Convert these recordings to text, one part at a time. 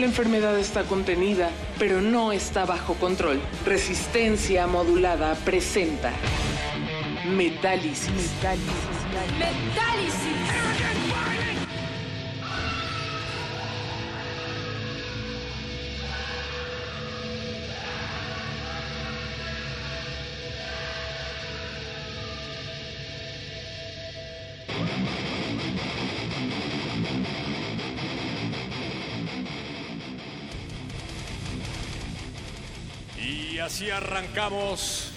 La enfermedad está contenida, pero no está bajo control. Resistencia modulada presenta Metálisis. Y así arrancamos.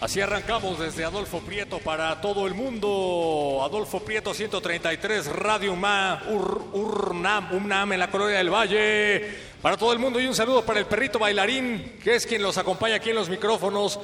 Así arrancamos desde Adolfo Prieto para todo el mundo. Adolfo Prieto 133, Radio Ma, Ur, Urnam, UNAM en la Colonia del Valle. Para todo el mundo y un saludo para el perrito bailarín, que es quien los acompaña aquí en los micrófonos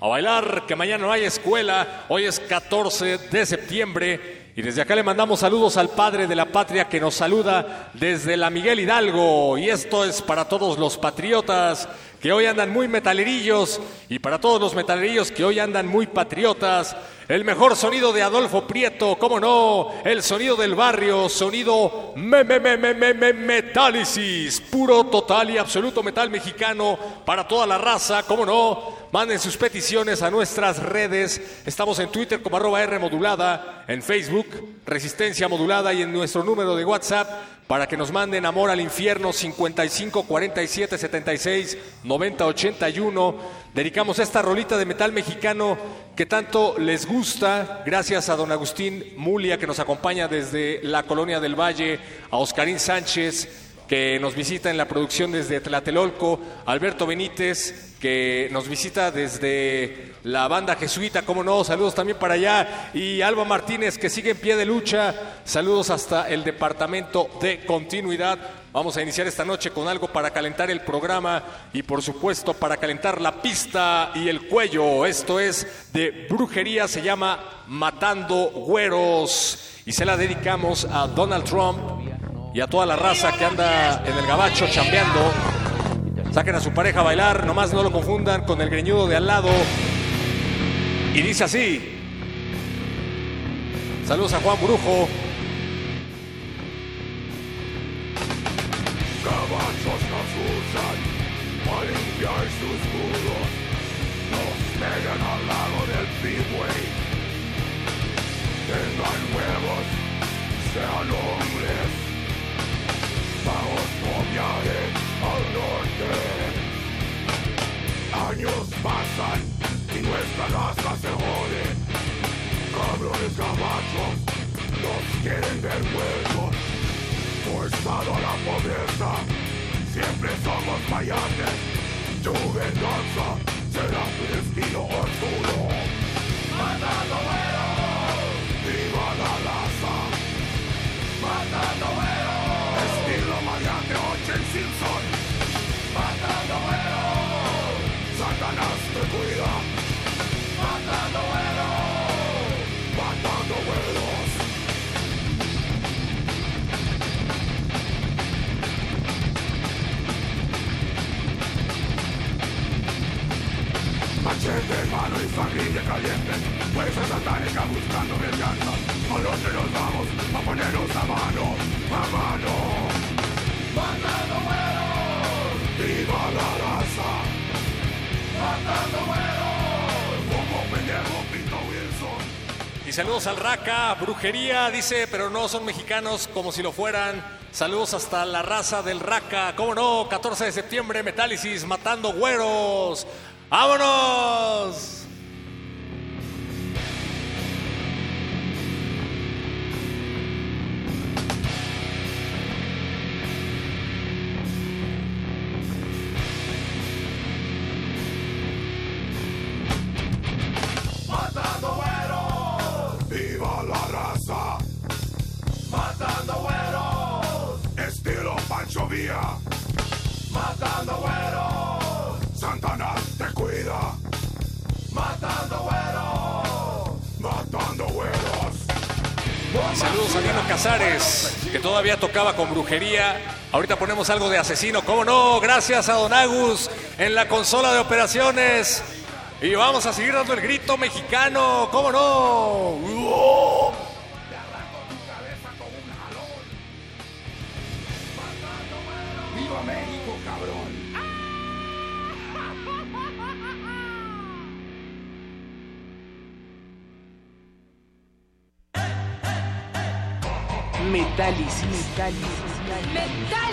a bailar, que mañana no hay escuela. Hoy es 14 de septiembre. Y desde acá le mandamos saludos al padre de la patria que nos saluda desde la Miguel Hidalgo. Y esto es para todos los patriotas que hoy andan muy metalerillos y para todos los metalerillos que hoy andan muy patriotas. El mejor sonido de Adolfo Prieto, cómo no, el sonido del barrio, sonido me, me, me, me, me, me, metálisis, puro, total y absoluto metal mexicano para toda la raza, cómo no. Manden sus peticiones a nuestras redes. Estamos en Twitter como arroba R modulada, en Facebook Resistencia Modulada y en nuestro número de WhatsApp para que nos manden amor al infierno 55 47 76 90 81. Dedicamos esta rolita de metal mexicano que tanto les gusta. Gracias a don Agustín Mulia que nos acompaña desde la colonia del Valle, a Oscarín Sánchez que nos visita en la producción desde Tlatelolco, Alberto Benítez, que nos visita desde la banda jesuita, como no, saludos también para allá, y Alba Martínez, que sigue en pie de lucha, saludos hasta el departamento de continuidad. Vamos a iniciar esta noche con algo para calentar el programa y por supuesto para calentar la pista y el cuello. Esto es de brujería, se llama Matando Güeros y se la dedicamos a Donald Trump y a toda la raza que anda en el gabacho chambeando. Saquen a su pareja a bailar, nomás no lo confundan con el greñudo de al lado. Y dice así. Saludos a Juan Brujo. Gabachos nos usan para limpiar sus muros. Nos pegan al lado del freeway. Tengan huevos, sean hombres. Vamos por al norte. Años pasan nuestra raza se jode. Cabrones gabachos nos quieren ver huevos. Forzado a la pobreza, siempre somos fallantes. Tu venganza será tu destino oscuro. Muertes, fuerza satánica buscando venganza. ¿A dónde nos vamos? A ponernos a mano, a mano. Matando güeros, viva la raza. Matando güeros, como pendejo Pito Wilson. Y saludos al Raca, brujería, dice, pero no son mexicanos como si lo fueran. Saludos hasta la raza del Raca, cómo no, 14 de septiembre, Metálisis, matando güeros. ¡Vámonos! Tocaba con brujería. Ahorita ponemos algo de asesino, cómo no, gracias a Don Agus en la consola de operaciones. Y vamos a seguir dando el grito mexicano, cómo no. Viva México, cabrón. Metálisis. Metálisis. Y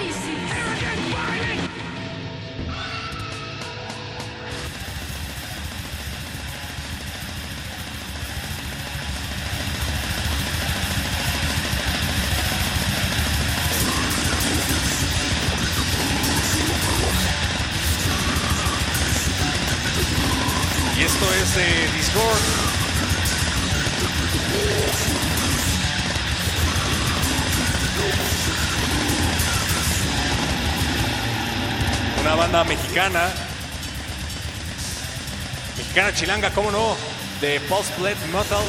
mexicana. Chilanga, cómo no, de Post Blood Metal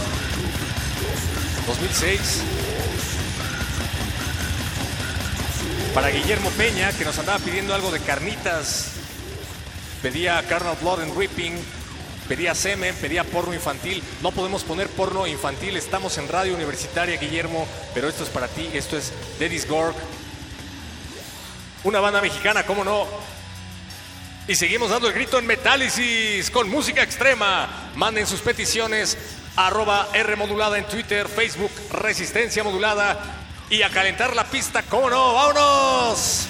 2006. Para Guillermo Peña, que nos andaba pidiendo algo de carnitas pedía Carnal Blood and Ripping, pedía semen, pedía porno infantil. No podemos poner porno infantil, estamos en radio universitaria, Guillermo, pero esto es para ti, esto es Daddy's Gorg. Una banda mexicana, ¿cómo no? Y seguimos dando el grito en Metálisis con música extrema. Manden sus peticiones arroba R modulada en Twitter, Facebook, Resistencia modulada. Y a calentar la pista, ¿cómo no? ¡Vámonos!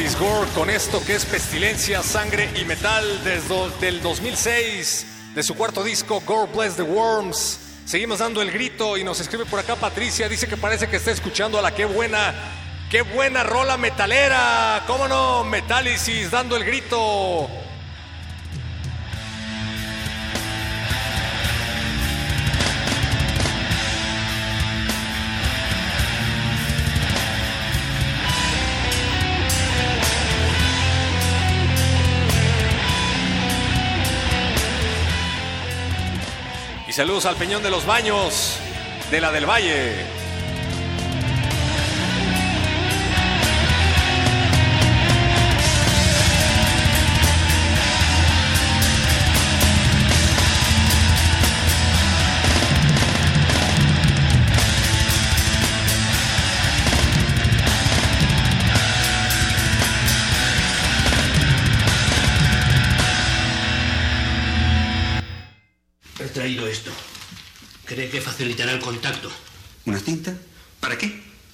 Disgore con esto que es Pestilencia, Sangre y Metal desde el 2006 de su cuarto disco Gore Bless the Worms. Seguimos dando el grito y nos escribe por acá Patricia, dice que parece que está escuchando a la qué buena, qué buena rola metalera. ¿Cómo no? Metálisis dando el grito. Saludos al Peñón de los Baños, de la del Valle.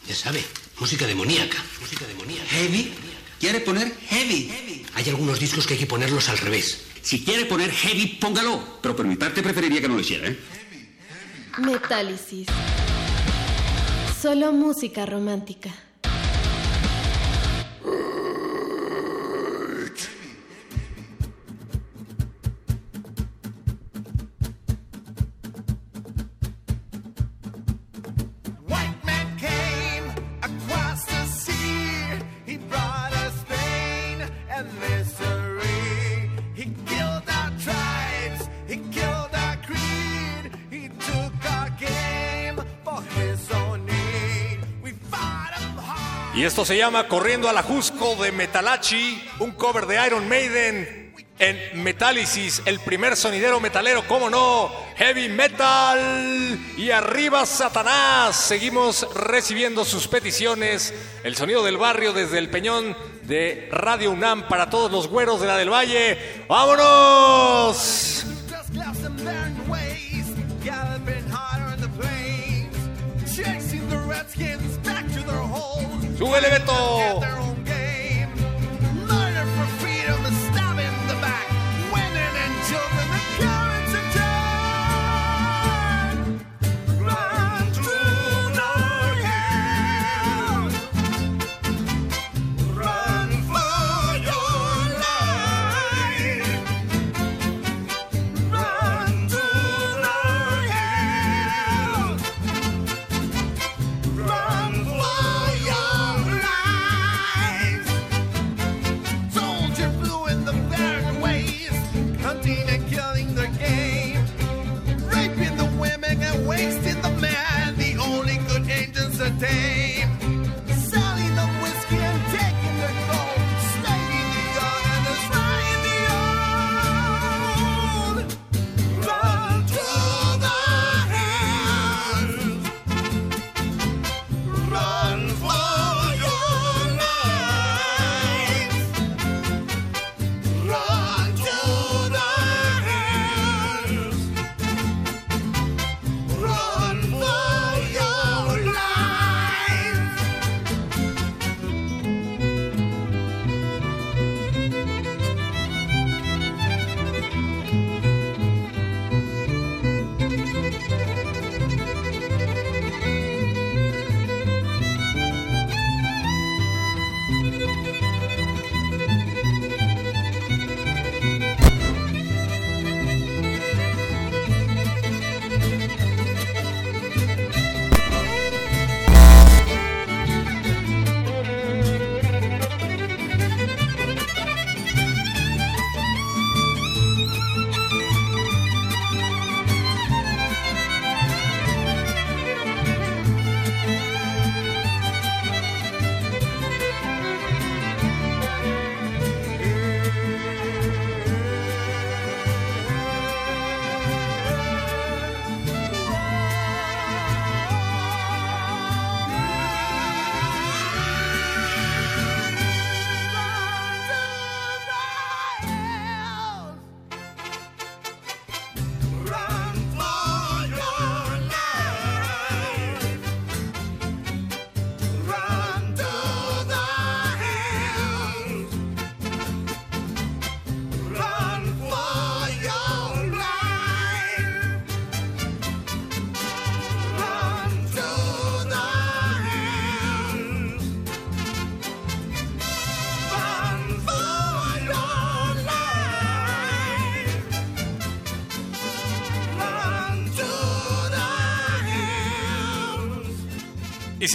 Ya sabe, música demoníaca. Música demoníaca. ¿Heavy? ¿Quiere poner heavy? Hay algunos discos que hay que ponerlos al revés. Si quiere poner heavy, póngalo. Pero por mi parte preferiría que no lo hiciera, ¿eh? Metálisis. Solo música romántica. Esto se llama Corriendo al Ajusco de Metalachi, un cover de Iron Maiden en Metálisis, el primer sonidero metalero, cómo no, heavy metal. Y arriba Satanás, seguimos recibiendo sus peticiones, el sonido del barrio desde el peñón de Radio UNAM para todos los güeros de la del Valle. ¡Vámonos! ¡Súbele, Beto!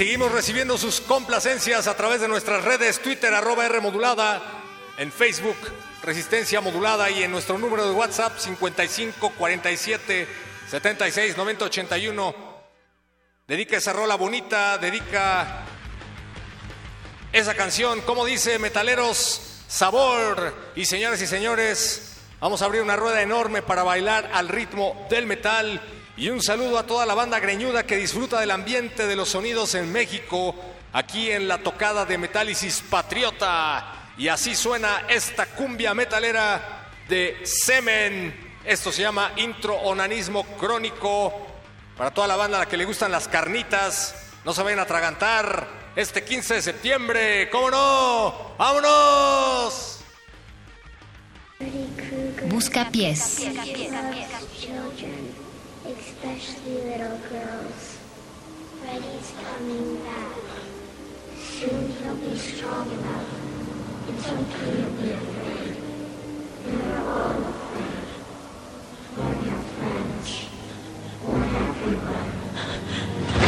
Seguimos recibiendo sus complacencias a través de nuestras redes Twitter arroba R modulada, en Facebook Resistencia Modulada y en nuestro número de WhatsApp 55 47 76 90 81. Dedica esa rola bonita, dedica esa canción, como dice Metaleros, sabor. Y señoras y señores, vamos a abrir una rueda enorme para bailar al ritmo del metal. Y un saludo a toda la banda greñuda que disfruta del ambiente de los sonidos en México, aquí en la tocada de Metálisis Patriota. Y así suena esta cumbia metalera de Semen. Esto se llama intro onanismo crónico. Para toda la banda a la que le gustan las carnitas, no se vayan a atragantar. Este 15 de septiembre, ¿cómo no? ¡Vámonos! Busca pies. Especially little girls. Freddy's coming back. Soon he'll be strong enough. It's okay to be afraid. We're all afraid. For your friends. For everyone.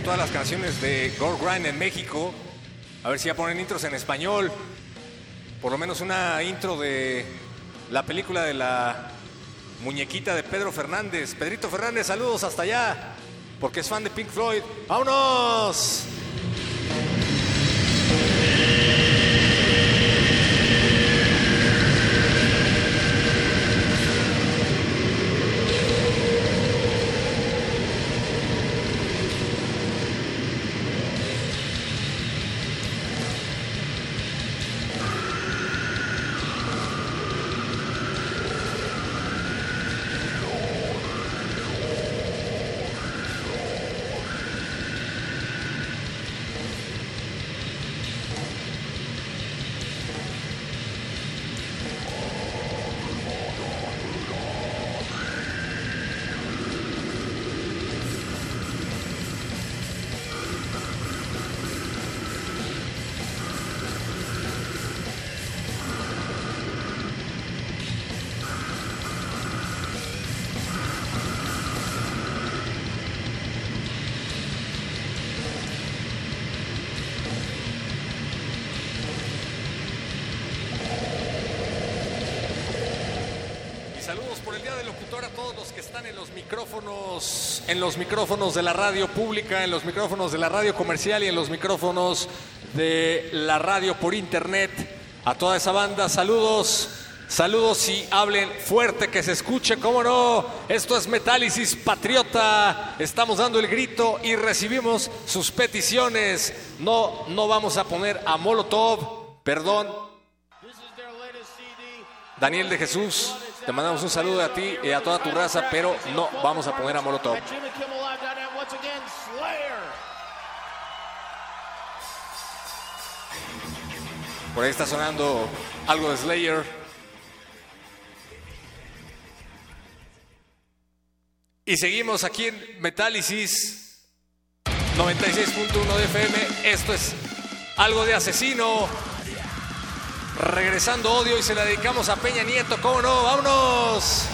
Todas las canciones de Gore Grind en México. A ver si ya ponen intros en español. Por lo menos una intro de la película de la muñequita de Pedro Fernández. Pedrito Fernández, saludos hasta allá. Porque es fan de Pink Floyd. ¡Vámonos! Micrófonos, en los micrófonos de la radio pública, en los micrófonos de la radio comercial y en los micrófonos de la radio por internet. A toda esa banda, saludos, saludos y hablen fuerte que se escuche, cómo no. Esto es Metálisis Patriota. Estamos dando el grito y recibimos sus peticiones. No, no vamos a poner a Molotov, perdón, Daniel de Jesús, te mandamos un saludo a ti y a toda tu raza, pero no vamos a poner a Molotov. Por ahí está sonando algo de Slayer. Y seguimos aquí en Metálisis 96.1 de FM. Esto es algo de asesino. Regresando odio y se la dedicamos a Peña Nieto. ¿Cómo no? ¡Vámonos!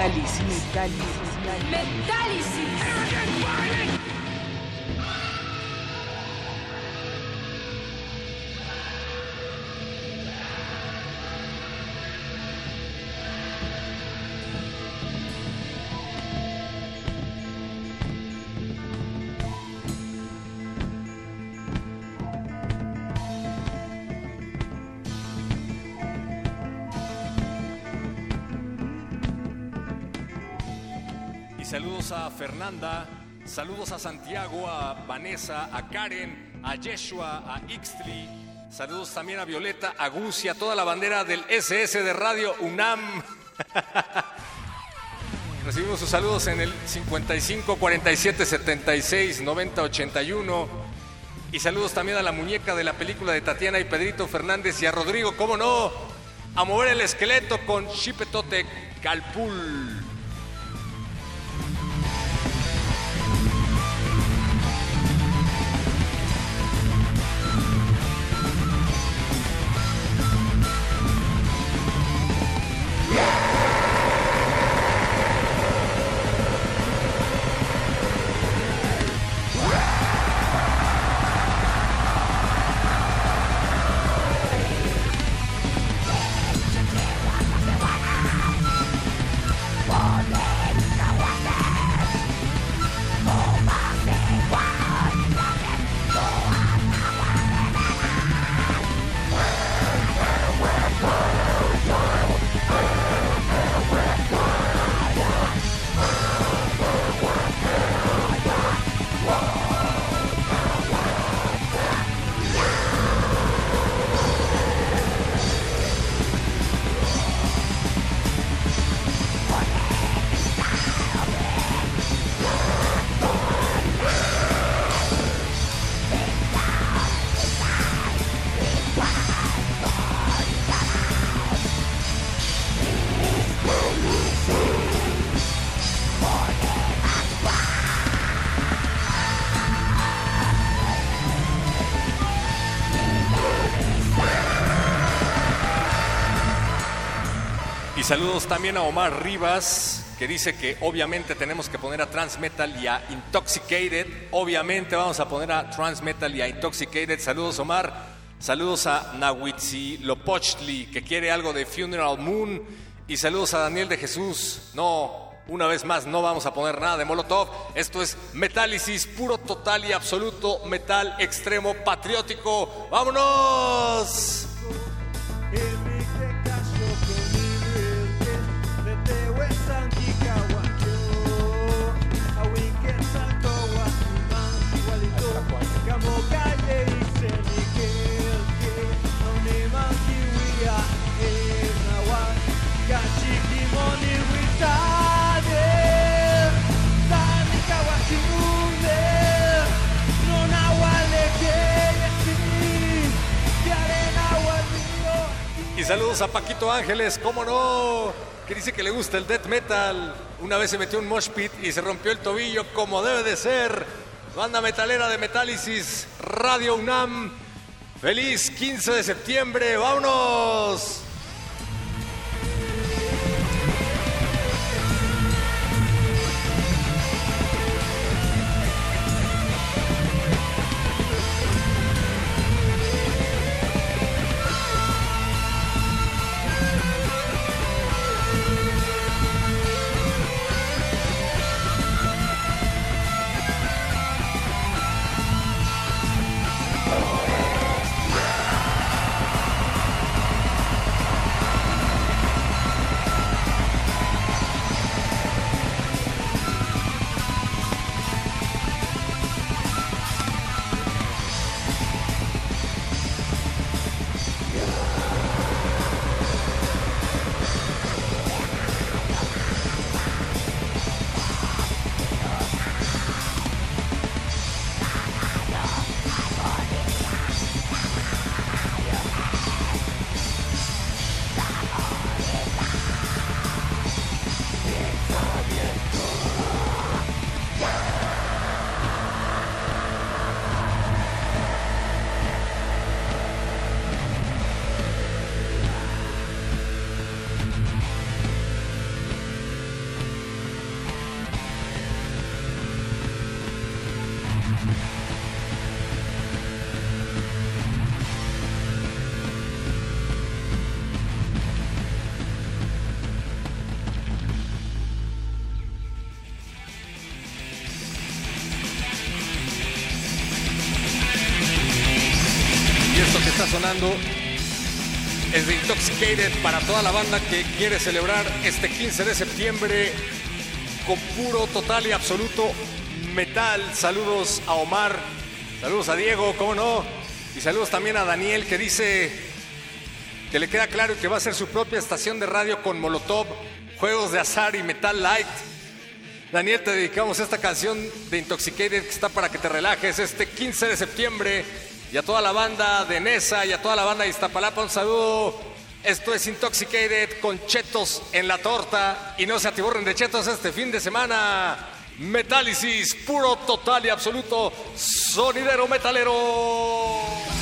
Metálisis. Metálisis. Y saludos a Santiago, a Vanessa, a Karen, a Yeshua, a Ixtli. Saludos también a Violeta, a Gus y a toda la bandera del SS de Radio UNAM. Recibimos sus saludos en el 55 47 76 90 81. Y saludos también a la muñeca de la película de Tatiana y Pedrito Fernández y a Rodrigo, cómo no, a mover el esqueleto con Chipetote Calpul. Saludos también a Omar Rivas, que dice que obviamente tenemos que poner a Transmetal y a Intoxicated. Obviamente vamos a poner a Transmetal y a Intoxicated. Saludos Omar. Saludos a Lopochtli, que quiere algo de Funeral Moon. Y saludos a Daniel de Jesús. No, una vez más, no vamos a poner nada de Molotov. Esto es metálisis puro, total y absoluto, metal extremo patriótico. ¡Vámonos! Saludos a Paquito Ángeles, cómo no, que dice que le gusta el death metal. Una vez se metió un mosh pit y se rompió el tobillo como debe de ser. Banda metalera de Metálisis, Radio UNAM. Feliz 15 de septiembre, vámonos. Sonando es de Intoxicated para toda la banda que quiere celebrar este 15 de septiembre con puro, total y absoluto metal. Saludos a Omar, saludos a Diego, cómo no, y saludos también a Daniel que dice que le queda claro que va a hacer su propia estación de radio con Molotov, juegos de azar y metal light. Daniel, te dedicamos esta canción de Intoxicated que está para que te relajes este 15 de septiembre. Y a toda la banda de Nesa y a toda la banda de Iztapalapa, un saludo. Esto es Intoxicated con chetos en la torta. Y no se atiborren de chetos este fin de semana. Metálisis, puro, total y absoluto. Sonidero metalero.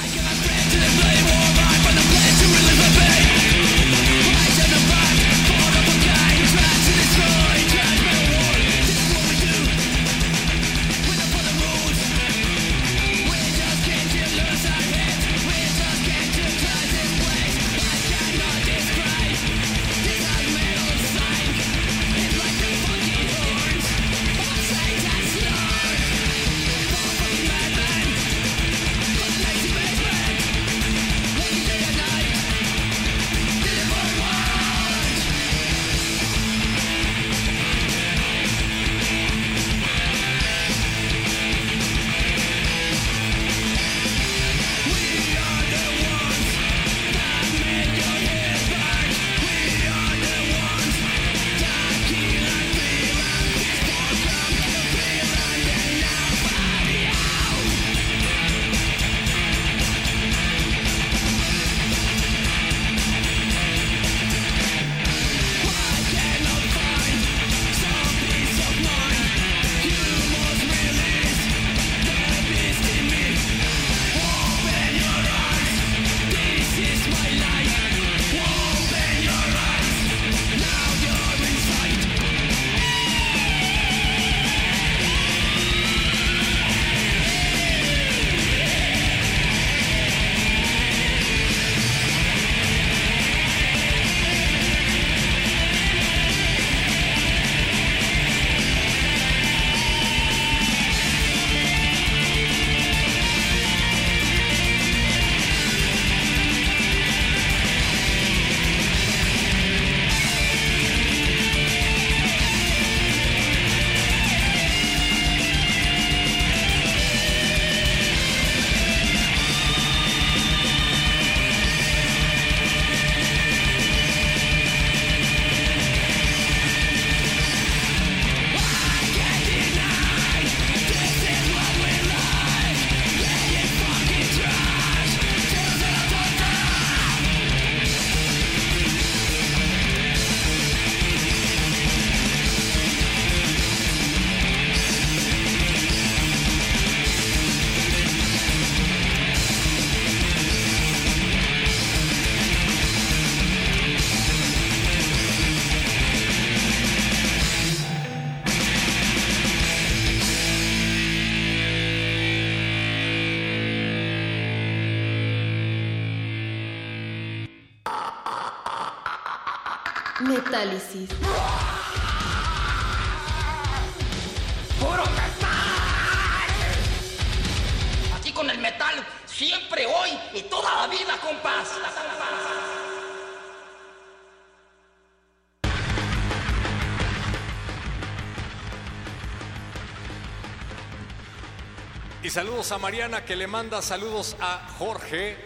Saludos a Mariana que le manda saludos a Jorge,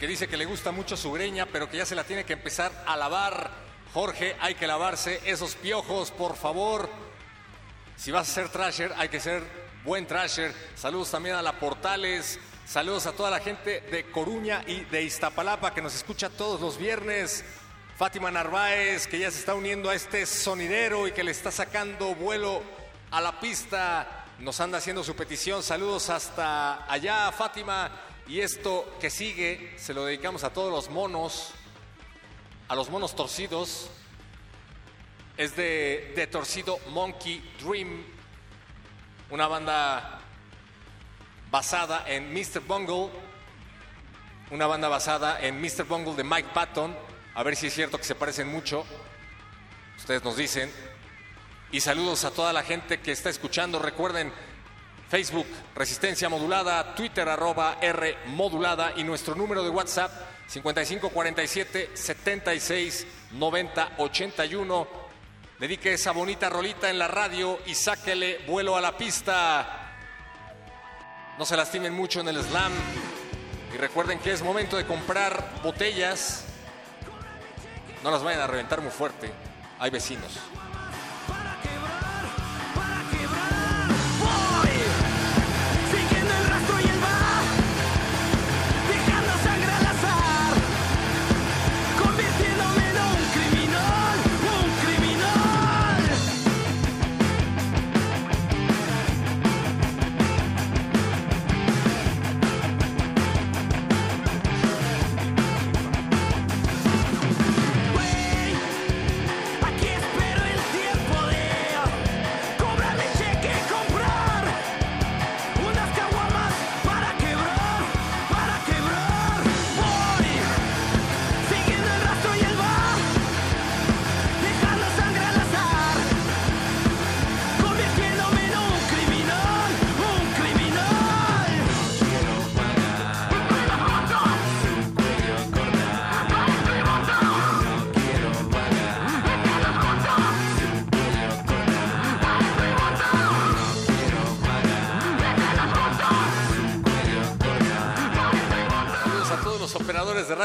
que dice que le gusta mucho su greña, pero que ya se la tiene que empezar a lavar. Jorge, hay que lavarse esos piojos, por favor. Si vas a ser trasher, hay que ser buen trasher. Saludos también a la Portales. Saludos a toda la gente de Coruña y de Iztapalapa que nos escucha todos los viernes. Fátima Narváez, que ya se está uniendo a este sonidero y que le está sacando vuelo a la pista nos anda haciendo su petición. Saludos hasta allá, Fátima. Y esto que sigue se lo dedicamos a todos los monos, a los monos torcidos. Es de, de Torcido Monkey Dream, una banda basada en Mr. Bungle, una banda basada en Mr. Bungle de Mike Patton. A ver si es cierto que se parecen mucho. Ustedes nos dicen. Y saludos a toda la gente que está escuchando. Recuerden, Facebook Resistencia Modulada, Twitter arroba R Modulada y nuestro número de WhatsApp 5547 76 90 81. Dedique esa bonita rolita en la radio y sáquele vuelo a la pista. No se lastimen mucho en el slam. Y recuerden que es momento de comprar botellas. No las vayan a reventar muy fuerte. Hay vecinos.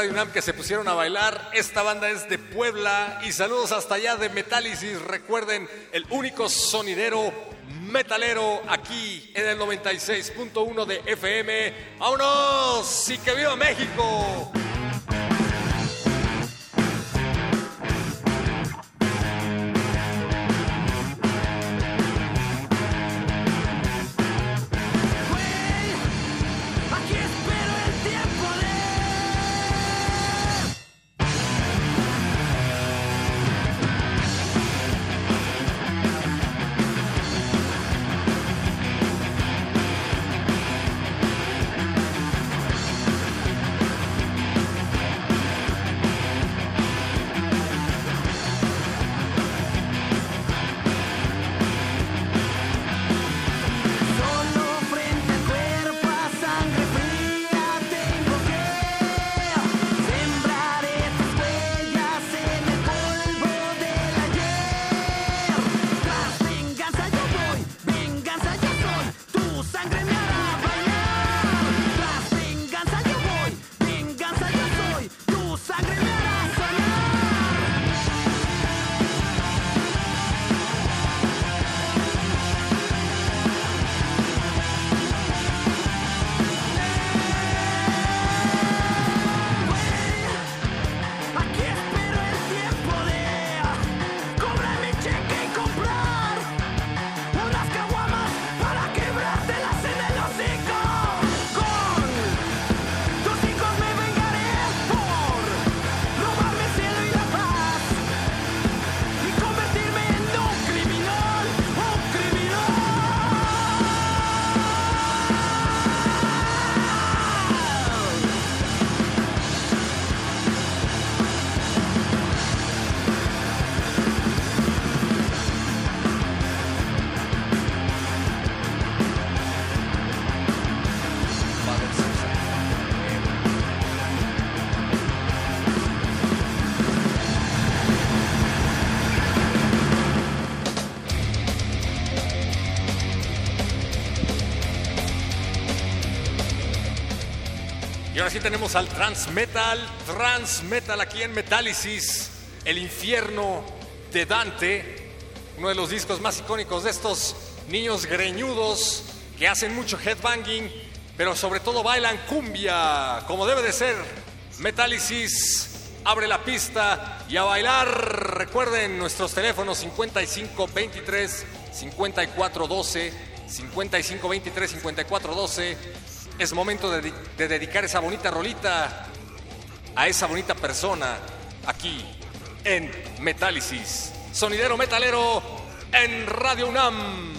Que se pusieron a bailar. Esta banda es de Puebla y saludos hasta allá de Metálisis. Recuerden, el único sonidero metalero aquí en el 96.1 de FM. ¡Vámonos! ¡Y que viva México! Ahora sí tenemos al Transmetal, Transmetal aquí en Metálisis, El infierno de Dante, uno de los discos más icónicos de estos niños greñudos que hacen mucho headbanging, pero sobre todo bailan cumbia, como debe de ser. Metálisis abre la pista y a bailar. Recuerden nuestros teléfonos 5523 5412 5523 5412. Es momento de, de dedicar esa bonita rolita a esa bonita persona aquí en Metálisis. Sonidero metalero en Radio UNAM.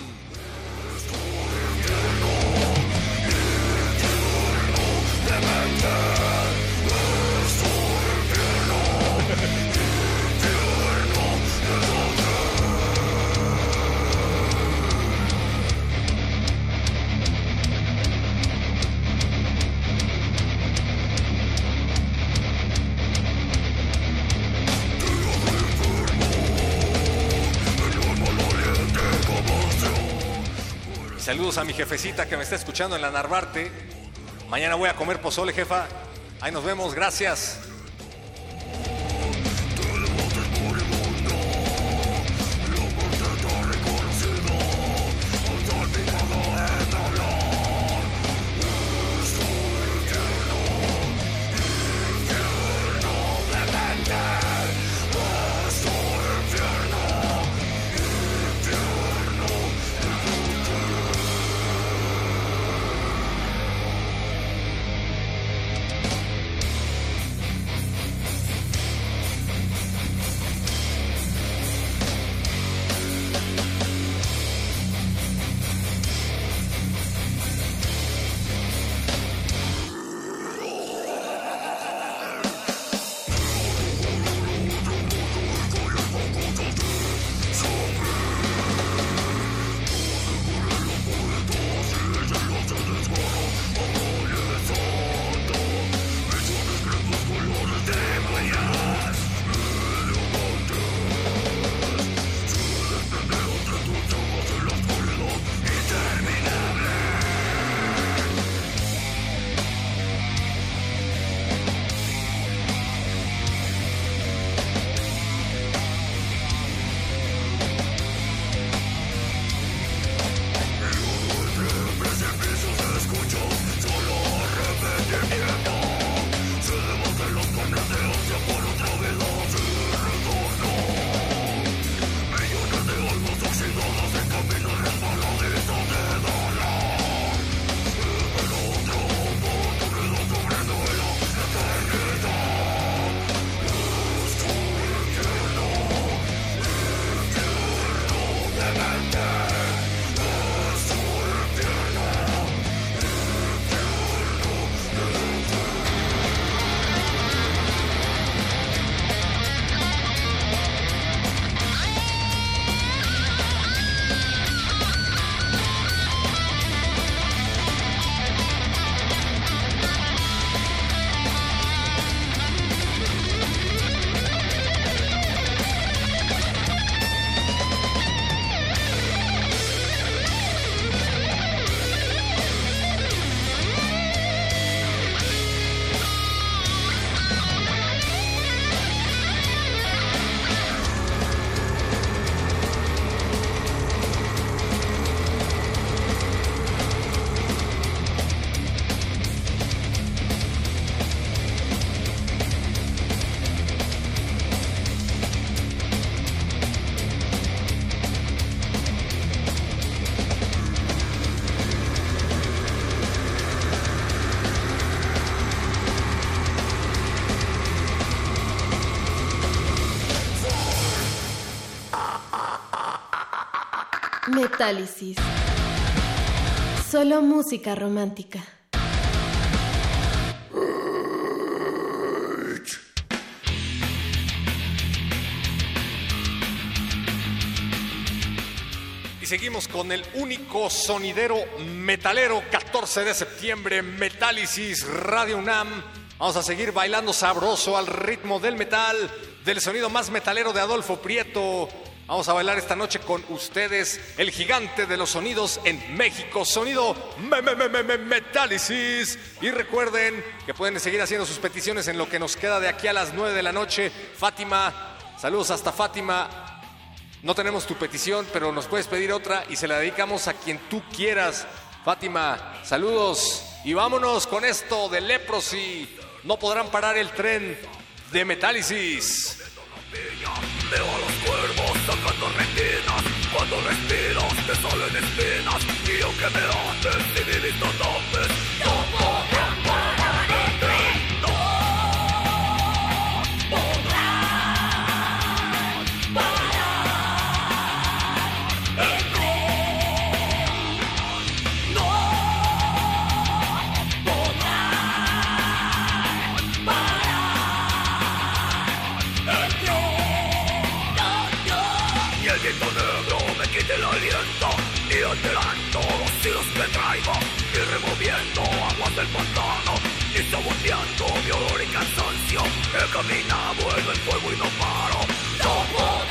A mi jefecita que me está escuchando en la Narvarte. Mañana voy a comer pozole, jefa. Ahí nos vemos, gracias. Metálisis. Solo música romántica. Y seguimos con el único sonidero metalero 14 de septiembre, Metálisis Radio UNAM. Vamos a seguir bailando sabroso al ritmo del metal, del sonido más metalero de Adolfo Prieto. Vamos a bailar esta noche con ustedes, el gigante de los sonidos en México, sonido me, me, me, me, me- Metálisis. Y recuerden que pueden seguir haciendo sus peticiones en lo que nos queda de aquí a las 9 de la noche. Fátima, saludos hasta Fátima. No tenemos tu petición, pero nos puedes pedir otra y se la dedicamos a quien tú quieras. Fátima, saludos y vámonos con esto de Leprosy. No podrán parar el tren de Metálisis. Sacando retinas Cuando respiras te salen espinas Y aunque me haces tapes No podrán del pantano Y saboteando mi olor y cansancio. He caminado en el fuego y no paro. No podrán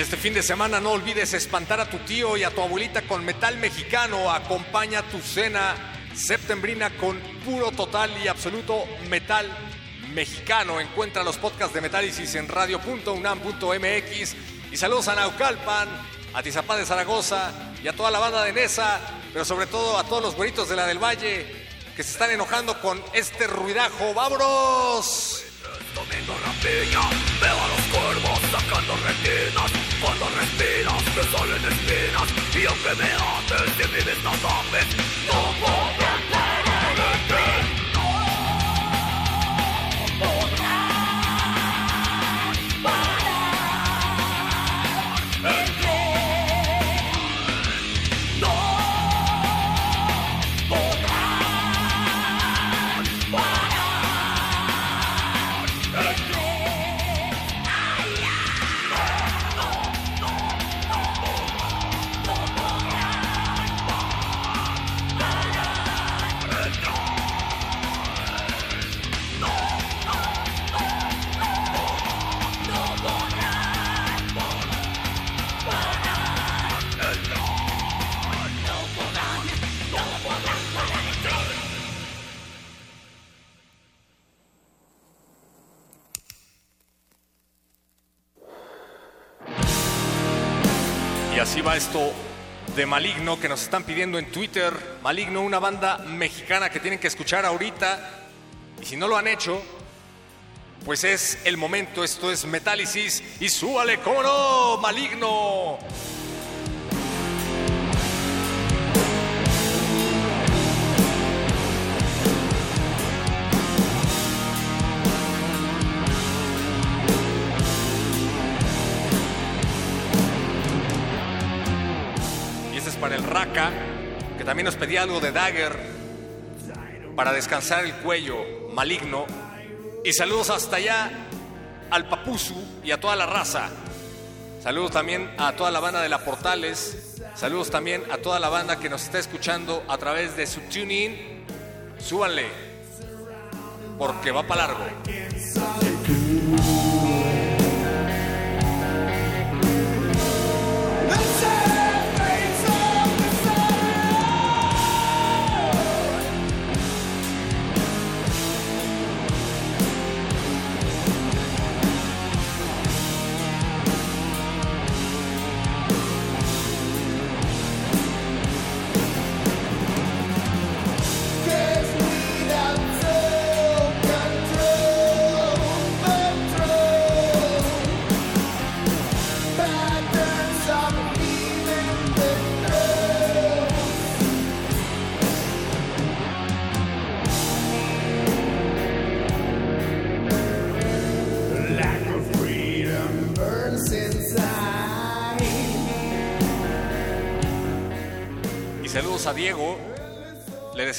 Y este fin de semana no olvides espantar a tu tío y a tu abuelita con metal mexicano. Acompaña tu cena septembrina con puro total y absoluto metal mexicano. Encuentra los podcasts de Metálisis en radio.unam.mx. Y saludos a Naucalpan, a Tizapán de Zaragoza y a toda la banda de Nesa, pero sobre todo a todos los güeritos de la del Valle que se están enojando con este ruidajo. ¡Vámonos! Comiendo rapiña, veo los cuervos sacando retinas Cuando respiras te salen espinas Y aunque me haces si mi vista tapes No podrán esto de Maligno que nos están pidiendo en Twitter. Maligno, una banda mexicana que tienen que escuchar ahorita. Y si no lo han hecho, pues es el momento. Esto es Metálisis. Y súbale, cómo no, Maligno. Raka, que también nos pedía algo de Dagger para descansar el cuello maligno. Y saludos hasta allá al Papuzu y a toda la raza. Saludos también a toda la banda de la Portales. Saludos también a toda la banda que nos está escuchando a través de su tuning. Súbanle, porque va para largo.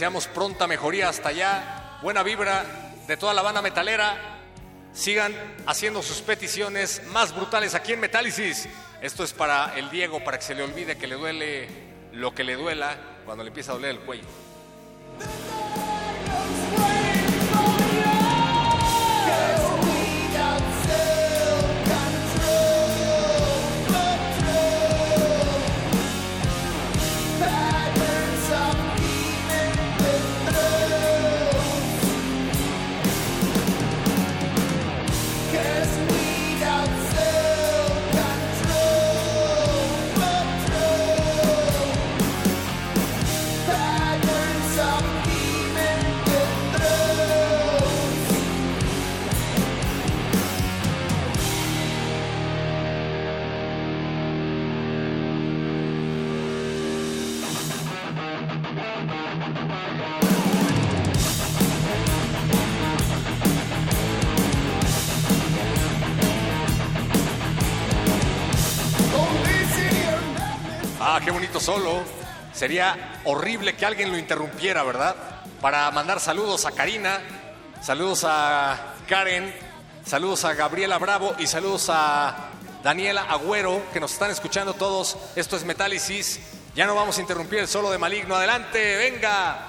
Deseamos pronta mejoría hasta allá. Buena vibra de toda la banda metalera sigan haciendo sus peticiones más brutales aquí en Metálisis. Esto es para el Diego, para que se le olvide que le duele lo que le duela cuando le empieza a doler el cuello. Ah, qué bonito solo. Sería horrible que alguien lo interrumpiera, ¿verdad? Para mandar saludos a Karina, saludos a Karen, saludos a Gabriela Bravo y saludos a Daniela Agüero, que nos están escuchando todos. Esto es Metálisis. Ya no vamos a interrumpir el solo de Maligno. Adelante, venga.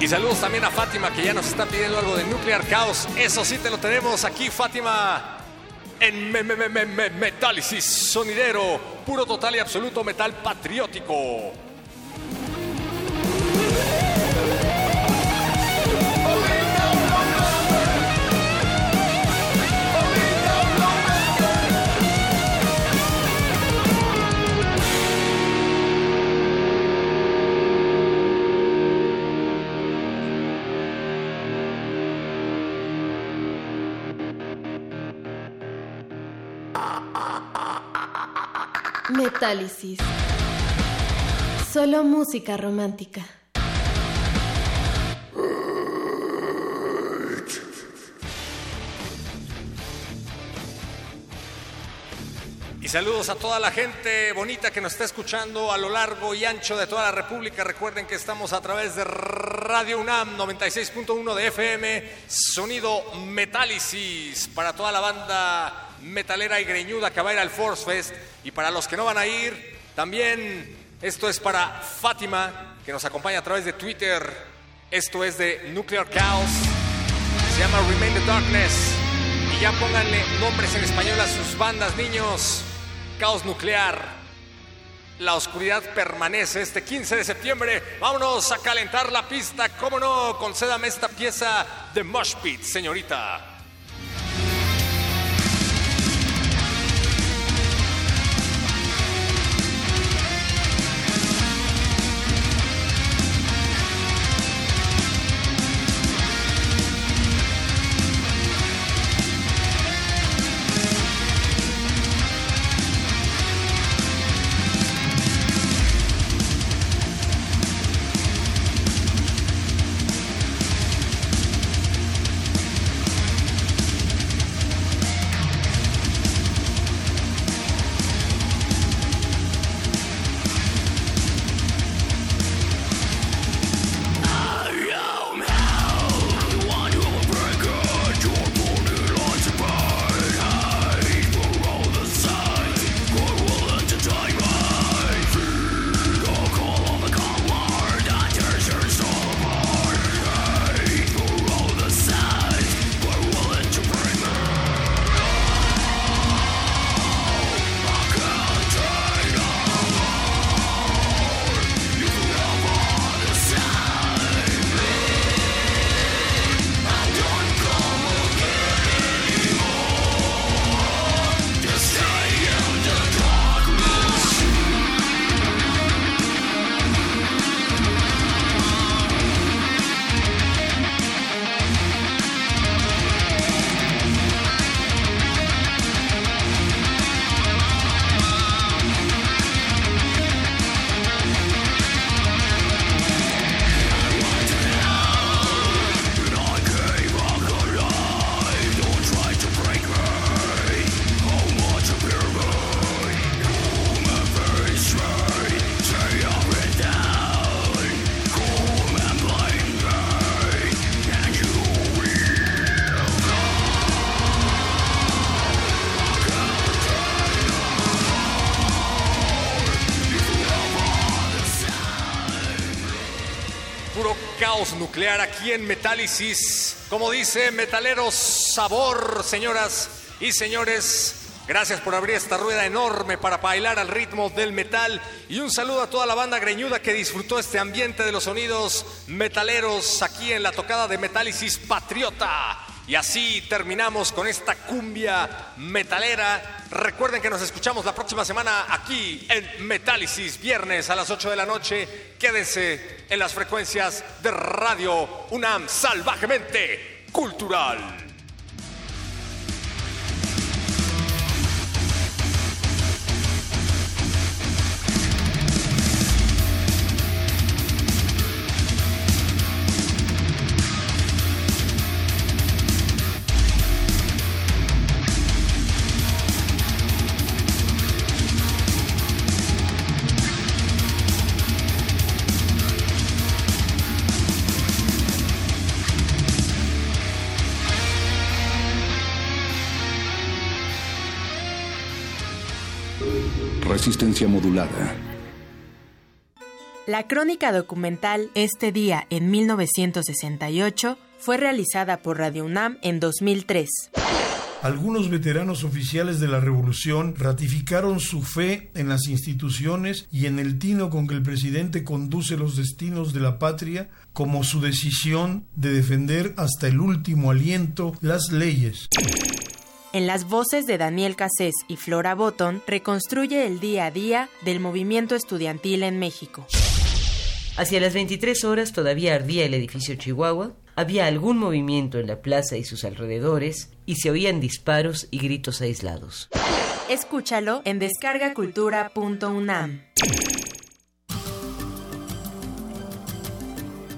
Y saludos también a Fátima, que ya nos está pidiendo algo de Nuclear Chaos. Eso sí te lo tenemos aquí, Fátima, en me, me, me, me, me- Metálisis Sonidero, puro, total y absoluto metal patriótico. Metálisis. Solo música romántica. Y saludos a toda la gente bonita que nos está escuchando a lo largo y ancho de toda la República. Recuerden que estamos a través de Radio UNAM 96.1 de FM, sonido Metálisis para toda la banda metalera y greñuda que va a ir al Force Fest. Y para los que no van a ir, también esto es para Fátima, que nos acompaña a través de Twitter. Esto es de Nuclear Chaos. Se llama Remain the Darkness. Y ya pónganle nombres en español a sus bandas, niños. Caos Nuclear. La oscuridad permanece este 15 de septiembre. Vámonos a calentar la pista. ¿Cómo no? Concédame esta pieza de Mosh Pit, señorita. Aquí en Metálisis. Como dice Metaleros Sabor, señoras y señores. Gracias por abrir esta rueda enorme para bailar al ritmo del metal. Y un saludo a toda la banda greñuda que disfrutó este ambiente de los sonidos metaleros aquí en la tocada de Metálisis Patriota. Y así terminamos con esta cumbia metalera. Recuerden que nos escuchamos la próxima semana aquí en Metálisis, viernes a las 8 de la noche. Quédense en las frecuencias de Radio UNAM salvajemente cultural. Resistencia modulada. La crónica documental Este día en 1968 fue realizada por Radio UNAM en 2003. Algunos veteranos oficiales de la revolución ratificaron su fe en las instituciones y en el tino con que el presidente conduce los destinos de la patria como su decisión de defender hasta el último aliento las leyes. En las voces de Daniel Cassés y Flora Botton, reconstruye el día a día del movimiento estudiantil en México. Hacia las 23 horas todavía ardía el edificio Chihuahua, había algún movimiento en la plaza y sus alrededores, y se oían disparos y gritos aislados. Escúchalo en descargacultura.unam.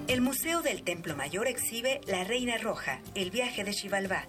El Museo del Templo Mayor exhibe La Reina Roja, el viaje de Xibalbá,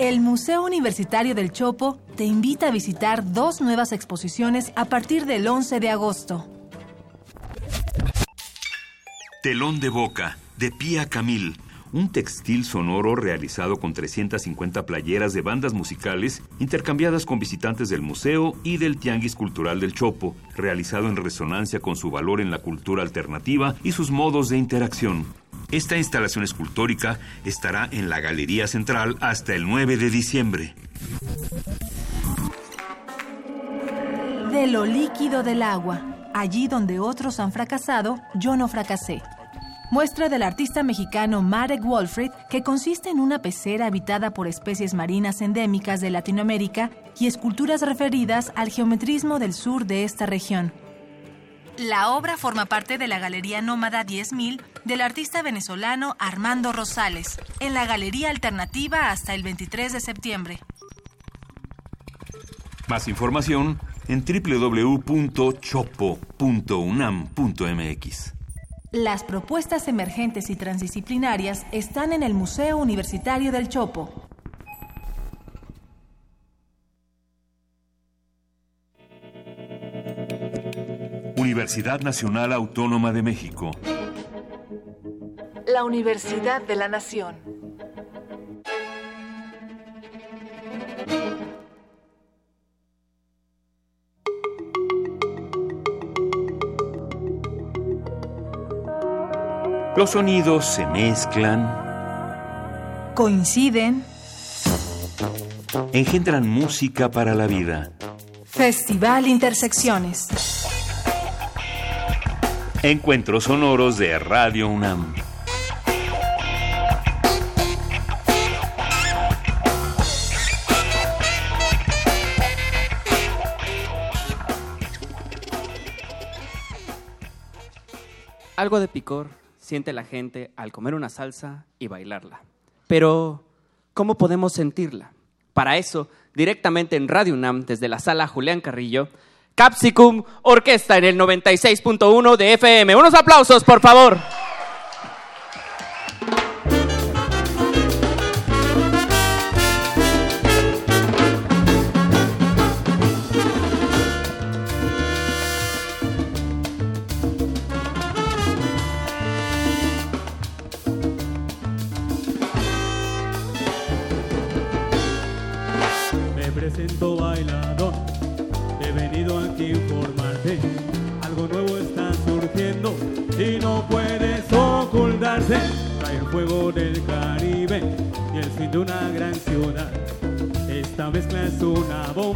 El Museo Universitario del Chopo te invita a visitar dos nuevas exposiciones a partir del 11 de agosto. Telón de Boca, de Pía Camil. Un textil sonoro realizado con 350 playeras de bandas musicales intercambiadas con visitantes del museo y del Tianguis Cultural del Chopo, realizado en resonancia con su valor en la cultura alternativa y sus modos de interacción. Esta instalación escultórica estará en la Galería Central hasta el 9 de diciembre. De lo líquido del agua, allí donde otros han fracasado, yo no fracasé. Muestra del artista mexicano Marek Wolfried, que consiste en una pecera habitada por especies marinas endémicas de Latinoamérica y esculturas referidas al geometrismo del sur de esta región. La obra forma parte de la Galería Nómada 10.000 del artista venezolano Armando Rosales, en la Galería Alternativa hasta el 23 de septiembre. Más información en www.chopo.unam.mx. Las propuestas emergentes y transdisciplinarias están en el Museo Universitario del Chopo. Universidad Nacional Autónoma de México. La Universidad de la Nación. Los sonidos se mezclan, Coinciden. engendran música para la vida. Festival Intersecciones. Encuentros sonoros de Radio UNAM. Algo de picor siente la gente al comer una salsa y bailarla. Pero, ¿cómo podemos sentirla? Para eso, directamente en Radio UNAM, desde la sala Julián Carrillo, Capsicum Orquesta en el 96.1 de FM. Unos aplausos, por favor.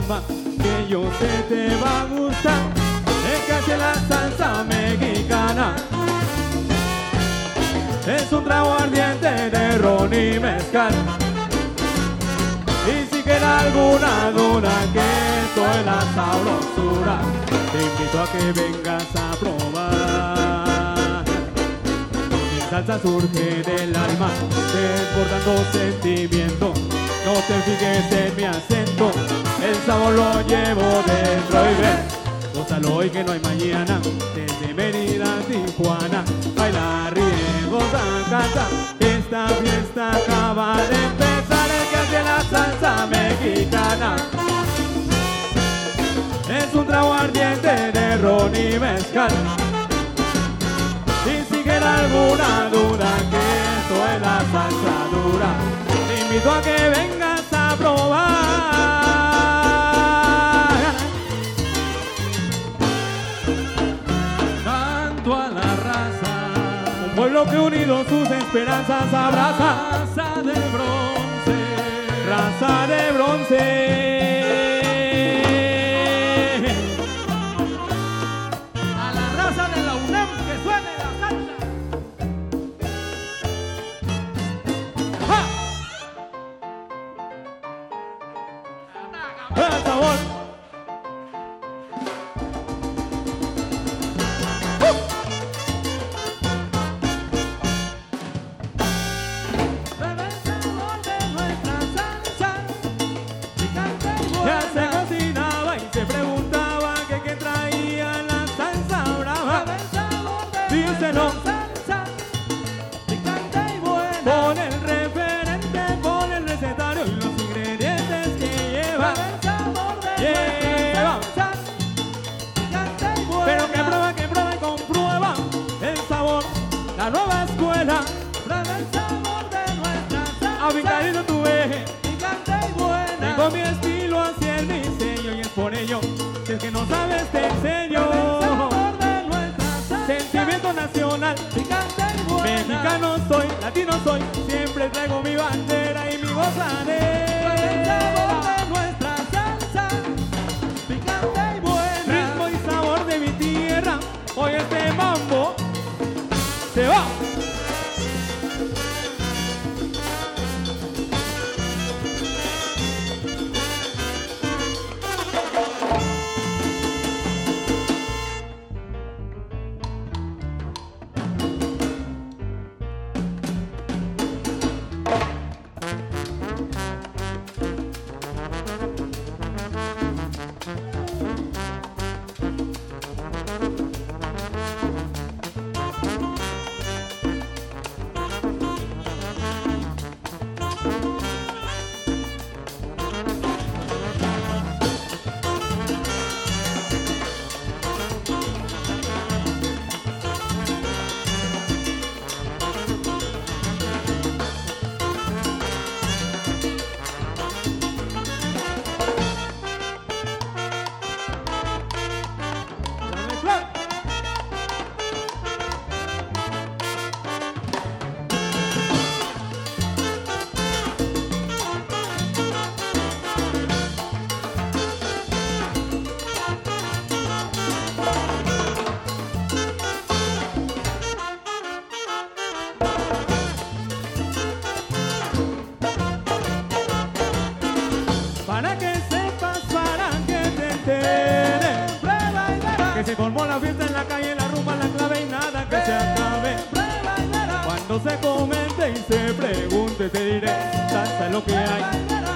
Que yo sé te va a gustar. Casi la salsa mexicana. Es un trago ardiente de ron y mezcal. Y si queda alguna duda que esto es la sabrosura, te invito a que vengas a probar. Mi salsa surge del alma, desbordando sentimiento. No te fijes en mi acento, el sabor lo llevo dentro y ven. Gózalo hoy que no hay mañana, desde Mérida a Tijuana. Baila, ríe, goza, canta, esta fiesta acaba de empezar. El que hace la salsa mexicana es un trago ardiente de ron y mezcal. Y si queda alguna duda que esto es la salsa dura, te invito a que vengas a probar. Pueblo que unido sus esperanzas abraza. Raza de bronce, raza de bronce.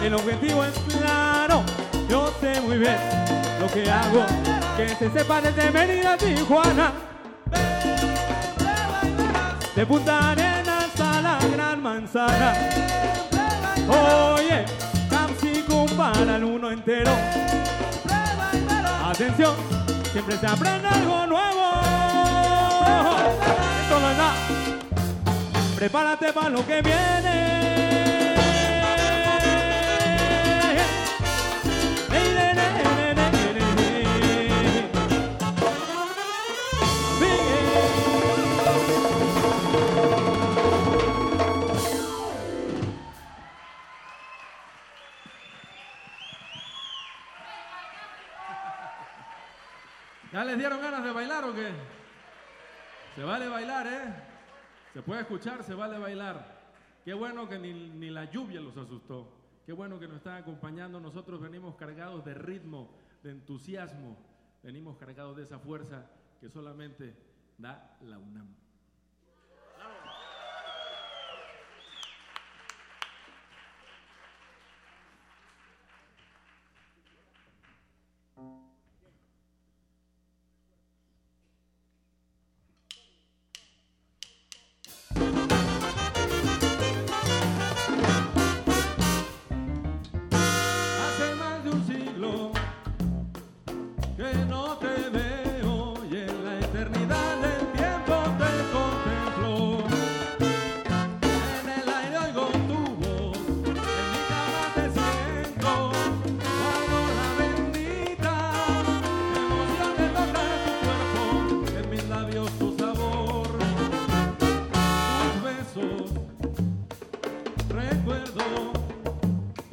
El objetivo es claro, yo sé muy bien lo que hago. Que se sepa desde Mérida a Tijuana. De Punta Arenas a la Gran Manzana. Oye, Capsicum para el uno entero. Atención, siempre se aprende algo nuevo. Esto no es nada. Prepárate para lo que viene. o? Se vale bailar, ¿eh? Se puede escuchar, se vale bailar. Qué bueno que ni, ni la lluvia los asustó. Qué bueno que nos están acompañando. Nosotros venimos cargados de ritmo, de entusiasmo. Venimos cargados de esa fuerza que solamente da la UNAM.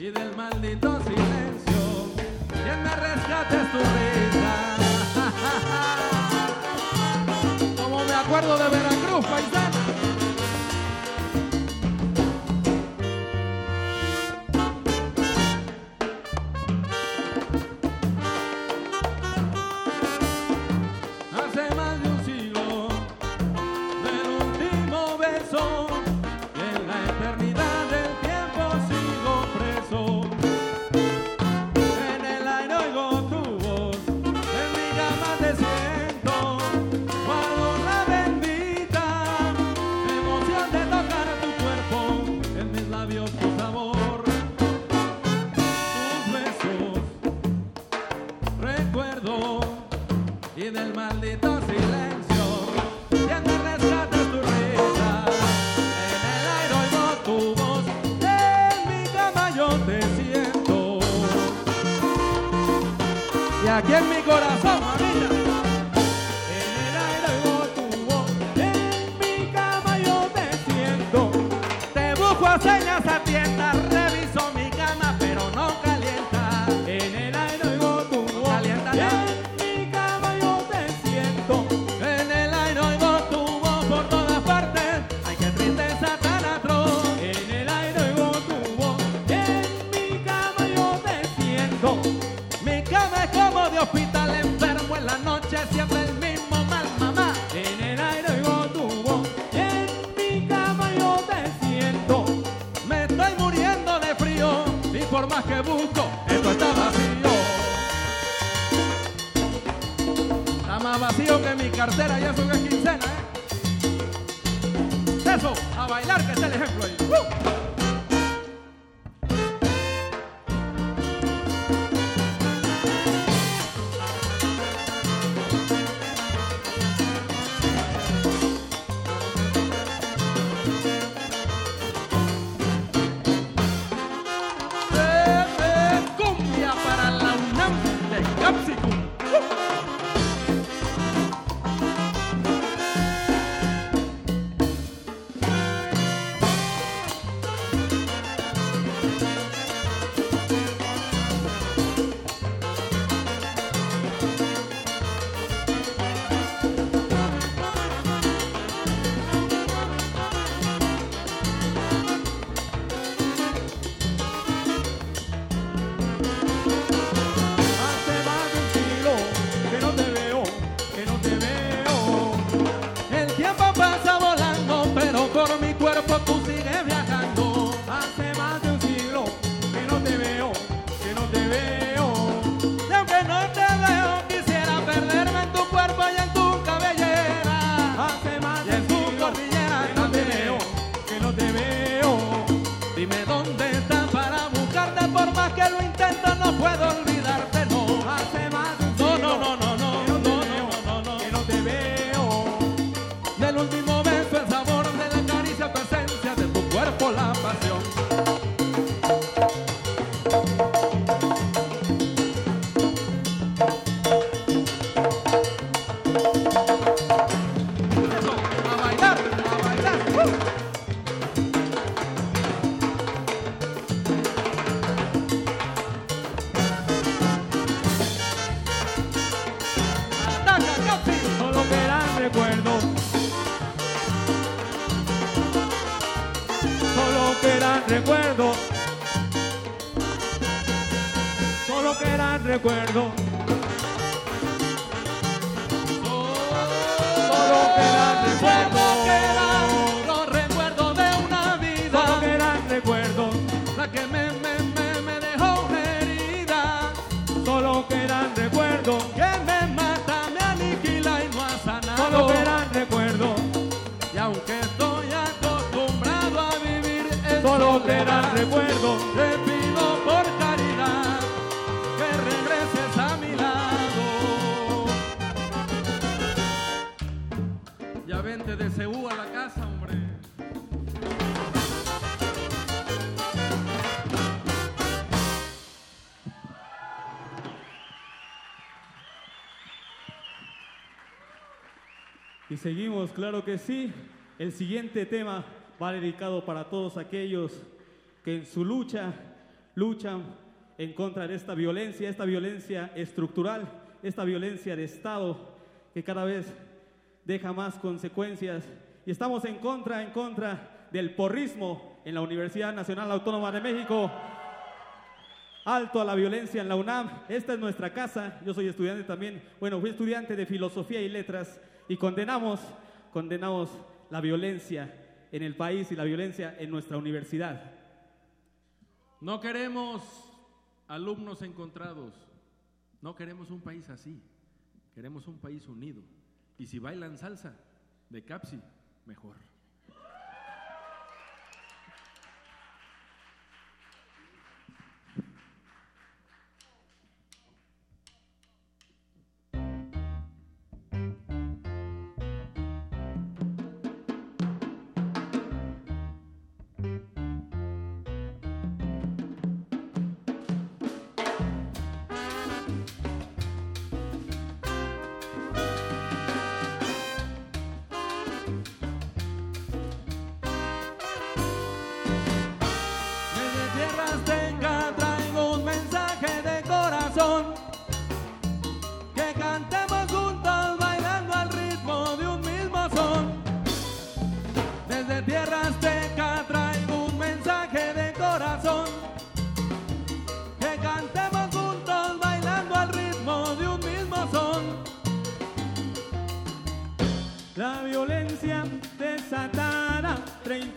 y del maldito silencio. Quien me rescate es tu. aquí en mi corazón. cartera, ya su claro que sí. El siguiente tema va dedicado para todos aquellos que en su lucha luchan en contra de esta violencia, esta violencia estructural, esta violencia de Estado que cada vez deja más consecuencias. Y estamos en contra, en contra del porrismo en la Universidad Nacional Autónoma de México. Alto a la violencia en la UNAM. Esta es nuestra casa. Yo soy estudiante también. Bueno, fui estudiante de filosofía y letras y condenamos, condenamos la violencia en el país y la violencia en nuestra universidad. No queremos alumnos encontrados. No queremos un país así. Queremos un país unido. Y si bailan salsa de Capsi, mejor.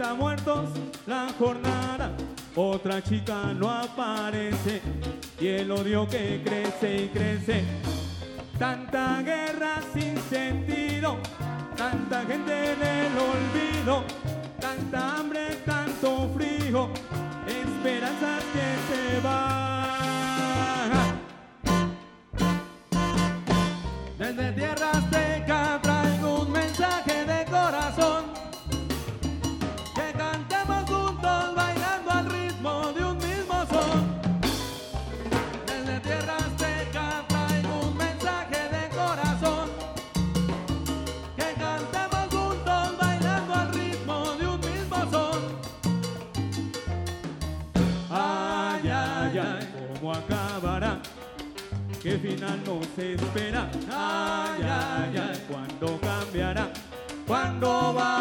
30 muertos la jornada. Otra chica no aparece y el odio que crece y crece. Tanta guerra sin sentido, tanta gente en el olvido, tanta hambre, tanto frío, esperanzas que se van. Desde tierra ¿Qué final nos espera? Ay, ay, ay, ¿cuándo cambiará? ¿Cuándo vamos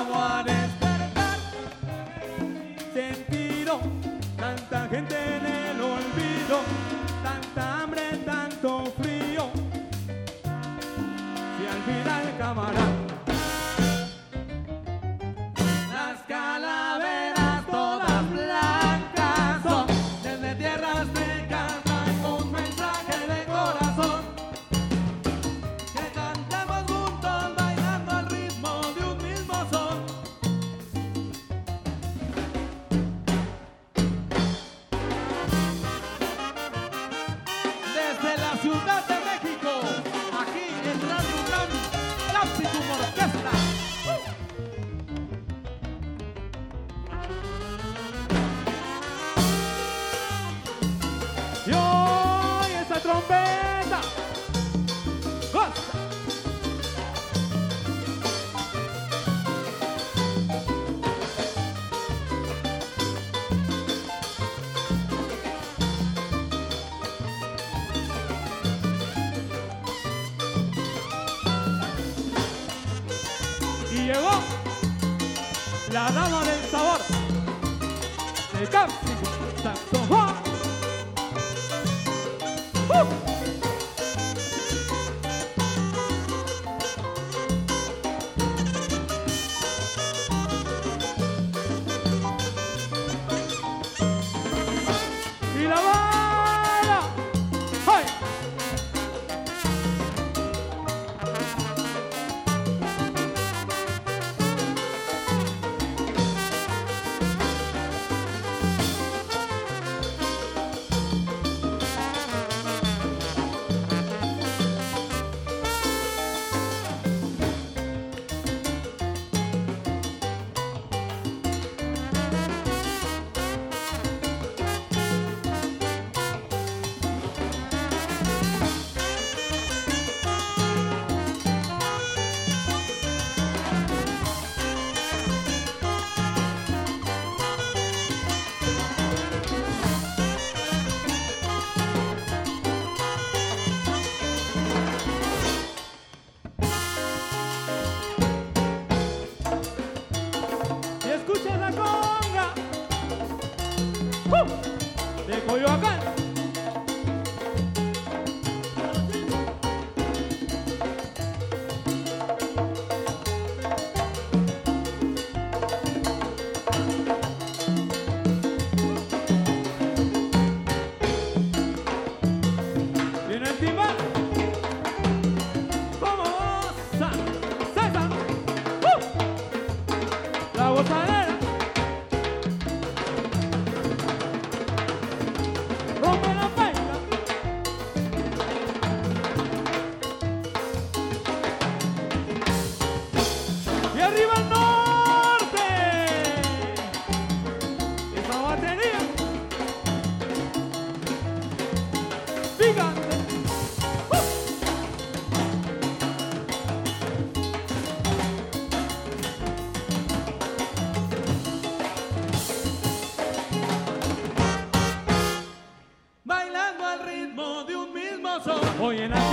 hoy en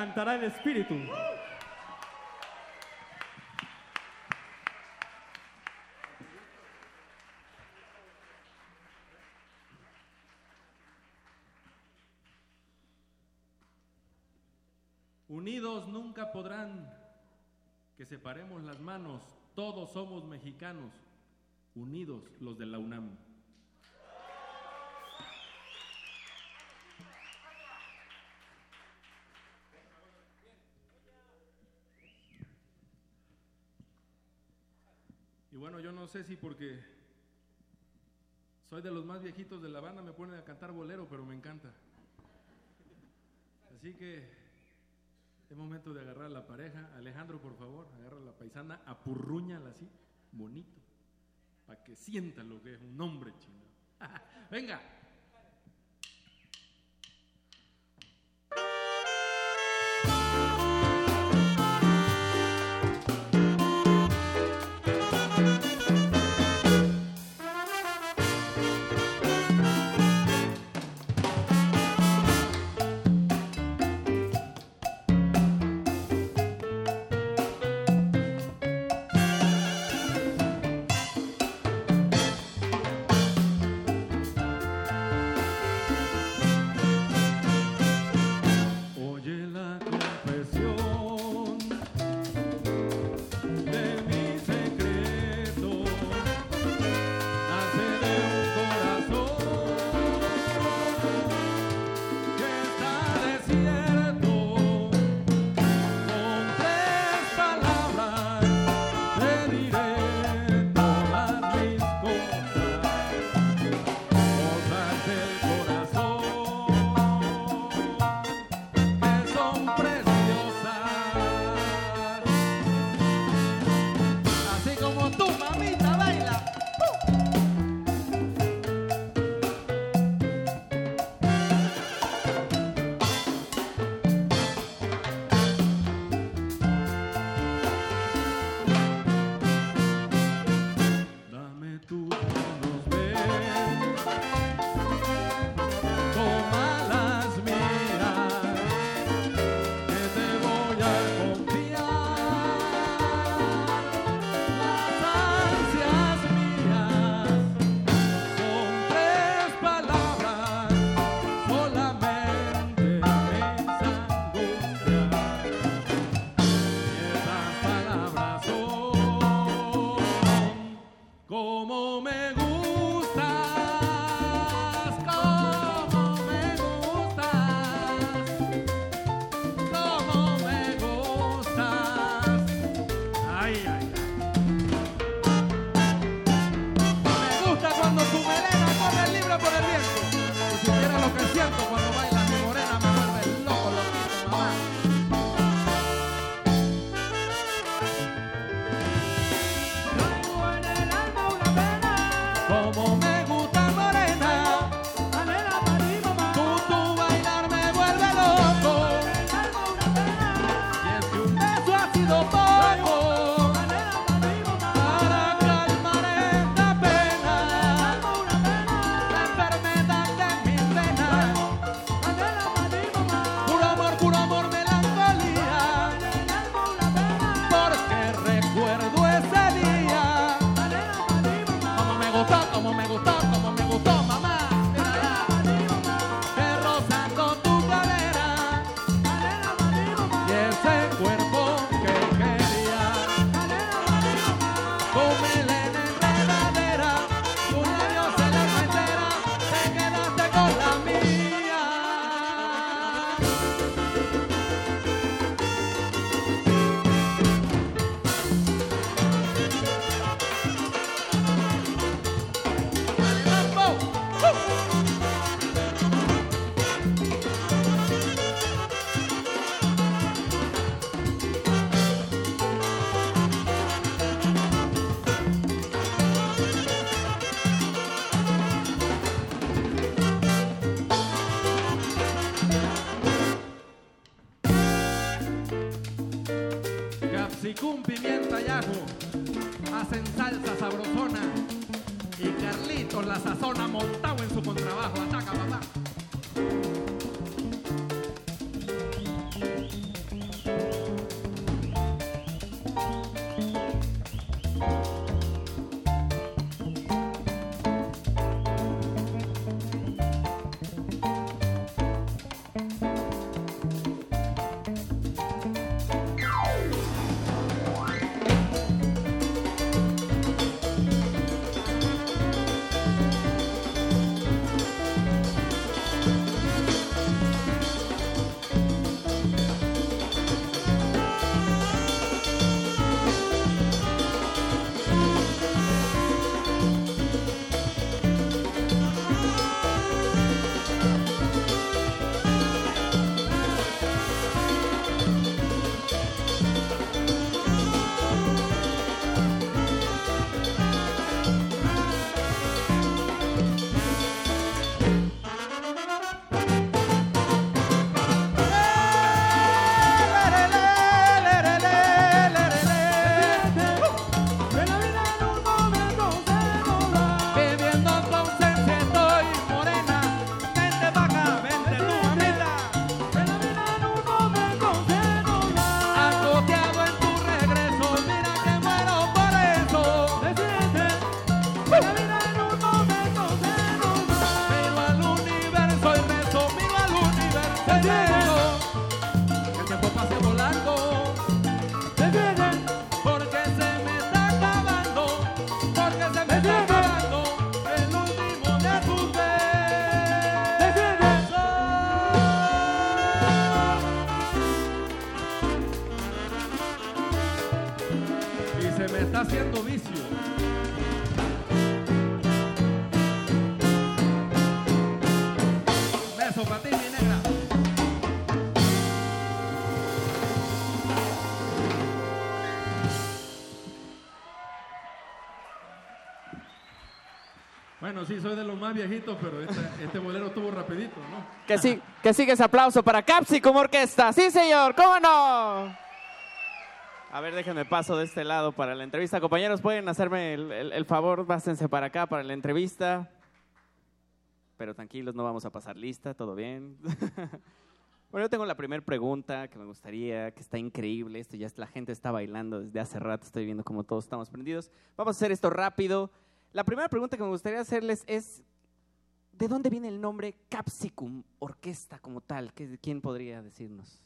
cantará el Espíritu. sé si porque soy de los más viejitos de la banda, me ponen a cantar bolero, pero me encanta. Así que es momento de agarrar a la pareja. Alejandro, por favor, agarra a la paisana, apurruñala así, bonito, para que sienta lo que es un hombre chino. Venga. Sí, soy de los más viejitos, pero este, este bolero estuvo rapidito, ¿no? Que, sí, que sigue ese aplauso para Capsicum Orquesta. Sí, señor, ¿cómo no? A ver, déjenme paso de este lado para la entrevista. Compañeros, ¿pueden hacerme el, favor? Pásense para acá para la entrevista. Pero tranquilos, no vamos a pasar lista, todo bien. bueno, yo tengo la primera pregunta que me gustaría, que está increíble. Esto ya la gente está bailando desde hace rato, estoy viendo como todos estamos prendidos. Vamos a hacer esto rápido. La primera pregunta que me gustaría hacerles es, ¿de dónde viene el nombre Capsicum Orquesta como tal? ¿Qué- ¿Quién podría decirnos?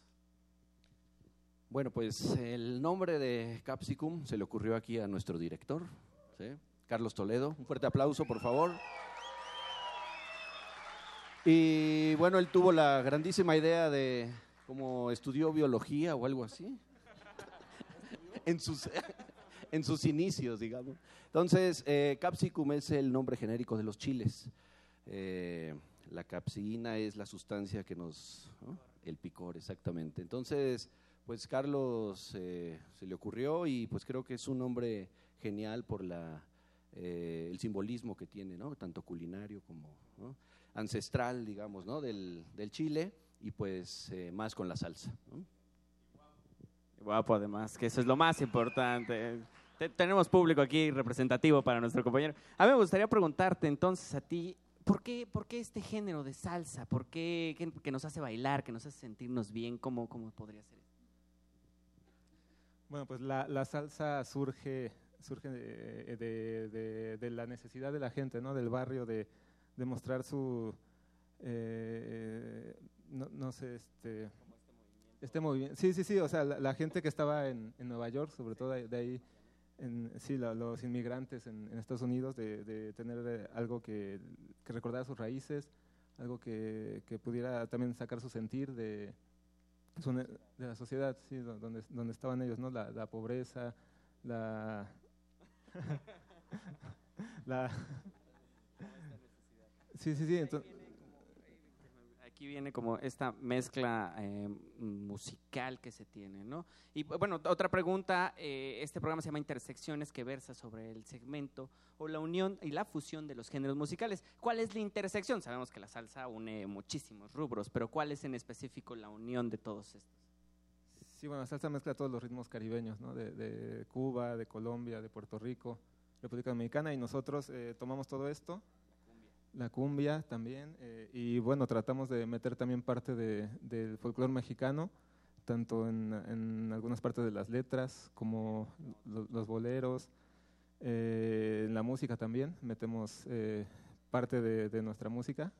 Bueno, pues el nombre de Capsicum se le ocurrió aquí a nuestro director, ¿sí? Carlos Toledo. Un fuerte aplauso, por favor. Y bueno, él tuvo la grandísima idea de, como estudió biología o algo así, en sus, en sus inicios, digamos. Entonces, eh, Capsicum es el nombre genérico de los chiles. Eh, la capsina es la sustancia que nos... ¿no? El picor, exactamente. Entonces, pues Carlos eh, se le ocurrió y pues creo que es un nombre genial por la, el simbolismo que tiene, ¿no? Tanto culinario como ancestral, digamos, ¿no? Del, del Chile y pues eh, más con la salsa. Guapo, además, que eso es lo más importante. Te- tenemos público aquí representativo para nuestro compañero. A mí me gustaría preguntarte entonces a ti, ¿por qué, por qué este género de salsa? ¿Por qué que, que nos hace bailar, que nos hace sentirnos bien? ¿Cómo, cómo podría ser? Bueno, pues la, la salsa surge, surge de, de- de- de la necesidad de la gente, ¿no? Del barrio, de, mostrar su, eh, no, no sé, este, este movimiento. Sí, sí, sí, o sea, la, la gente que estaba en, en Nueva York, sobre todo de ahí, en, sí, la- los inmigrantes en, en Estados Unidos, de, de tener eh, algo que, que recordara sus raíces, algo que, que pudiera también sacar su sentir de, su de la sociedad, sí, do- donde, donde estaban ellos, ¿no? La, la pobreza, la... la sí, sí, sí. entonces- Aquí viene como esta mezcla eh, musical que se tiene, ¿no? Y bueno, otra pregunta, eh, este programa se llama Intersecciones, que versa sobre el segmento o la unión y la fusión de los géneros musicales. ¿Cuál es la intersección? Sabemos que la salsa une muchísimos rubros, pero ¿cuál es en específico la unión de todos estos? Sí, bueno, la salsa mezcla todos los ritmos caribeños, ¿no? De, de Cuba, de Colombia, de Puerto Rico, República Dominicana, y nosotros eh, tomamos todo esto, la cumbia también, eh, y bueno, tratamos de meter también parte de- del folclore mexicano, tanto en, en algunas partes de las letras como lo- los boleros, eh, en la música también, metemos eh, parte de, de nuestra música.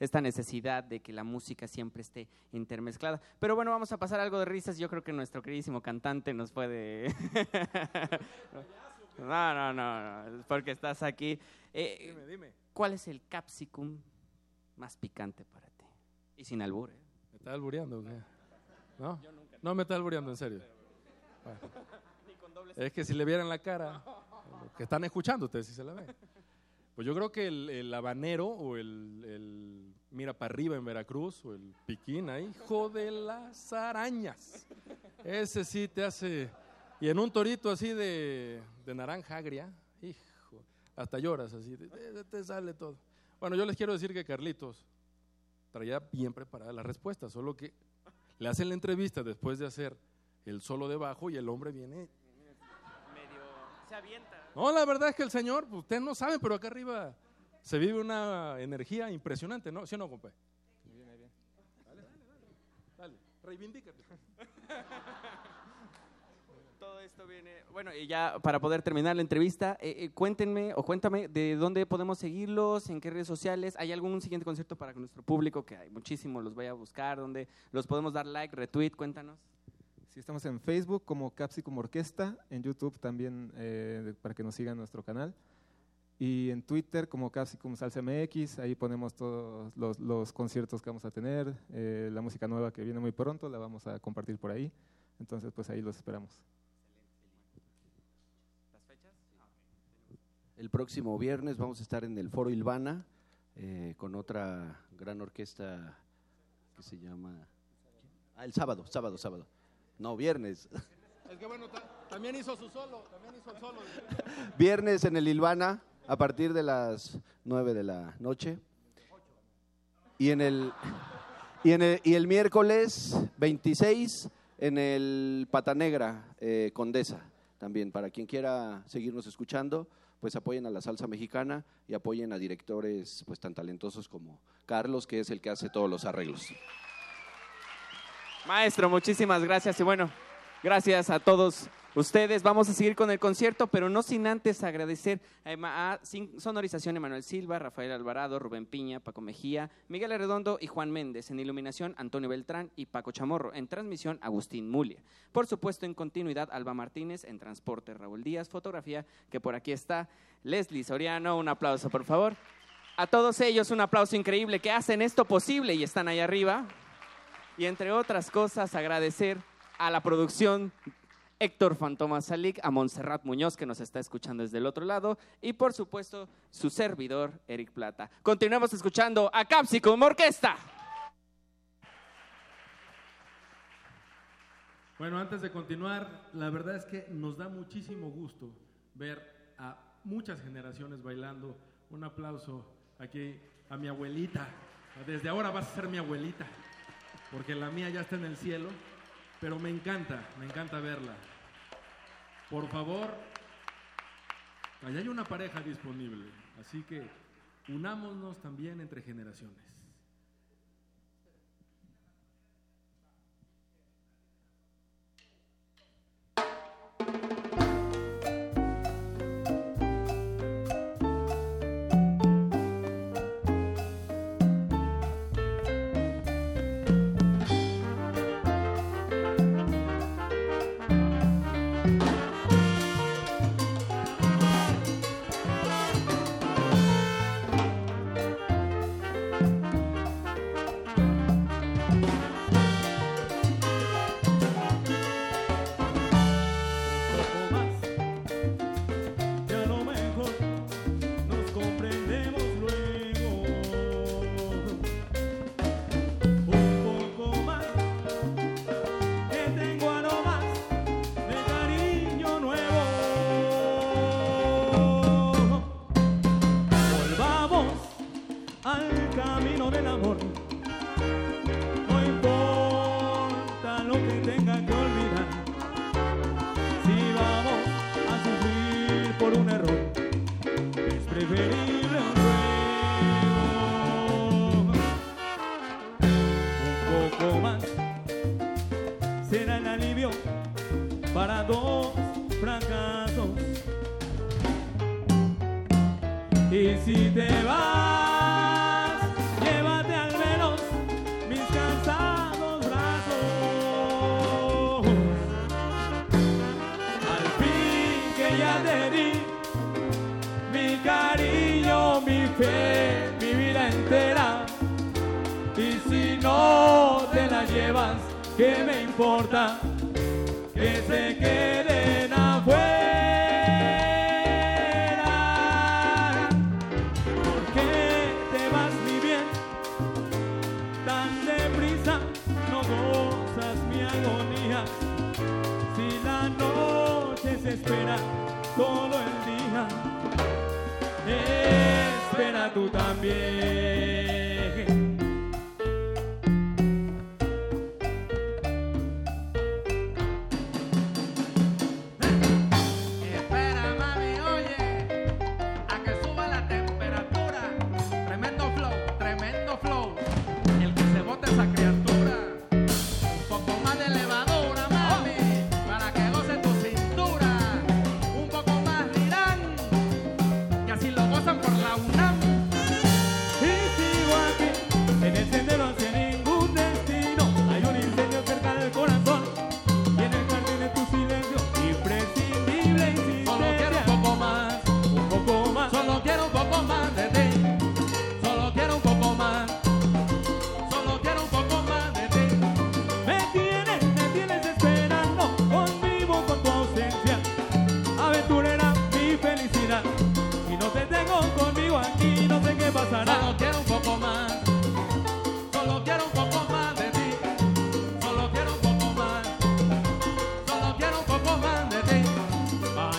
esta necesidad de que la música siempre esté intermezclada. Pero bueno, vamos a pasar algo de risas. Yo creo que nuestro queridísimo cantante nos puede... no, no, no, no, porque estás aquí. Eh, Dime, dime. ¿Cuál es el capsicum más picante para ti? Y sin albur, ¿eh? ¿Me está albureando o qué? ¿No? No me está albureando, en serio. Bueno. Es que si le vieran la cara, que están escuchando ustedes, si se la ven. Pues yo creo que el, el habanero o el, el mira para arriba en Veracruz o el piquín ahí, hijo de las arañas. Ese sí te hace... Y en un torito así de, de naranja agria, hijo, hasta lloras así, te, sale todo. Bueno, yo les quiero decir que Carlitos traía bien preparada la respuesta, solo que le hacen la entrevista después de hacer el solo de bajo y el hombre viene Se avienta. no, la verdad es que el señor, pues, ustedes no saben, pero acá arriba se vive una energía impresionante, ¿no? ¿Sí o no, compa? Bien, bien. Dale, dale, dale. Dale, reivindícate. Esto viene... Bueno, y ya para poder terminar la entrevista, eh, eh, cuéntenme o cuéntame de dónde podemos seguirlos, en qué redes sociales. ¿Hay algún siguiente concierto para nuestro público? Que hay muchísimo, los voy a buscar, donde los podemos dar like, retweet, cuéntanos. Sí, estamos en Facebook como Capsicum Orquesta, en YouTube también eh, para que nos sigan nuestro canal. Y en Twitter como Capsicum Salsa MX, ahí ponemos todos los, conciertos que vamos a tener, la música nueva que viene muy pronto, la vamos a compartir por ahí. Entonces, pues ahí los esperamos. El próximo viernes vamos a estar en el Foro Ilvana eh, con otra gran orquesta que se llama... Ah, el sábado, sábado, sábado. No, viernes. Es que bueno, ta- también hizo su solo, también hizo el solo. Viernes en el Ilvana a partir de las 9 de la noche. Y en el, Y, en el, y el miércoles 26 en el Pata Negra, eh, Condesa, también, para quien quiera seguirnos escuchando, pues apoyen a la salsa mexicana y apoyen a directores pues tan talentosos como Carlos, que es el que hace todos los arreglos. Maestro, muchísimas gracias y bueno, gracias a todos ustedes. Vamos a seguir con el concierto, pero no sin antes agradecer a, Sonorización Emanuel Silva, Rafael Alvarado, Rubén Piña, Paco Mejía, Miguel Arredondo y Juan Méndez. En iluminación, Antonio Beltrán y Paco Chamorro. En transmisión, Agustín Mulia. Por supuesto, en continuidad, Alba Martínez. En transporte, Raúl Díaz. Fotografía, que por aquí está. Leslie Soriano, un aplauso, por favor. A todos ellos, un aplauso increíble que hacen esto posible y están ahí arriba. Y entre otras cosas, agradecer a la producción Héctor Fantoma Salik, a Montserrat Muñoz, que nos está escuchando desde el otro lado, y por supuesto, su servidor, Eric Plata. Continuamos escuchando a Capsicum Orquesta. Bueno, antes de continuar, la verdad es que nos da muchísimo gusto ver a muchas generaciones bailando. Un aplauso aquí a mi abuelita. Desde ahora vas a ser mi abuelita, porque la mía ya está en el cielo, pero me encanta, me encanta verla. Por favor, allá hay una pareja disponible, así que unámonos también entre generaciones.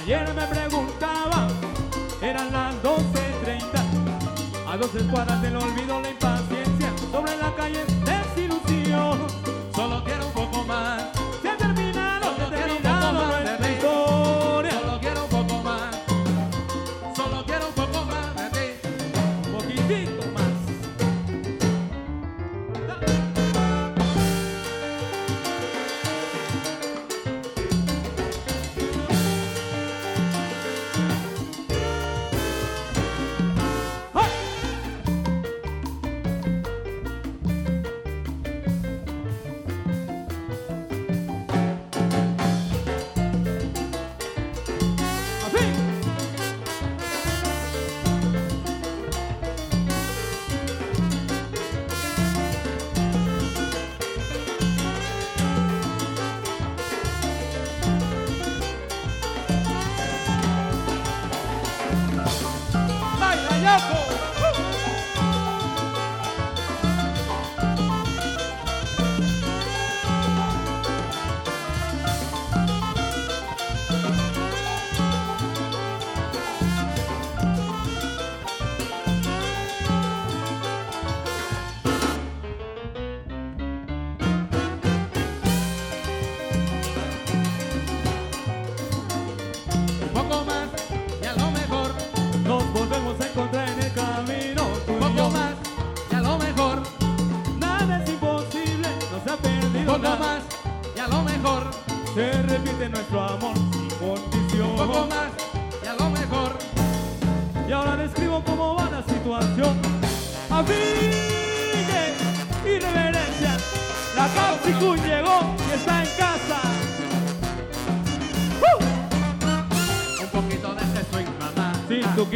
Ayer me preguntaba, eran las 12.30. A dos escuadras del olvido, la impaciencia. Sobre la calle, desilusión.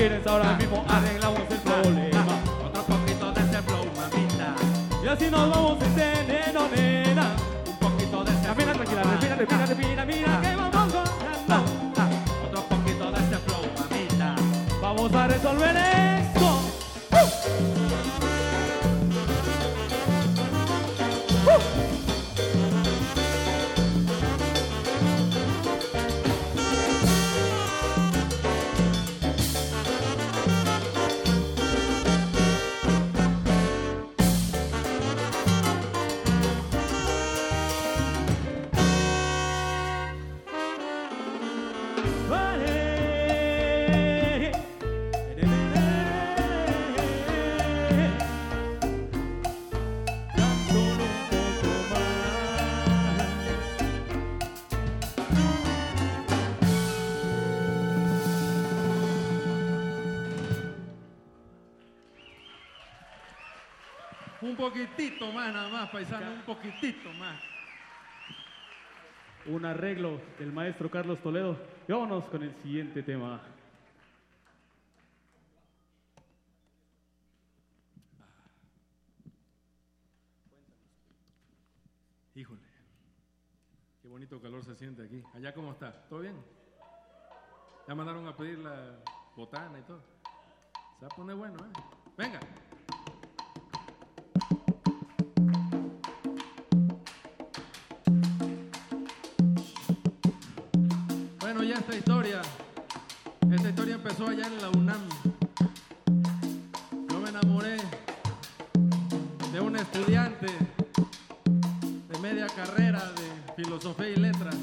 Si tú más paisano, un poquitito más. Un arreglo del maestro Carlos Toledo. Y vámonos con el siguiente tema. Híjole, qué bonito calor se siente aquí. Allá cómo está, ¿todo bien? Ya mandaron a pedir la botana y todo. Se va a poner bueno, ¿eh? Venga. Esta historia, esta historia empezó allá en la UNAM. Yo me enamoré de un estudiante de media carrera de filosofía y letras,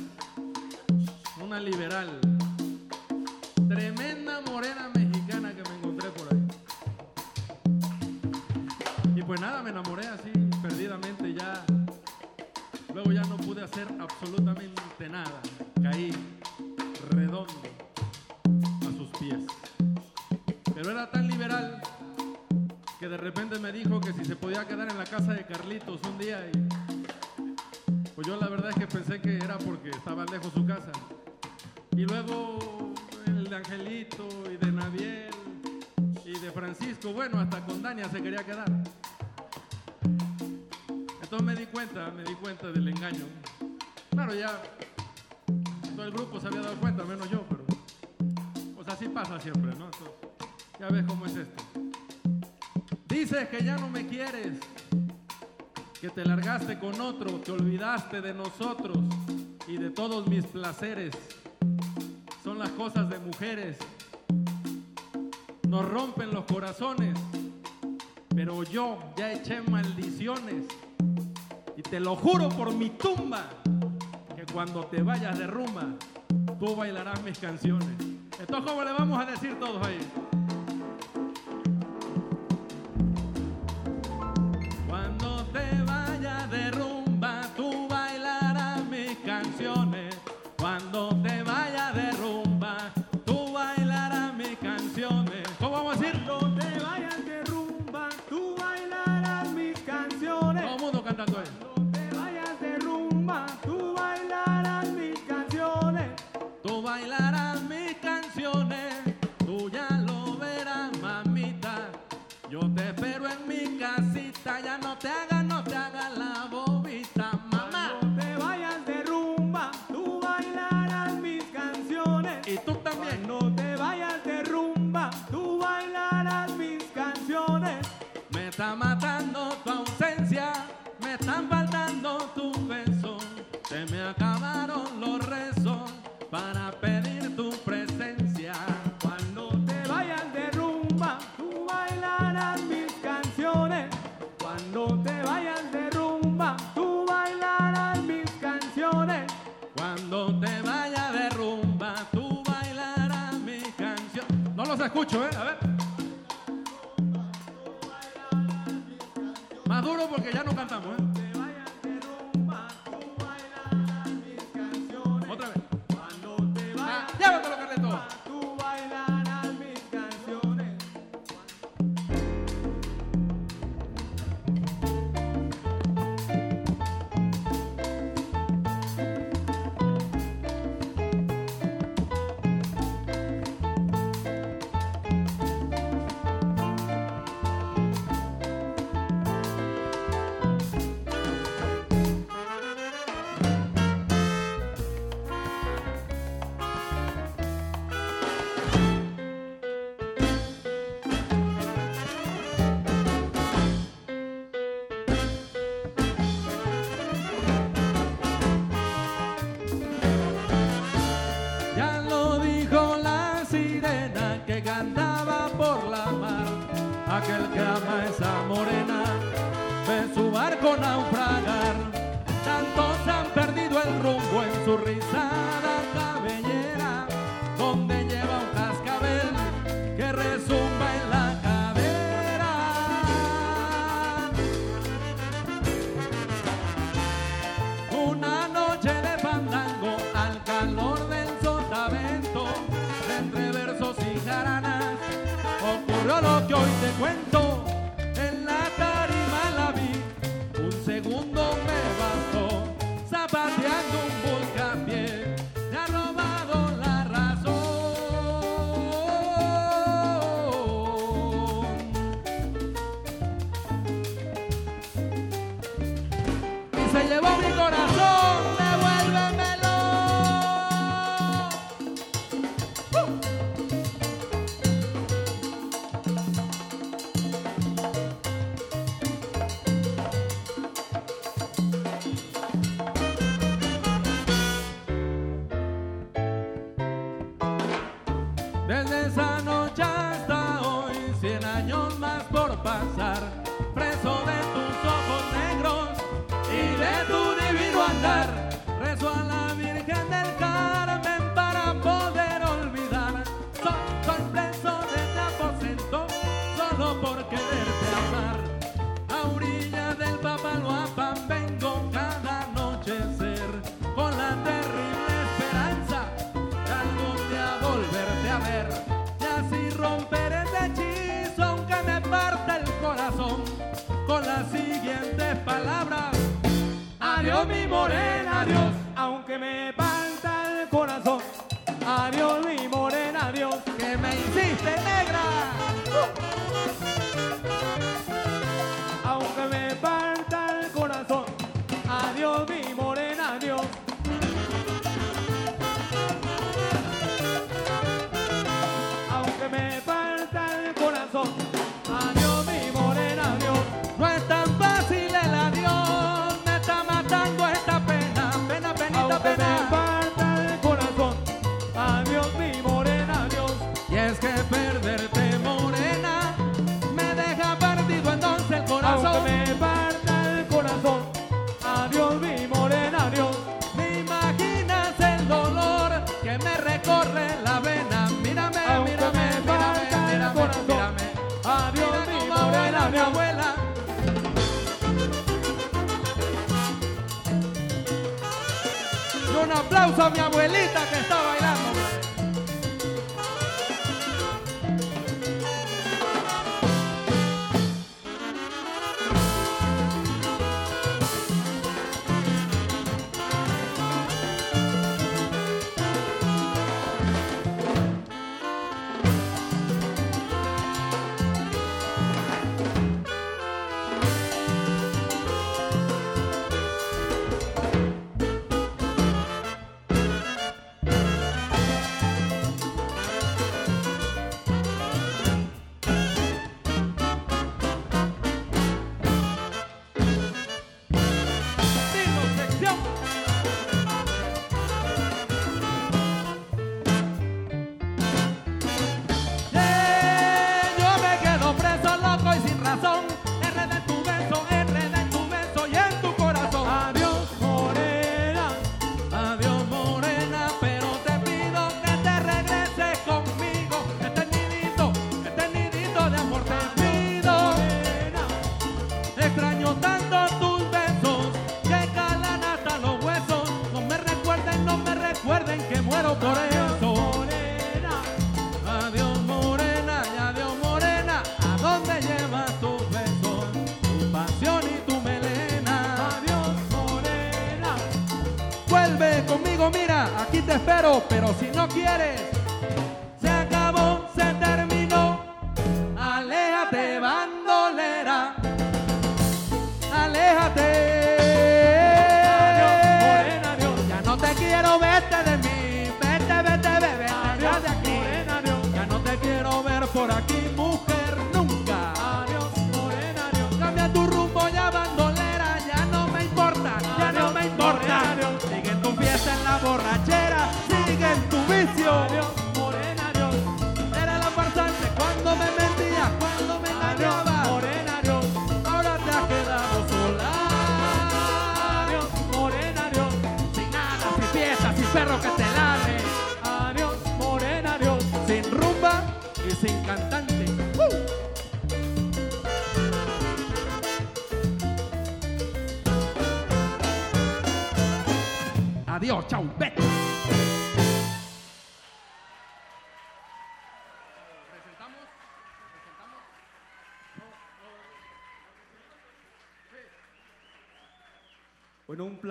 una liberal, tremenda morena mexicana que me encontré por ahí. Y pues nada, me enamoré así perdidamente ya. Luego ya no pude hacer absolutamente nada. Caí redondo a sus pies. Pero era tan liberal que de repente me dijo que si se podía quedar en la casa de Carlitos un día y pues yo la verdad es que pensé que era porque estaba lejos su casa. Y luego el de Angelito y de Naviel y de Francisco, bueno, hasta con Dania se quería quedar. Entonces me di cuenta, me di cuenta del engaño. Claro, ya el grupo se había dado cuenta, menos yo, pero. Pues así pasa siempre, ¿no? Ya ves cómo es esto. Dices que ya no me quieres, que te largaste con otro, te olvidaste de nosotros y de todos mis placeres. Son las cosas de mujeres. Nos rompen los corazones, pero yo ya eché maldiciones. Y te lo juro por mi tumba cuando te vayas de rumba, tú bailarás mis canciones. Esto es como le vamos a decir todos ahí. Cuando te vayas de rumba, tú bailarás mis canciones. Cuando escucho, ¿eh? A ver. Si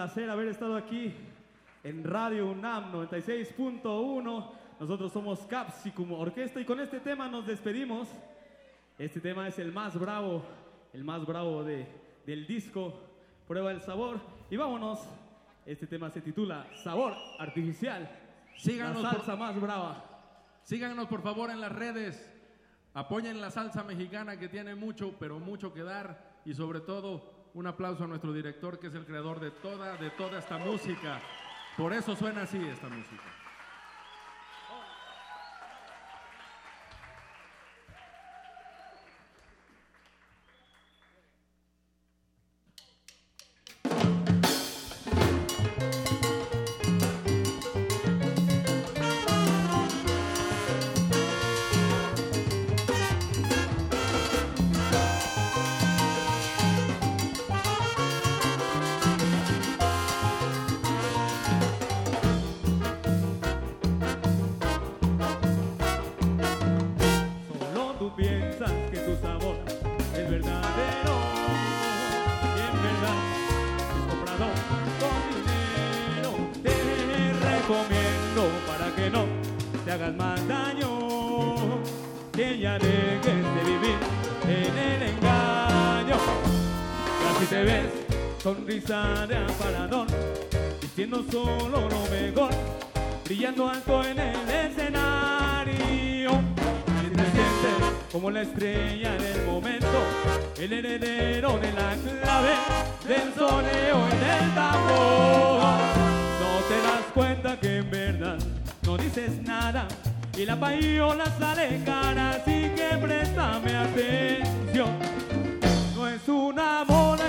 placer haber estado aquí en Radio UNAM 96.1. Nosotros somos Capsicum Orquesta y con este tema nos despedimos. Este tema es el más bravo, el más bravo de, del disco Prueba el Sabor. Y vámonos, este tema se titula Sabor Artificial. Síganos la por- salsa más brava. Síganos por favor en las redes. Apoyen la salsa mexicana que tiene mucho, pero mucho que dar. Y sobre todo, un aplauso a nuestro director que es el creador de toda, de toda esta música. Por eso suena así esta música. Más daño, que ya dejes de vivir en el engaño. Y así te ves, sonrisa de aparador, diciendo solo lo mejor, brillando alto en el escenario. Y te sientes como la estrella del momento, el heredero de la clave del soneo y del tambor. No te das cuenta que en verdad no dices nada y la payola sale cara, así que préstame atención. No es una moda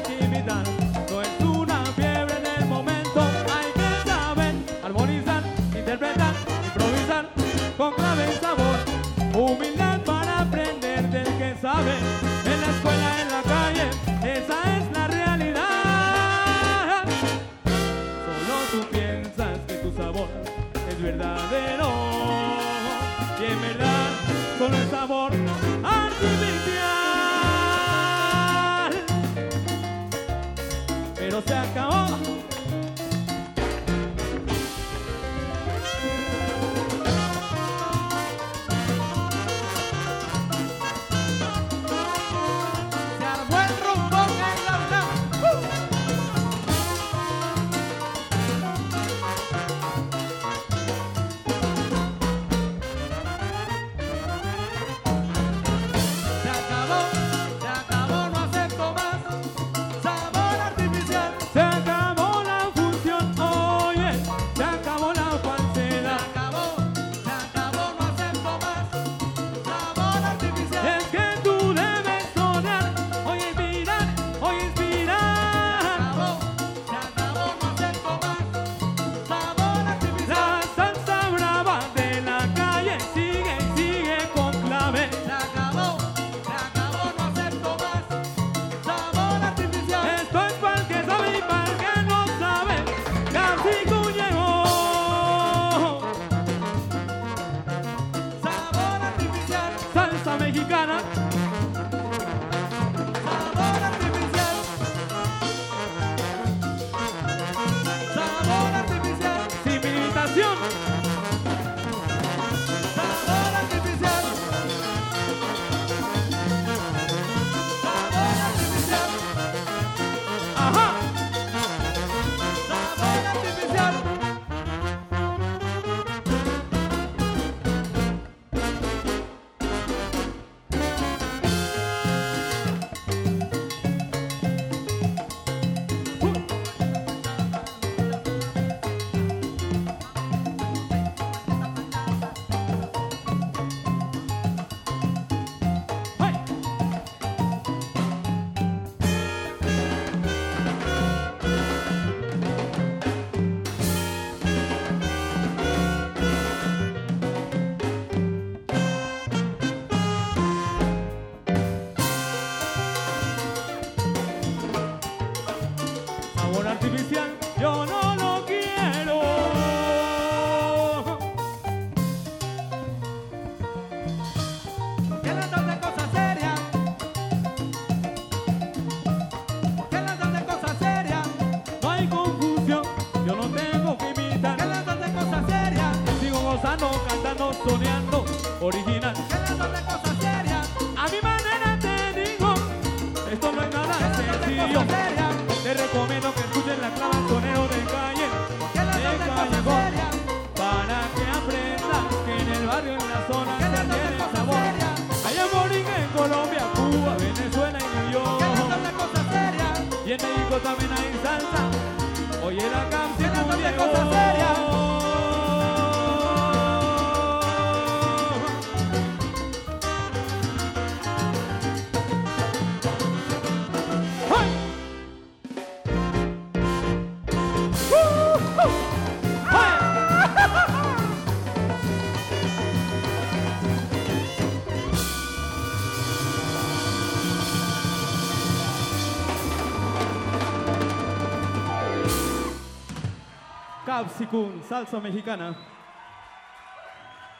Salsa Mexicana.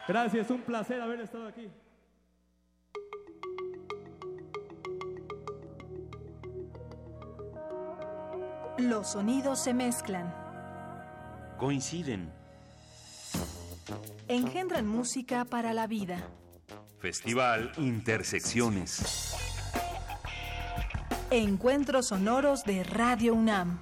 Gracias, un placer haber estado aquí. Los sonidos se mezclan. Coinciden. Engendran música para la vida. Festival Intersecciones. Encuentros sonoros de Radio UNAM.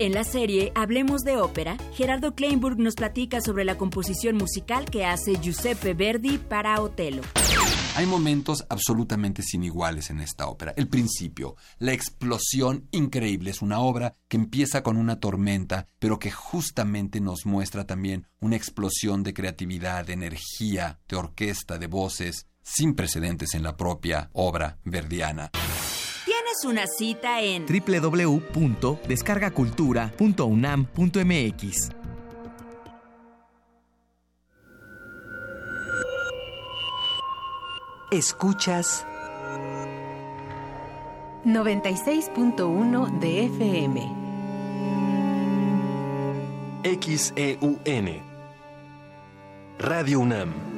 En la serie Hablemos de ópera, Gerardo Kleinburg nos platica sobre la composición musical que hace Giuseppe Verdi para Otelo. Hay momentos absolutamente sin iguales en esta ópera. El principio, la explosión increíble, es una obra que empieza con una tormenta, pero que justamente nos muestra también una explosión de creatividad, de energía, de orquesta, de voces, sin precedentes en la propia obra verdiana. Una cita en www.descargacultura.unam.mx. Escuchas 96.1 de FM. XEUN. Radio UNAM.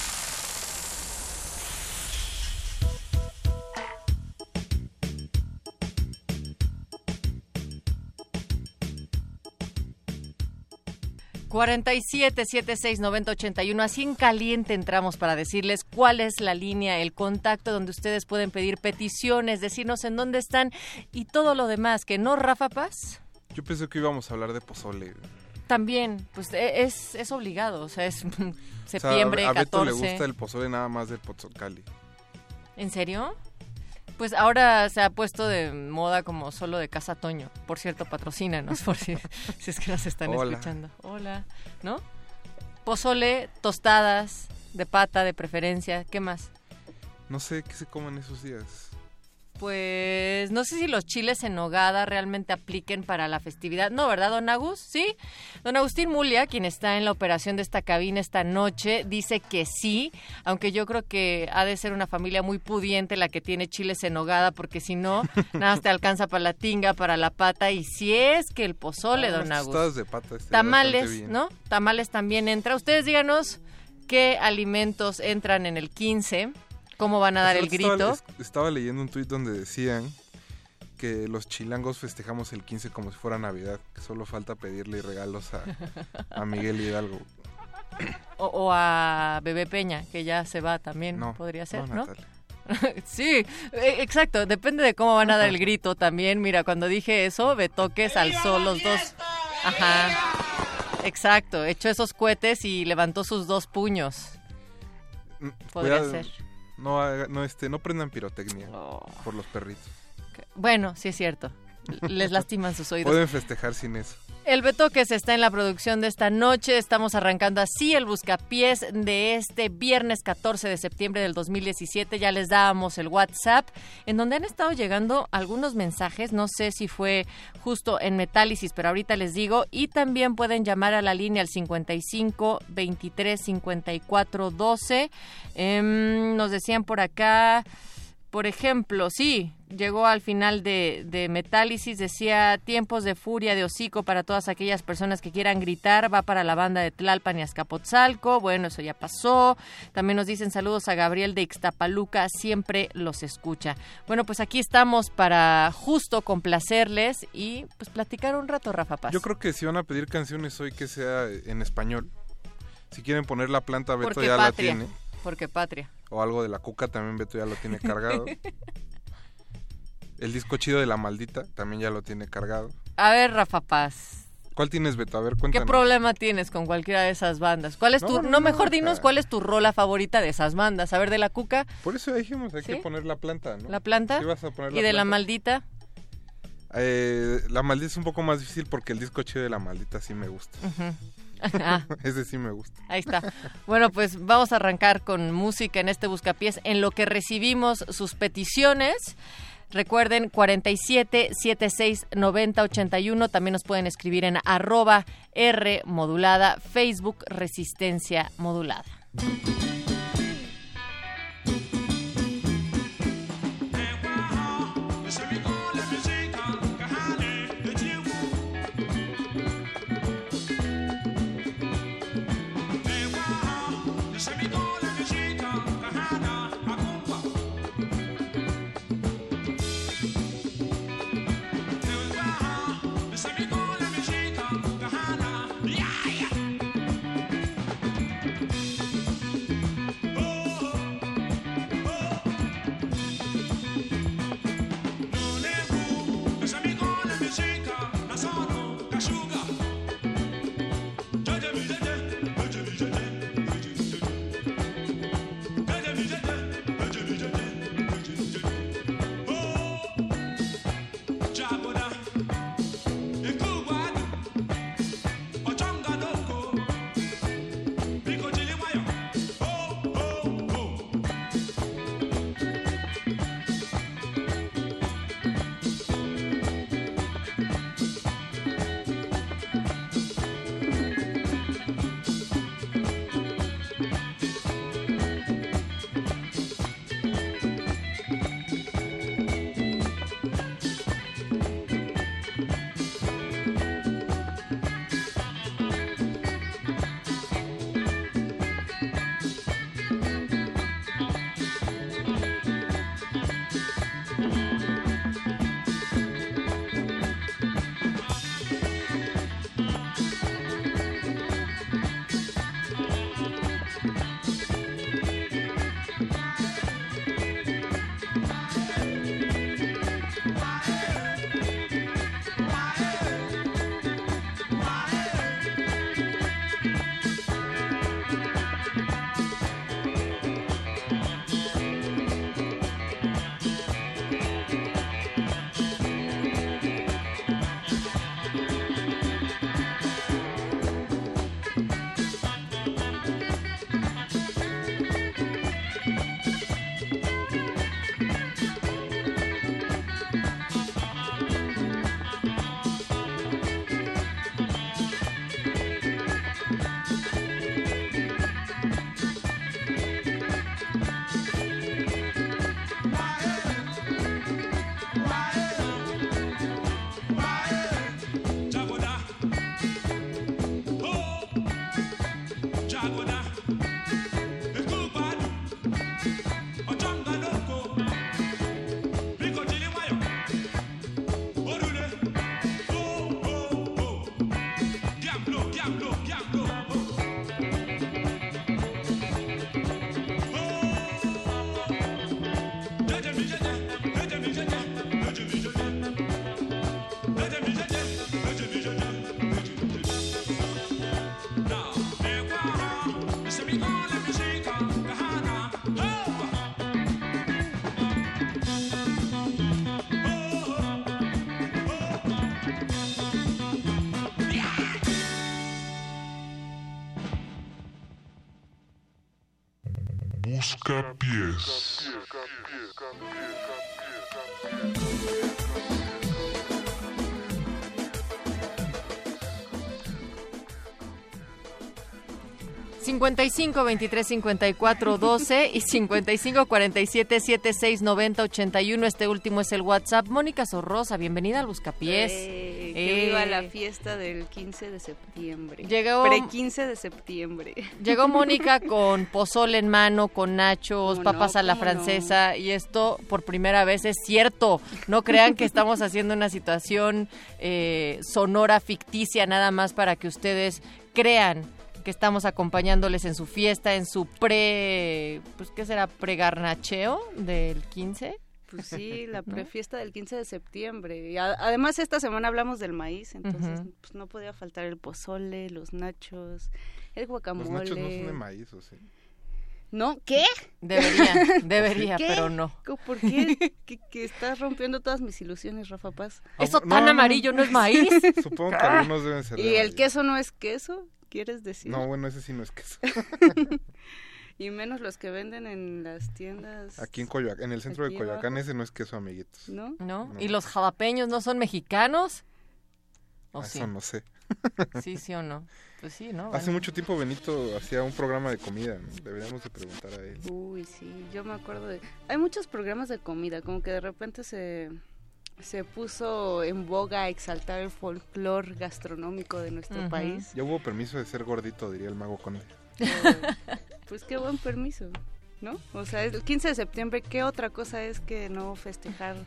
Uno Así en caliente entramos para decirles cuál es la línea, el contacto donde ustedes pueden pedir peticiones, decirnos en dónde están y todo lo demás. ¿Que no, Rafa Paz? Yo pensé que íbamos a hablar de pozole. También, pues e, es, es obligado, o sea, es septiembre, o sea, a, a 14. Beto le gusta el pozole nada más del Pozzocali. ¿En serio? Pues ahora se ha puesto de moda como solo de Casa Toño. Por cierto, patrocínanos por si, si es que nos están Hola. escuchando. Hola, ¿no? Pozole, tostadas, de pata de preferencia. ¿Qué más? No sé qué se comen esos días. Pues no sé si los chiles en nogada realmente apliquen para la festividad. No, ¿verdad, don Agus? Sí. Don Agustín Mulia, quien está en la operación de esta cabina esta noche, dice que sí, aunque yo creo que ha de ser una familia muy pudiente la que tiene chiles en nogada, porque si no, nada más te alcanza para la tinga, para la pata, y si es que el pozole, Ah, don Agus. de pata bastante Tamales. ¿no? Tamales también entra. Ustedes díganos qué alimentos entran en el 15, cómo van a dar el grito. Estaba, estaba leyendo un tuit donde decían que los chilangos festejamos el 15 como si fuera Navidad, que solo falta pedirle regalos a, a Miguel Hidalgo. O, o a Bebé Peña, que ya se va también, No, podría ser, no, sí, eh, exacto, depende de cómo van a dar el grito también. Mira, cuando dije eso, Betoques alzó los dos. Ajá. Exacto, echó esos cohetes y levantó sus dos puños. Podría Cuidado, ser. No, haga- no, este, no prendan pirotecnia Oh. por los perritos. Bueno, sí es cierto. les lastiman sus oídos. Pueden festejar sin eso. El Betoques está en la producción de esta noche. Estamos arrancando así el buscapiés de este viernes 14 de septiembre del 2017. Ya les dábamos el WhatsApp, en donde han estado llegando algunos mensajes. No sé si fue justo en Metálisis, pero ahorita les digo. Y también pueden llamar a la línea al 55 23 54 12. nos decían por acá. Por ejemplo, sí, llegó al final de, de, Metálisis, decía tiempos de furia de hocico para todas aquellas personas que quieran gritar, va para la banda de Tlalpan y Azcapotzalco, bueno, eso ya pasó. También nos dicen saludos a Gabriel de Ixtapaluca, siempre los escucha. Bueno, pues aquí estamos para justo complacerles y pues platicar un rato, Rafa Paz. Yo creo que si van a pedir canciones hoy que sea en español, si quieren poner la planta, Beto ya la tiene. Porque patria. O algo de la cuca también Beto ya lo tiene cargado. El disco chido de la maldita también ya lo tiene cargado. A ver, Rafa Paz. ¿Cuál tienes, Beto? A ver, cuéntanos. ¿Qué problema tienes con cualquiera de esas bandas? ¿Cuál es tu, no, mejor dinos cuál es tu rola favorita de esas bandas? A ver, de la cuca. Por eso dijimos, hay que poner la planta, ¿no? ¿La planta? ¿Sí vas a poner ¿Y de la maldita? Eh, la maldita es un poco más difícil porque el disco chido de la maldita sí me gusta. Ah. Ese sí me gusta. Ahí está. Bueno, pues vamos a arrancar con música en este buscapiés en lo que recibimos sus peticiones. Recuerden 47 76 90 81. También nos pueden escribir en arroba R modulada, Facebook Resistencia Modulada. 55 23 54 12 y 55 47 76 90 81. Este último es el WhatsApp. Mónica Sorrosa, bienvenida al Buscapiés. Eh, que viva la fiesta del 15 de septiembre. Llegó- Pre 15 de septiembre. Llegó Mónica con pozole en mano, con nachos, ¿Cómo papas no? a la francesa y esto por primera vez es cierto. No crean que estamos haciendo una situación eh, sonora ficticia nada más para que ustedes crean que estamos acompañándoles en su fiesta, en su pre, pues qué será, pregarnacheo del 15. Pues sí, la prefiesta del 15 de septiembre. Y a- además esta semana hablamos del maíz, entonces Ujú. pues no podía faltar el pozole, los nachos, el Los guacamole. nachos no son de maíz, ¿o sí? ¿No? ¿Qué? Debería, debería, ¿Qué? pero no. ¿Cómo- ¿Por qué? que, que estás rompiendo todas mis ilusiones, Rafa Paz. Eso tan amarillo no es maíz. Supongo que algunos deben ser de ¿Y el maíz. queso no es queso? ¿Quieres decir? No, bueno, ese sí no es queso. Y menos los que venden en las tiendas. Aquí en Coyoacán, en el centro de Coyoacán, abajo. ese no es queso, amiguitos. ¿No? ¿No? No. ¿Y los jalapeños no son mexicanos? ¿O Ah, sí? Eso no sé. Sí, sí o no. Pues sí, ¿no? Hace mucho tiempo Benito hacía un programa de comida. ¿no? Deberíamos de preguntar a él. Uy, sí, yo me acuerdo de... Hay muchos programas de comida, como que de repente se, se puso en boga exaltar el folclore gastronómico de nuestro país. Ya hubo permiso de ser gordito, diría el mago conde. Pues qué buen permiso, ¿no? O sea, el 15 de septiembre, ¿qué otra cosa es que no festejar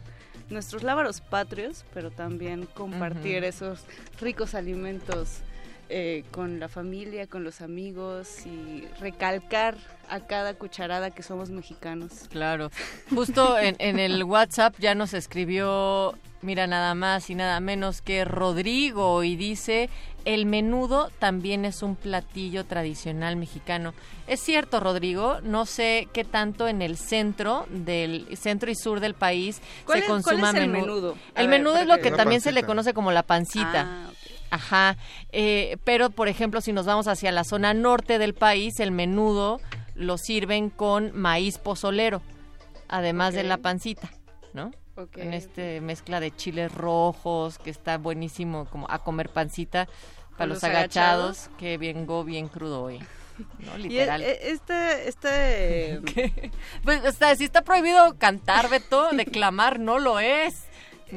nuestros lábaros patrios, pero también compartir esos ricos alimentos eh, con la familia, con los amigos y recalcar a cada cucharada que somos mexicanos? Claro. Justo en, en el WhatsApp ya nos escribió, mira, nada más y nada menos que Rodrigo y dice, el menudo también es un platillo tradicional mexicano. Es cierto, Rodrigo, no sé qué tanto en el centro del centro y sur del país ¿Cuál se es- cuál consuma es el menu- menudo? El ver, menudo es lo que- también se le conoce como la pancita. Ah, Ajá, eh, pero por ejemplo, si nos vamos hacia la zona norte del país, el menudo lo sirven con maíz pozolero, además de la pancita, ¿no? En este mezcla de chiles rojos, que está buenísimo como a comer pancita para ¿Con los, los agachados, agachados? que vengo bien crudo hoy. ¿no? Literal. e- e- este, este Pues, o sea, si está prohibido cantar, Beto, declamar no lo es.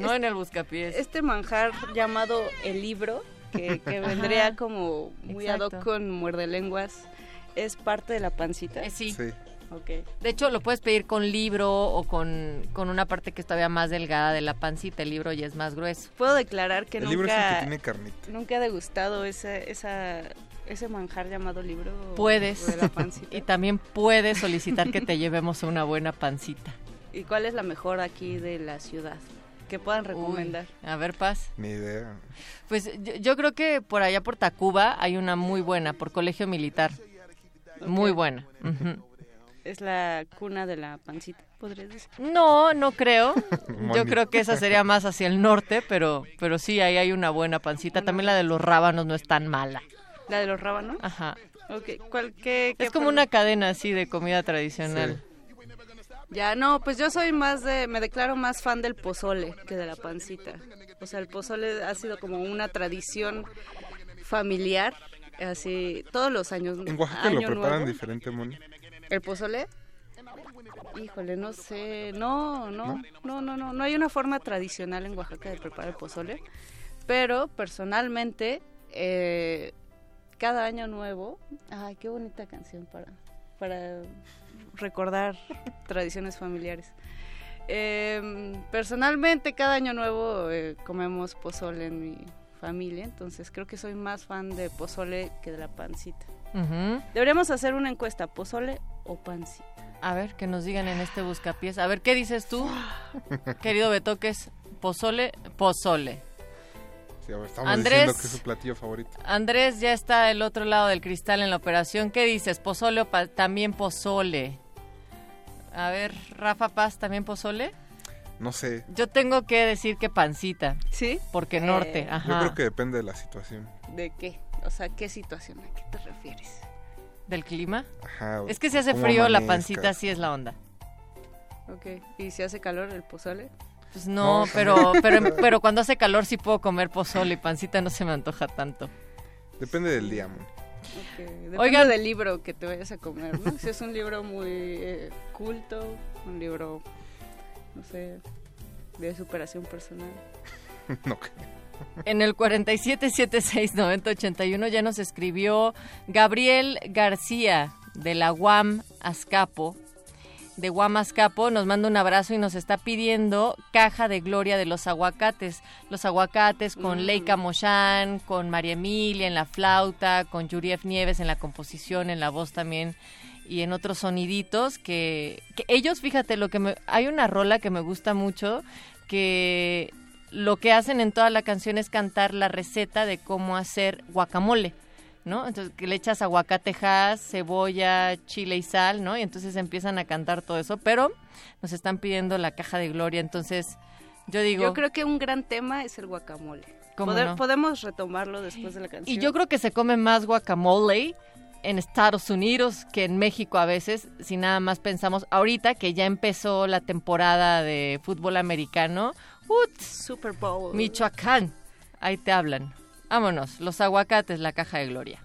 No en el buscapiés. este manjar llamado el libro, que, que vendría Ajá. como muy ad hoc Exacto. con muerde lenguas, es parte de la pancita. Eh, sí. Ok. De hecho, lo puedes pedir con libro o con, con una parte que es todavía más delgada de la pancita. El libro ya es más grueso. Puedo declarar que El libro es el que nunca, tiene carnita. nunca he degustado ese, esa, ese manjar llamado libro Puedes. de la pancita. Y también puedes solicitar que te llevemos una buena pancita. ¿Y cuál es la mejor aquí de la ciudad? Que puedan recomendar. A ver, Paz. Ni idea. Pues yo, yo creo que por allá por Tacuba hay una muy buena, por Colegio Militar. Muy buena. Es la cuna de la pancita, podrías decir. No, no creo. Yo creo que esa sería más hacia el norte, pero, pero sí, ahí hay una buena pancita. También la de los rábanos no es tan mala. ¿La de los rábanos? Ajá. Ok, ¿cuál, qué, qué Es como una cadena así de comida tradicional. Ya, no, pues yo soy más de, me declaro más fan del pozole que de la pancita. O sea, el pozole ha sido como una tradición familiar, así, todos los años. En Oaxaca lo preparan nuevo. diferente, Moni. ¿El pozole? Híjole, no sé, no, no, no, no, no, no hay una forma tradicional en Oaxaca de preparar el pozole, pero personalmente, eh, cada año nuevo, ay, qué bonita canción para, para recordar tradiciones familiares. Eh, personalmente, cada año nuevo eh, comemos pozole en mi familia, entonces creo que soy más fan de pozole que de la pancita. Deberíamos hacer una encuesta, pozole o pancita. A ver, que nos digan en este buscapiés. A ver, ¿qué dices tú, querido Betoques? Pozole, pozole. Sí, estamos Andrés. diciendo que es su platillo favorito. Andrés ya está del otro lado del cristal en la operación. ¿Qué dices? ¿Pozole o pa- también pozole? A ver, Rafa Paz, ¿también pozole? No sé. Yo tengo que decir que pancita. ¿Sí? Porque norte, Eh, ajá. Yo creo que depende de la situación. ¿De qué? O sea, ¿qué situación? ¿A qué te refieres? del clima. Ajá, Es que si hace frío, la pancita sí es la onda. Ok. ¿Y si hace calor el pozole? Pues no, No, pero, pero, pero cuando hace calor sí puedo comer pozole y pancita no se me antoja tanto. Depende del día, Moni. Ok, Depende Oigan. del libro que te vayas a comer, ¿no? Si es un libro muy eh, culto, un libro, no sé, de superación personal. no. En el 47769081 ya nos escribió Gabriel García de la UAM Azcapo. De UAM Azcapo nos manda un abrazo y nos está pidiendo caja de gloria de los aguacates. Los aguacates con Mm. Leica Moshan, con María Emilia en la flauta, con Yuriev Nieves en la composición, en la voz también y en otros soniditos que, que ellos, fíjate, lo que me, hay una rola que me gusta mucho que lo que hacen en toda la canción es cantar la receta de cómo hacer guacamole, ¿no? Entonces que le echas aguacatejas, cebolla, chile y sal, ¿no? Y entonces empiezan a cantar todo eso, pero nos están pidiendo la caja de gloria, entonces yo digo... Yo creo que un gran tema es el guacamole. ¿Cómo Pode- no? Podemos retomarlo después de la canción. Y yo creo que se come más guacamole en Estados Unidos que en México a veces, si nada más pensamos ahorita que ya empezó la temporada de fútbol americano. ¡Ut! Super Bowl. Michoacán. Ahí te hablan. Vámonos, los aguacates, la caja de gloria.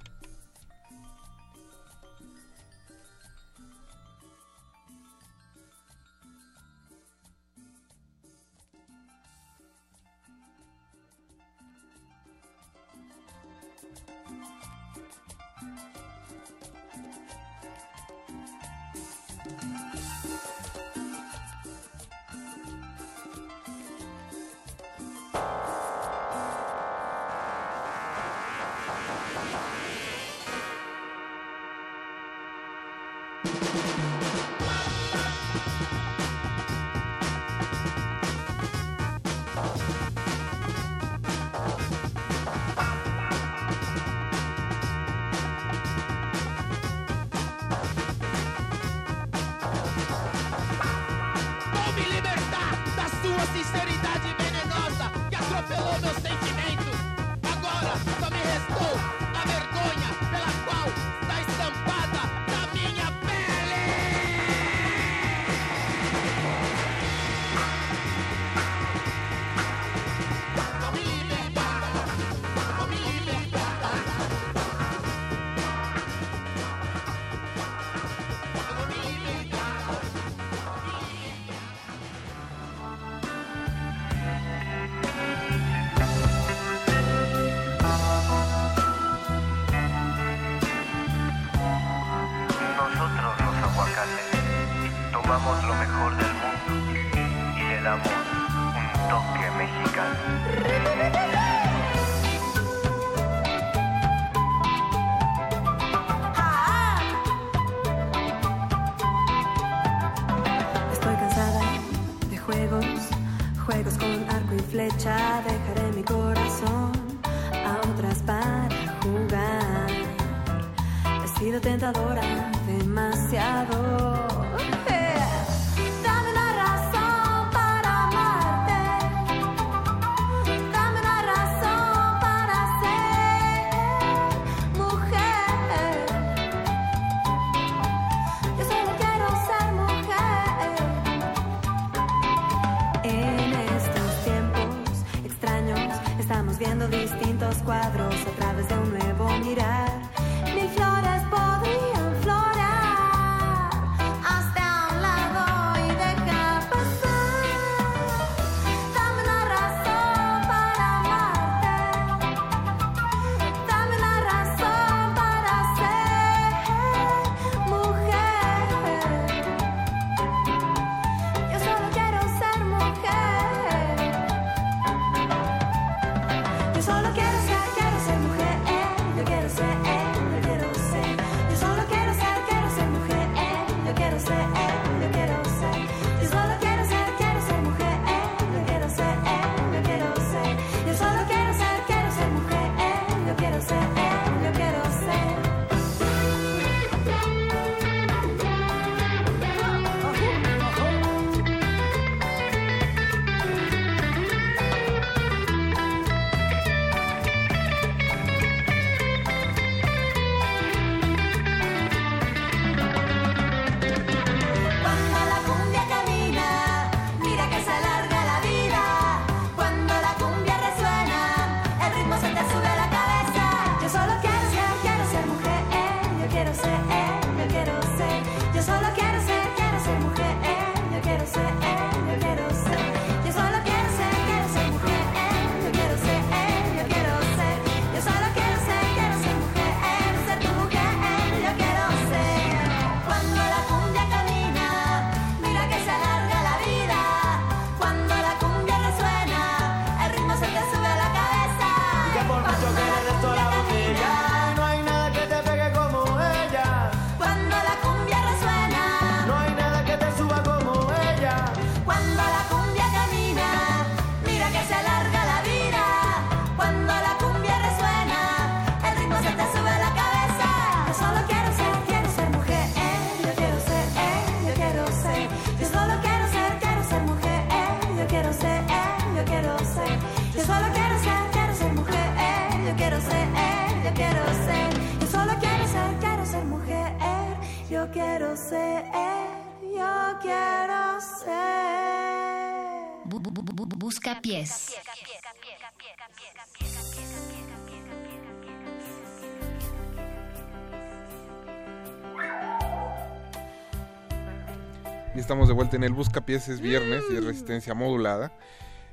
De vuelta en el Buscapiés, es viernes y es resistencia modulada.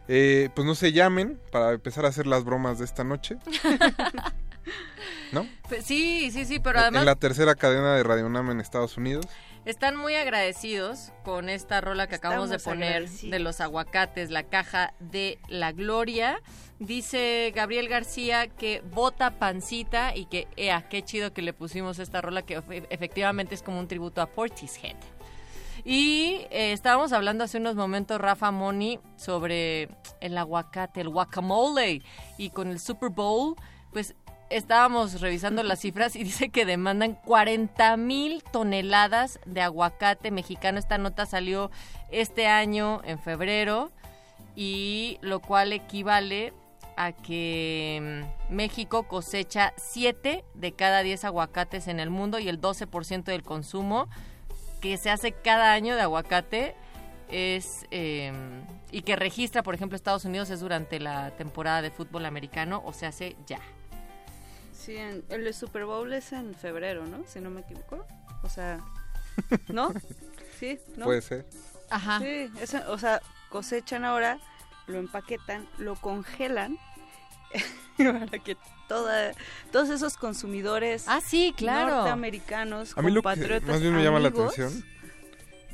Eh, pues no se llamen para empezar a hacer las bromas de esta noche. ¿No? Pues sí, sí, sí, pero en además la tercera cadena de Radio UNAM en Estados Unidos. están muy agradecidos con esta rola que acabamos de poner de los aguacates, la caja de la gloria. Dice Gabriel García que bota pancita y que, ea, qué chido que le pusimos esta rola que efe- efectivamente es como un tributo a Portishead. Y eh, estábamos hablando hace unos momentos, Rafa Moni, sobre el aguacate, el guacamole. Y con el Super Bowl, pues estábamos revisando las cifras y dice que demandan 40 mil toneladas de aguacate mexicano. Esta nota salió este año, en febrero, y lo cual equivale a que mm, México cosecha 7 de cada 10 aguacates en el mundo y el 12% del consumo que se hace cada año de aguacate es eh, y que registra, por ejemplo, Estados Unidos es durante la temporada de fútbol americano o se hace ya. Sí, en- el Super Bowl es en febrero, ¿no? Si no me equivoco. O sea, ¿no? Sí, ¿no? Puede ser. Ajá. Sí, o sea, cosechan ahora, lo empaquetan, lo congelan para que toda, todos esos consumidores ah, sí, claro. norteamericanos, A mí lo que compatriotas, más bien me llama la amigos, atención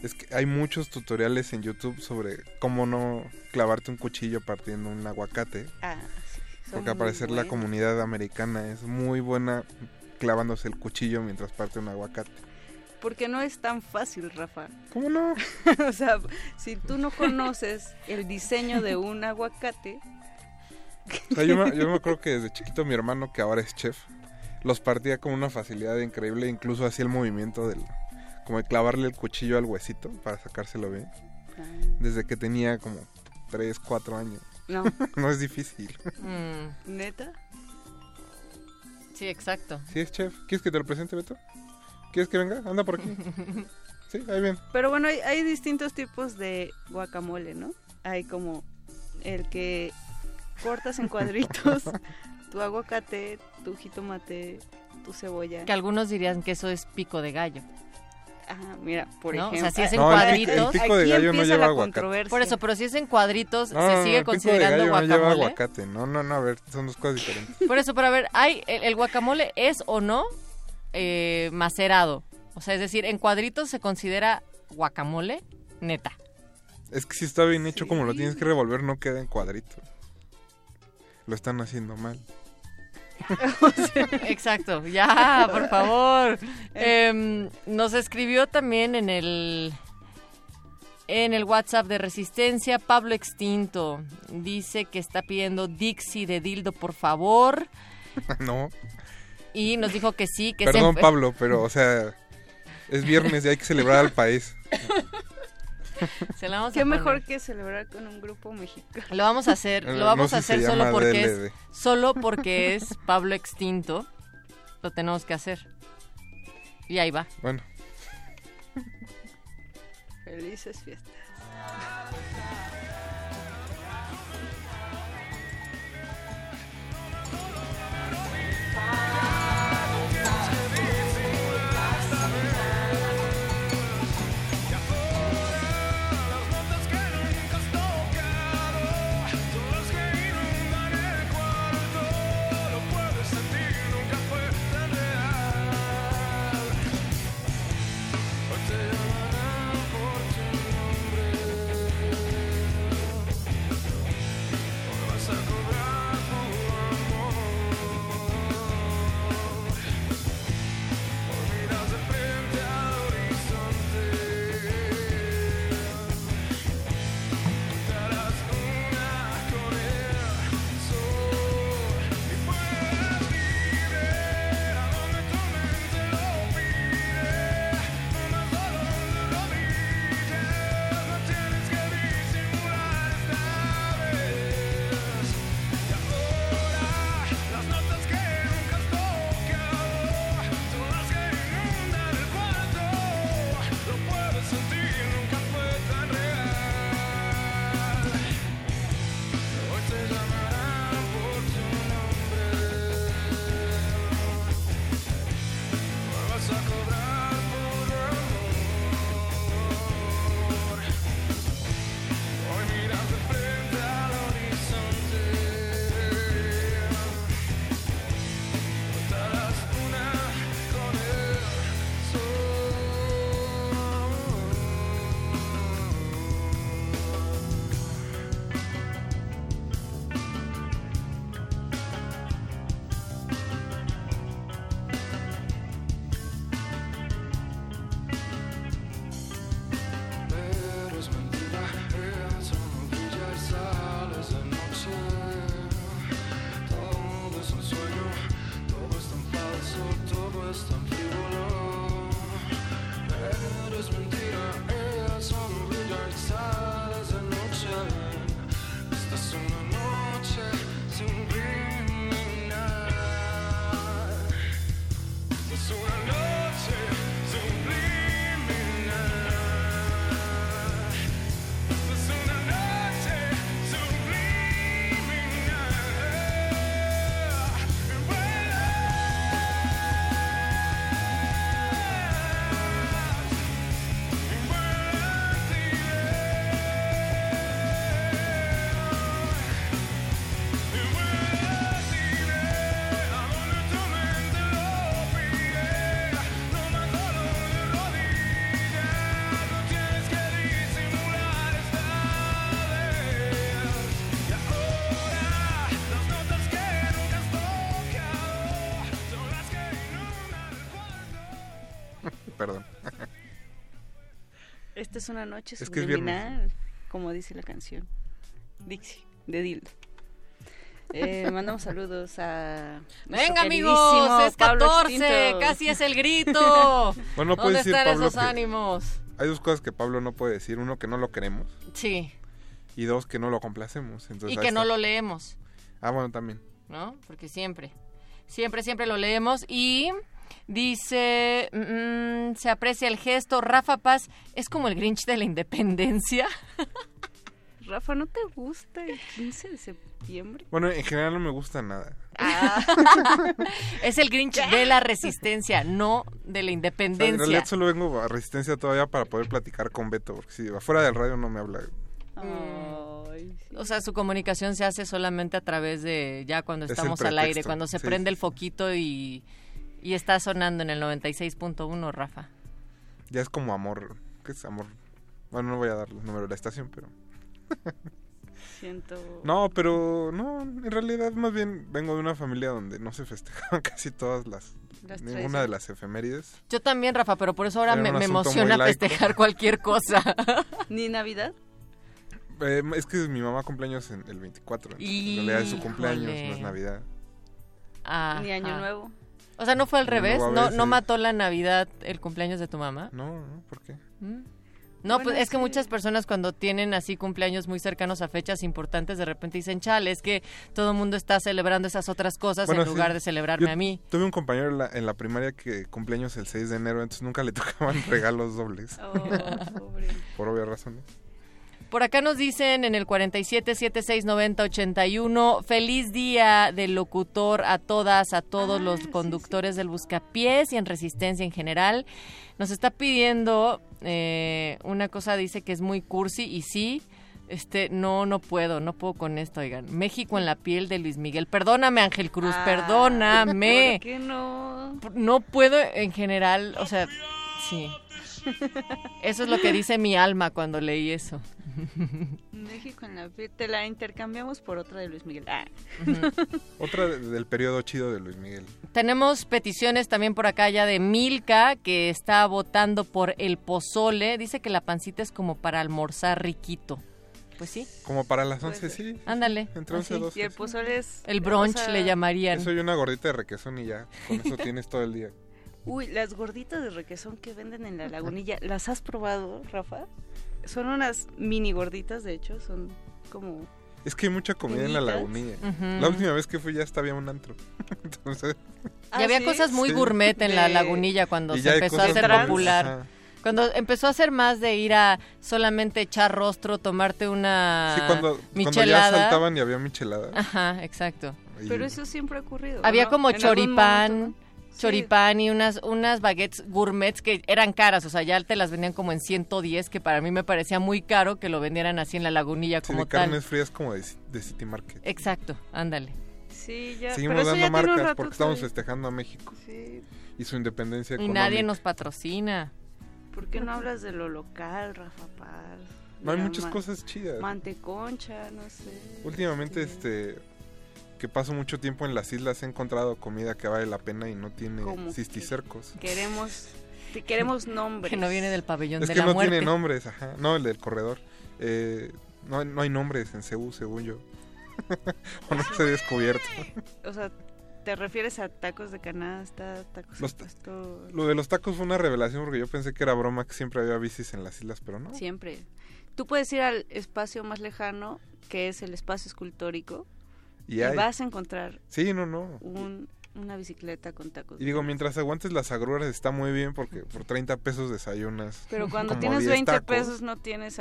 es que hay muchos tutoriales en YouTube sobre cómo no clavarte un cuchillo partiendo un aguacate. Ah, sí, Porque al parecer la comunidad americana es muy buena clavándose el cuchillo mientras parte un aguacate. Porque no es tan fácil, Rafa. ¿Cómo no? o sea, si tú no conoces el diseño de un aguacate, O sea, yo, me, yo me acuerdo que desde chiquito mi hermano, que ahora es chef, los partía con una facilidad increíble, incluso hacía el movimiento del como de clavarle el cuchillo al huesito para sacárselo bien. Desde que tenía como 3, 4 años. No. no es difícil. Mm, neta, sí, exacto. Sí, es chef. ¿Quieres que te lo presente, Beto? ¿Quieres que venga? Anda por aquí. Sí, ahí bien. Pero bueno, hay, hay distintos tipos de guacamole, ¿no? Hay como el que cortas en cuadritos tu aguacate, tu jitomate, tu cebolla. Que algunos dirían que eso es pico de gallo. Ajá, mira, por ¿no? ejemplo. O sea, si es en No, cuadritos. el pico de Aquí gallo no empieza lleva la aguacate. controversia. Por eso, pero si es en cuadritos, No, se no, sigue el pico de considerando gallo no lleva guacamole. aguacate. No, no, no, a ver, son dos cosas diferentes. Por eso, pero a ver, hay, el, el guacamole es o no eh, macerado. O sea, es decir, en cuadritos se considera guacamole, neta. Es que si está bien hecho como lo tienes que revolver, no queda en cuadrito. Lo están haciendo mal. Exacto, ya, por favor. Em, nos escribió también en el en el WhatsApp de Resistencia Pablo Extinto. Dice que está pidiendo Dixie de Dildo, por favor. no. Y nos dijo que sí, que Perdón, Pablo, pero, o sea, es viernes y hay que celebrar al país. Se la vamos a Qué poner. mejor que celebrar con un grupo mexicano. Lo vamos a hacer, Eh, lo vamos no a sé hacer solo porque DLD. es solo porque es Pablo Extinto. Lo tenemos que hacer. Y ahí va. Bueno, Felices fiestas. Esta es una noche Es que es subliminal, como dice la canción. Dixie, de Dildo. Eh, mandamos saludos a. Venga, amigos, es Pablo 14, Extinto. casi es el grito. Bueno, no puede ¿Dónde decir están Pablo esos ánimos? Hay dos cosas que Pablo no puede decir. Uno, que no lo queremos. Sí, Y dos, que no lo complacemos. Entonces, y que no lo leemos, Ah, bueno, también. ¿no? Porque siempre, siempre, siempre lo leemos. Y dice, mm, se aprecia el gesto. Rafa Paz es como el Grinch de la Independencia. Rafa, ¿no te gusta el 15 de septiembre? Bueno, en general no me gusta nada. es el Grinch de la resistencia, no de la O sea, en independencia. realidad solo vengo a Resistencia todavía para poder platicar con Beto. Porque si afuera del radio no me habla. O sea, su comunicación se hace solamente a través de ya cuando Es estamos al aire, cuando se sí, prende sí, el foquito y, y está sonando en el 96.1, Rafa. Ya es como amor. ¿Qué es amor? Bueno, no voy a dar el número de la estación, pero... Siento. No, pero no, en realidad más bien vengo de una familia donde no se festejaban casi todas las... Las ninguna de las efemérides. Yo también, Rafa, pero por eso ahora me, emociona festejar cualquier cosa. ¿Ni Navidad? Eh, es que mi mamá cumpleaños en el 24. entonces, en realidad es su cumpleaños, no es. Navidad. Ni Año Ajá. Nuevo. O sea, ¿no fue al revés? ¿No. ¿No mató la Navidad el cumpleaños de tu mamá? No, no, ¿por qué? ¿Mm? No, Bueno, pues es que muchas personas cuando tienen así cumpleaños muy cercanos a fechas importantes, de repente dicen, chale, es que todo el mundo está celebrando esas otras cosas Bueno, en sí. lugar de celebrarme Yo a mí. Tuve un compañero en la, en la primaria que cumpleaños el 6 de enero, entonces nunca le tocaban regalos dobles. Oh, pobre. Por obvias razones. Por acá nos dicen en el 47 76 90 81, feliz día del locutor a todas, a todos los conductores del Buscapiés y en Resistencia en general. Nos está pidiendo eh, una cosa, dice que es muy cursi y sí, este, no, no puedo, no puedo con esto, oigan. México en la piel de Luis Miguel. Perdóname, Ángel Cruz, Ah, perdóname. ¿Por qué no? No puedo en general, o sea, sí. Eso es lo que dice mi alma cuando leí eso. México en la piel. Te la intercambiamos por otra de Luis Miguel. Ah. Otra de- del periodo chido de Luis Miguel. Tenemos peticiones también por acá ya de Milka, que está votando por el pozole. Dice que la pancita es como para almorzar riquito. Pues sí, Como para las 11, sí. ándale. Entre 11 y así. 12. Y el pozole es... El brunch sea, le llamarían. Eso y una gordita de requesón y ya. Con eso tienes todo el día. Uy, las gorditas de requesón que venden en la lagunilla, ¿las has probado, Rafa? Son unas mini gorditas, de hecho, son como... Es que hay mucha comida en la lagunilla. Ujú. La última vez que fui ya hasta había un antro. Entonces, Y había ¿sí? cosas muy Sí. gourmet en la lagunilla cuando Y se empezó a hacer trans. popular. Ajá. Cuando empezó a ser más de ir a solamente echar rostro, tomarte una sí, cuando, cuando ya michelada. saltaban y había michelada. Ajá, exacto. Y- Pero eso siempre ha ocurrido. Había ¿no? como choripán, momento. Choripán y unas unas baguettes gourmets que eran caras, o sea, ya te las vendían como en 110, que para mí me parecía muy caro que lo vendieran así en la lagunilla sí, como de tal. carnes frías como de, de City Market. Exacto, ándale. Sí, ya. Seguimos pero dando ya tiene un marcas rato porque estamos festejando a México Sí. y su independencia Y económica. nadie nos patrocina. ¿Por qué no hablas de lo local, Rafa Paz? No hay muchas cosas chidas. Manteconcha, no sé. Últimamente, este, que paso mucho tiempo en las islas, he encontrado comida que vale la pena y no tiene ¿Cómo cisticercos. Queremos, te queremos nombres. Que no viene del pabellón Es de que la no muerte. tiene nombres, ajá. No, el del corredor. Eh, no, no hay nombres en Ceú, según yo. o no se ha descubierto. O sea, ¿te refieres a tacos de canasta, tacos Los al ta- pastor? Lo de los tacos fue una revelación porque yo pensé que era broma que siempre había bicis en las islas, pero no. Siempre. Tú puedes ir al espacio más lejano, que es el espacio escultórico, Y y, hay. vas a encontrar Sí, no, no. un, una bicicleta con tacos. Y digo, mientras aguantes las agruras está muy bien porque por 30 pesos desayunas. Pero cuando como tienes 10 20 tacos. pesos no tienes...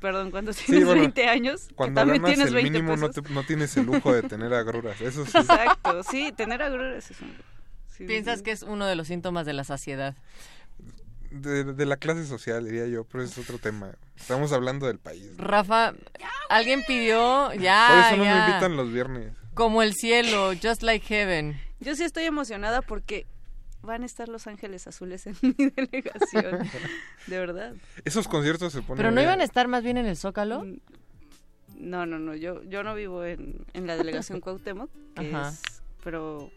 Perdón, cuando tienes bueno, 20 años, que Cuando también ganas tienes el 20 mínimo no, pesos. te- no tienes el lujo de tener agruras, eso sí. Exacto, sí, tener agruras es un... sí, Piensas sí. que es uno de los síntomas de la saciedad. De, de la clase social, diría yo, pero es otro tema. Estamos hablando del país. ¿no? Rafa, alguien pidió, ya, Por eso no ya. me invitan los viernes. Como el cielo, just like heaven. Yo sí estoy emocionada porque van a estar Los Ángeles Azules en mi delegación. De verdad. Esos conciertos se ponen Pero no bien. iban a estar más bien en el Zócalo. No, no, no. Yo, yo no vivo en, en la delegación Cuauhtémoc, que Ajá. es- pero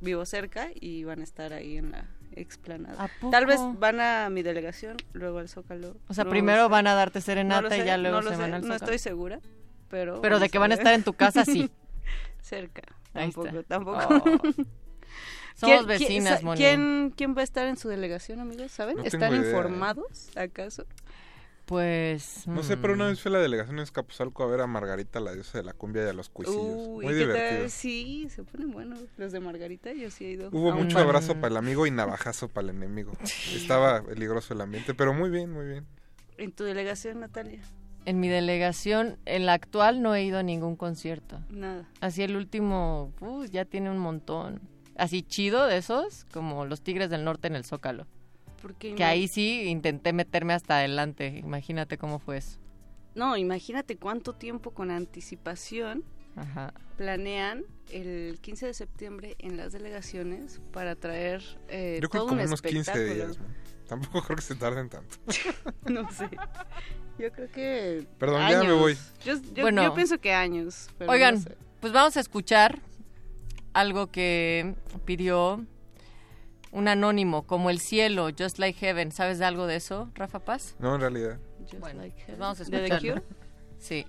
vivo cerca y van a estar ahí en la explanada. Tal vez van a mi delegación, luego al Zócalo. O sea, no primero sé. van a darte No serenata y ya luego no se van al No Zócalo. estoy segura, pero... Pero de que van a estar en tu casa, sí. Cerca. Ahí Tampoco, está. tampoco. Oh. Somos vecinas, Moni. ¿quién, ¿Quién va a estar en su delegación, amigos? ¿Saben? No ¿Están informados, acaso? Pues... No sé, pero una mm, vez fui a la delegación en Escapuzalco a ver a Margarita, la diosa de la cumbia y a los cuisillos. Uy, Muy divertido. Sí, se ponen buenos. Los de Margarita, yo sí he ido. Hubo un mucho abrazo para el amigo y navajazo para el enemigo. Estaba peligroso el ambiente, pero muy bien, muy bien. En tu delegación, Natalia. En mi delegación, en la actual, no he ido a ningún concierto. Nada. Así el último, uh, ya tiene un montón. Así chido de esos, como los Tigres del Norte en el Zócalo. Porque Que ahí sí intenté meterme hasta adelante. Imagínate cómo fue eso. No, imagínate cuánto tiempo con anticipación Ajá. planean el 15 de septiembre en las delegaciones para traer eh, Yo creo todo que como un unos 15 espectáculo. días. man. Tampoco creo que se tarden tanto. no sé. Yo creo que. Perdón, ya me años. voy. Yo, yo- Bueno. yo pienso que años. pero Oigan, no sé. pues vamos a escuchar algo que pidió un anónimo, como el cielo, Just Like Heaven. ¿Sabes de algo de eso, Rafa Paz? No, en realidad. Just Bueno, like pues heaven. vamos a ¿De The escucharlo. Cure? Sí.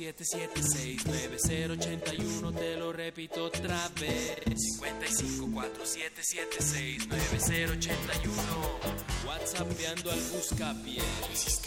5547769081, te lo repito otra vez. 5547769081, WhatsAppeando al buscapiés.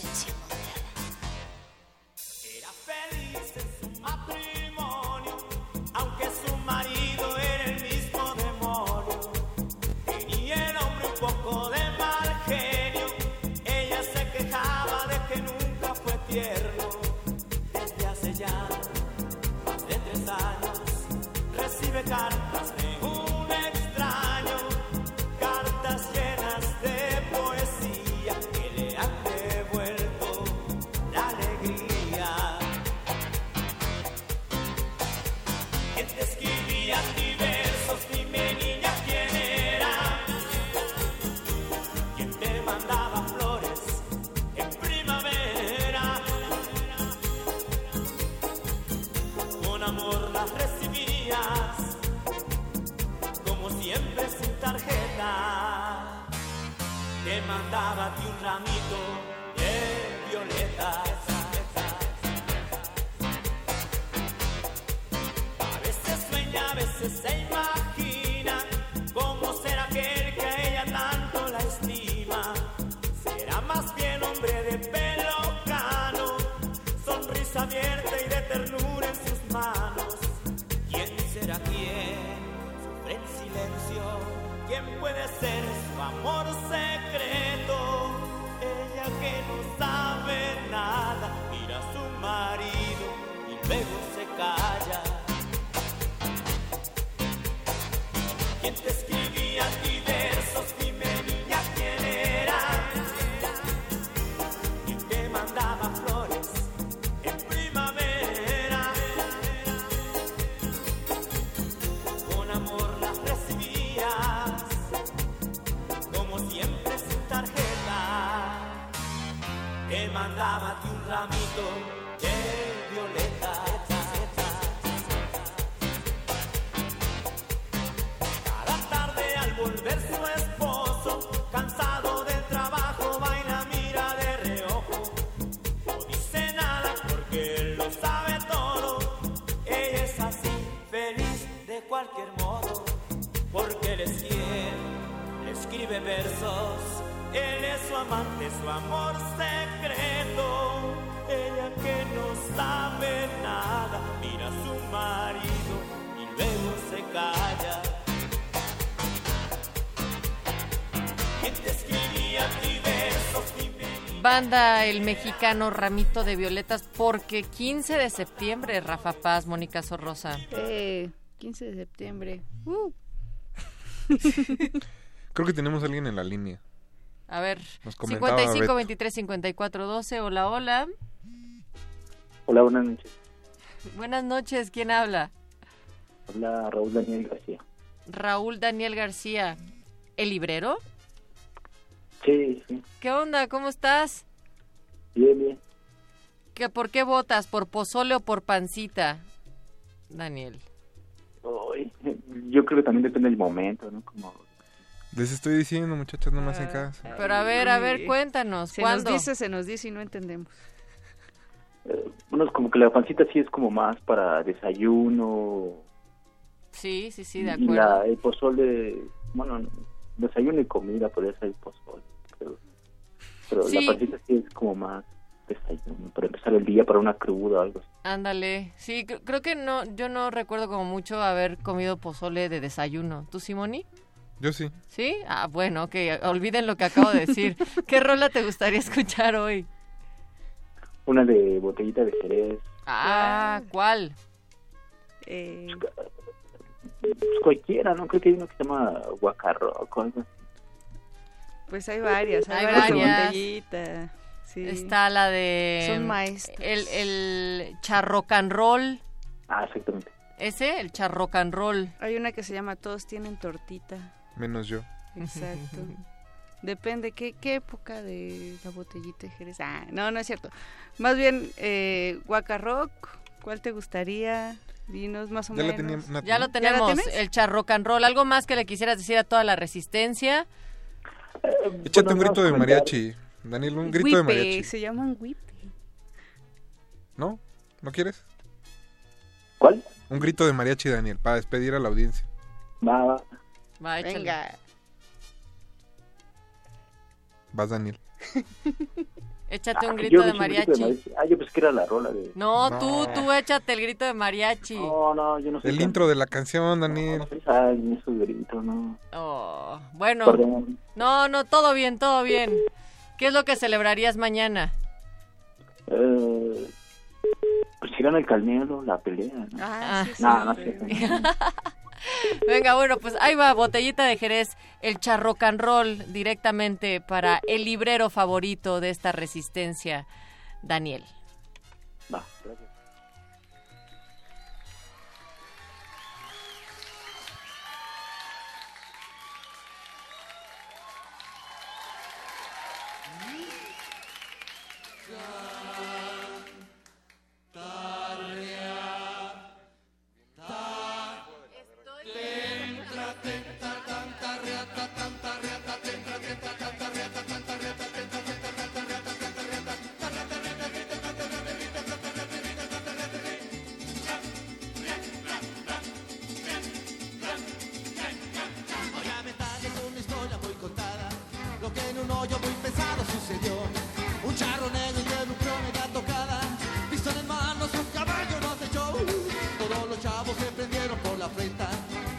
Te mandaba a ti un ramito de violetas. Cada tarde al volver su esposo, cansado del trabajo, va y la mira de reojo. No dice nada porque él lo sabe todo. Ella es así, feliz de cualquier modo, porque él es quien le escribe versos. Él es su amante, su amor secreto. Ella que no sabe nada, mira a su marido y luego se calla. ¿Quién te escribía a ti versos? Dime Banda El Mexicano Ramito de Violetas, porque 15 de septiembre, Rafa Paz, Mónica Sorrosa. Eh, 15 de septiembre. Uh. Creo que tenemos a alguien en la línea. A ver, Nos comentaba 55 Beto. 23 54 12. Hola, hola. Hola, buenas noches. Buenas noches, ¿quién habla? Habla Raúl Daniel García. Raúl Daniel García. ¿El librero? Sí, sí, ¿Qué onda? ¿Cómo estás? bien, bien. ¿Que ¿Por qué votas? ¿Por pozole o por pancita? Daniel. Yo creo que también depende del momento, ¿no? Como, Les estoy diciendo, muchachos, no me hacen caso. Pero a ver, a ver, cuéntanos. Se ¿Cuándo? nos dice, se nos dice y no entendemos. eh, bueno, es como que la pancita sí es como más para desayuno. Sí, sí, sí, de y acuerdo. la, el pozole, bueno, desayuno y comida podría ser el pozole. Pero, pero Sí. la pancita sí es como más desayuno, para empezar el día, para una cruda o algo así. Ándale. Sí, cr- creo que no, yo no recuerdo como mucho haber comido pozole de desayuno. ¿Tú, Simoni? Yo sí. ¿Sí? Ah, bueno, ok, olviden lo que acabo de decir. ¿Qué rola te gustaría escuchar hoy? Una de botellita de Jerez, Ah, ¿cuál? Eh, pues cualquiera, ¿no? Creo que hay uno que se llama Guacarroco, algo así. pues hay varias, hay, Hay varias de varias. botellita. Sí. Está la de... Son maestros. El, el charrocan roll. Ah, exactamente. ¿Ese? El charrocan roll. Hay una que se llama Todos tienen tortita. Menos yo. Exacto. Depende, ¿qué, ¿qué época de la botellita de Jerez? Ah, no, no es cierto. Más bien, eh, Rock, ¿cuál te gustaría? Dinos más o Ya menos. teníamos- una- Ya lo ¿Ya tenemos, tienes? el charrocan roll. ¿Algo más que le quisieras decir a toda la resistencia? Échate un Bueno, grito de no, mariachi. Daniel, un grito de mariachi. se llaman whip. ¿No? ¿No quieres? ¿Cuál? Un grito de mariachi, Daniel, para despedir a la audiencia. Va, va. Échale. Venga. Vas, Daniel. Échate un Ah, grito de un grito mariachi. Ah, yo pensé que era la rola de... No, No. tú, tú échate el grito de mariachi. No, no, yo no sé. El intro de la canción, Daniel. Ay, esos gritos, no. Oh, bueno, Perdón. no, no, todo bien, todo bien. ¿Qué es lo que celebrarías mañana? Eh, querían el Canelo, la pelea. ¿no? Ah, sí, Nada, no sí. sé. Venga, bueno, pues ahí va, botellita de Jerez, el charrocan roll directamente para el librero favorito de esta resistencia, Daniel. Va, gracias.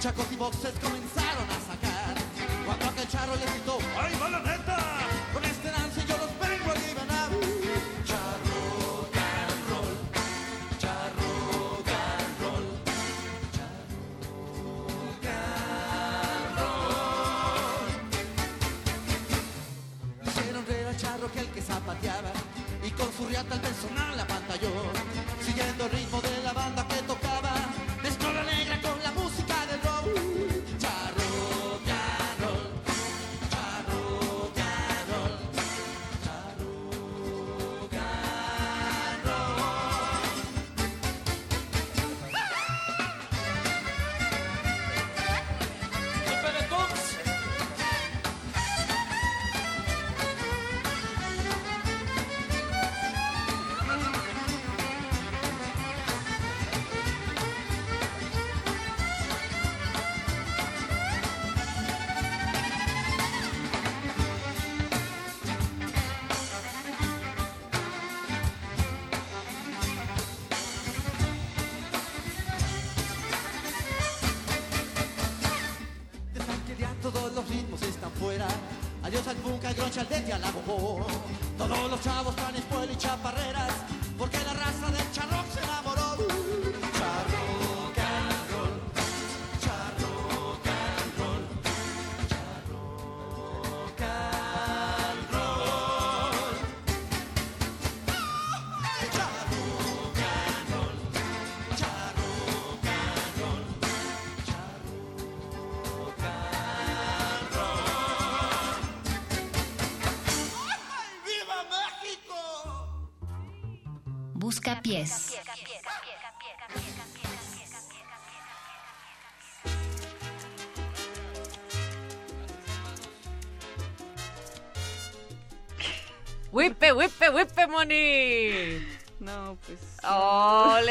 Chacos y boxes comenzaron a sacar. Cuando aquel charro les gritó, ¡ay, va neta! Con este lance yo los vengo a liberar. Charro, can roll, charro, can roll, Hicieron reír al charro que el que zapateaba y con su riata el personal la pantalló. Siguiendo el ritmo de Adiós al punk, al agogó. Todos los chavos están escuela y chaparreras,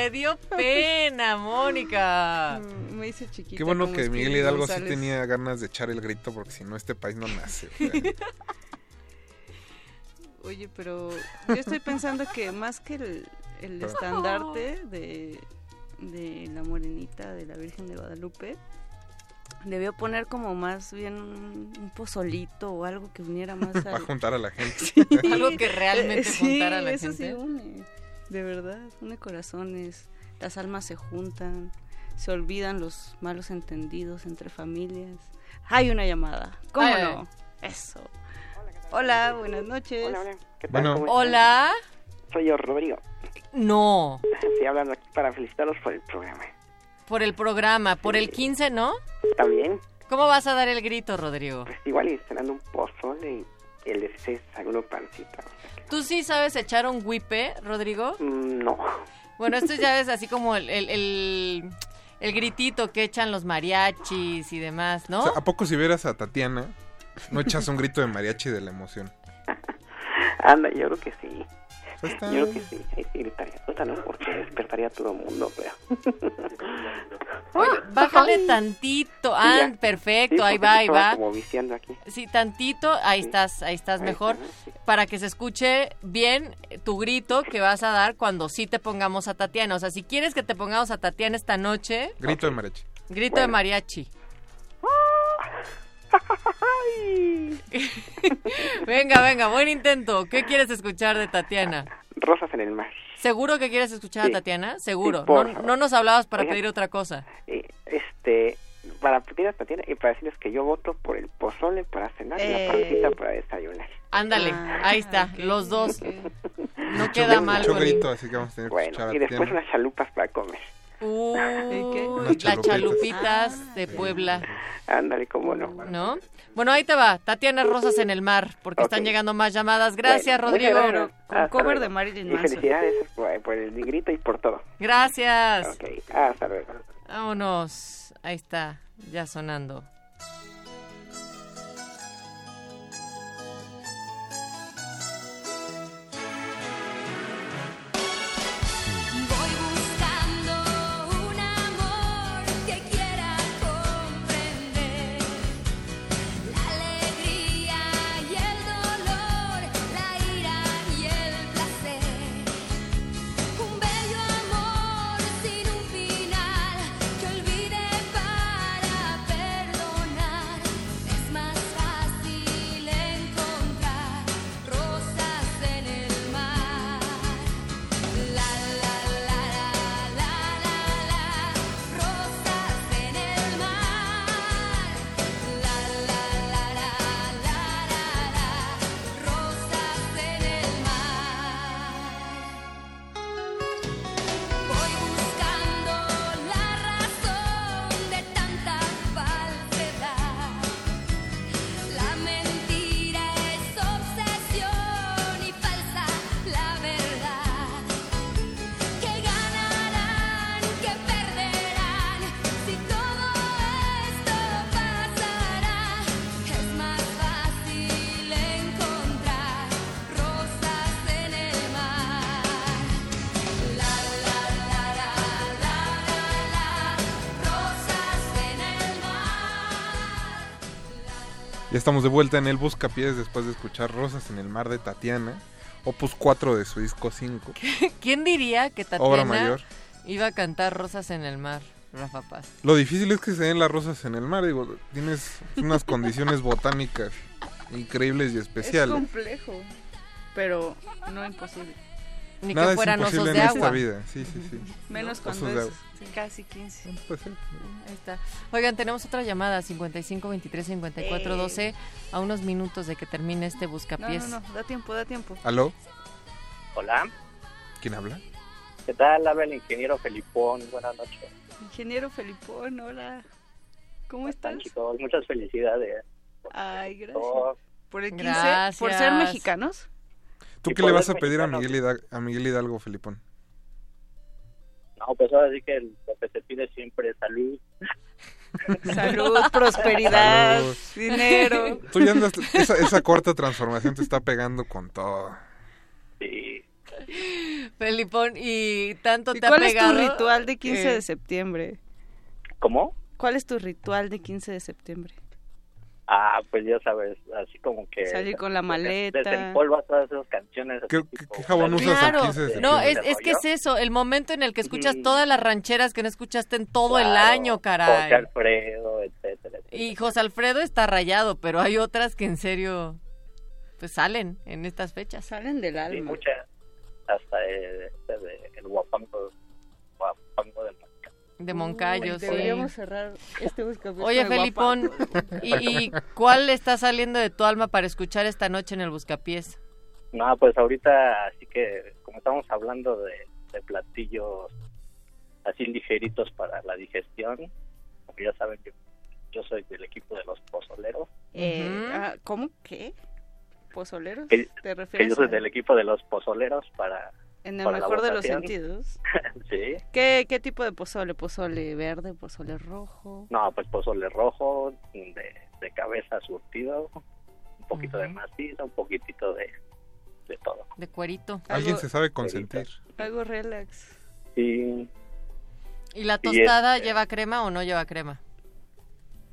¡Oh, le dio pena, Mónica! Mm, Me hice chiquita. Qué bueno que Miguel Hidalgo sí González. tenía ganas de echar el grito porque si no este país no nace. o sea. Oye, pero yo estoy pensando que más que el, el estandarte de, de la morenita de la Virgen de Guadalupe, debió poner como más bien un, un pozolito o algo que uniera más a al... juntar a la gente. Algo que realmente Eh, sí, juntara a la eso gente. sí une, de verdad, une corazones, las almas se juntan, se olvidan los malos entendidos entre familias. Hay una llamada, ¿cómo Ay, no? Eso. Hola, buenas noches. Hola, hola. ¿Qué tal? Bueno. Hola. Soy yo, Rodrigo. No, Estoy hablando aquí para felicitarlos por el programa. por el programa, por el 15, ¿no? También, ¿Cómo vas a dar el grito, Rodrigo? pues igual y cenando un pozole y el 16 alguno pancita. ¿Tú sí sabes echar un whipe, Rodrigo? Mm, No. Bueno, esto ya ves así como el, el, el, el gritito que echan los mariachis y demás, ¿no? O sea, ¿A poco si vieras a Tatiana, no echas un grito de mariachi de la emoción? Anda, yo creo que sí. Pues está. Yo creo que sí. Ahí sí gritaría. Puta, no, porque despertaría a todo el mundo, pero. Oye, bájale tantito. Ah. Sí, perfecto, ahí va, ahí va. como viciando aquí. Sí, tantito, ahí estás, ahí estás Ahí mejor. está, Para que se escuche bien tu grito que vas a dar cuando sí te pongamos a Tatiana. O sea, si quieres que te pongamos a Tatiana esta noche, Grito de mariachi. grito de mariachi. venga, venga, buen intento. ¿Qué quieres escuchar de Tatiana? Rosas en el mar. ¿Seguro que quieres escuchar Sí. a Tatiana? Seguro. Sí, por no, no nos hablabas para Oigan. pedir otra cosa. Eh, este, para pedir a Tatiana y para decirles que yo voto por el pozole para cenar y Eh. la pancita para desayunar. Ándale, Ah, ahí está, los dos. No queda mal Mucho con el- grito, así que vamos a tener que escuchar a Y después Tatiana. unas chalupas para comer. Unas las chalupitas. chalupitas de Puebla. Ándale, cómo no. ¿No? Bueno, ahí te va. Tatiana Rosas en el mar, porque están llegando más llamadas. Gracias, Bueno, Rodrigo. gracias. Hasta cover luego. de Marilyn Y Manson. felicidades por, el grito y por todo. Gracias. Ok, hasta luego. Vámonos. Ahí está, ya sonando. Estamos de vuelta en el Buscapiés después de escuchar Rosas en el Mar de Tatiana, opus 4 de su disco 5. ¿Quién diría que Obra Tatiana mayor. iba a cantar Rosas en el mar, Rafa Paz? Lo difícil es que se den las rosas en el mar, digo, tienes unas condiciones botánicas increíbles y Es especiales. complejo, pero no imposible. Ni Nada que es fueran imposible osos en de esta agua. vida, sí, sí, sí. Menos Osos cuando de es agua. casi 15. Ahí está. Oigan, tenemos otra llamada, 55 23 54 12, a unos minutos de que termine este No, buscapiés. no, no, da tiempo, da tiempo. ¿Aló? Hola, ¿Quién habla? ¿qué tal? Habla el ingeniero Felipón. Buenas noches. Ingeniero Felipón, hola. ¿Cómo estás? chicos. Muchas felicidades. Ay, gracias. Por el 15, Gracias. por ser mexicanos. ¿Tú qué le vas a pedir a. Miguel, Hidalgo, a Miguel Hidalgo, Felipón? No, pues ahora sí que lo que se pide siempre es salud. Salud, prosperidad, Salud. dinero. Tú ya andas, esa, esa corta transformación te está pegando con todo. Sí. Felipón, ¿y tanto ¿Y te ha cuál es tu pegado? ritual de 15 Eh, de septiembre? ¿Cómo? ¿Cuál es tu ritual de 15 de septiembre? Ah, pues ya sabes, así como que... Salir con la maleta. Desempolva todas esas canciones. ¿Qué, qué- qué jabón usas Claro, el 15 de no, es, es que es eso, el momento en el que escuchas Ujú. todas las rancheras que no escuchaste en todo el Claro, año, José caray. Alfredo, etcétera. Y José Alfredo está rayado, pero hay otras que en serio, pues salen en estas fechas. Salen del Sí, alma. muchas. Hasta el, de- el guapango, guapango de Monca. De Moncayo, Uy, sí. Deberíamos cerrar este buscapiés Oye, Felipón. ¿y, y cuál está saliendo de tu alma para escuchar esta noche en el Buscapiés? No, pues ahorita, así que como estamos hablando de, de platillos así ligeritos para la digestión, como ya saben, yo, yo soy del equipo de los pozoleros, Eh, ah, ¿Cómo? ¿Qué? ¿Pozoleros? que, ¿Te que yo refieres soy a- del equipo de los pozoleros para... en el mejor de los sentidos? sí, ¿Qué, ¿Qué tipo de pozole? ¿Pozole verde? ¿Pozole rojo? no, pues pozole rojo, de, de cabeza surtido, un poquito de maciza, un poquitito de, de todo. De cuerito. Alguien se sabe consentir. Algo relax. Y ¿Y la Y tostada este- lleva crema o no lleva crema?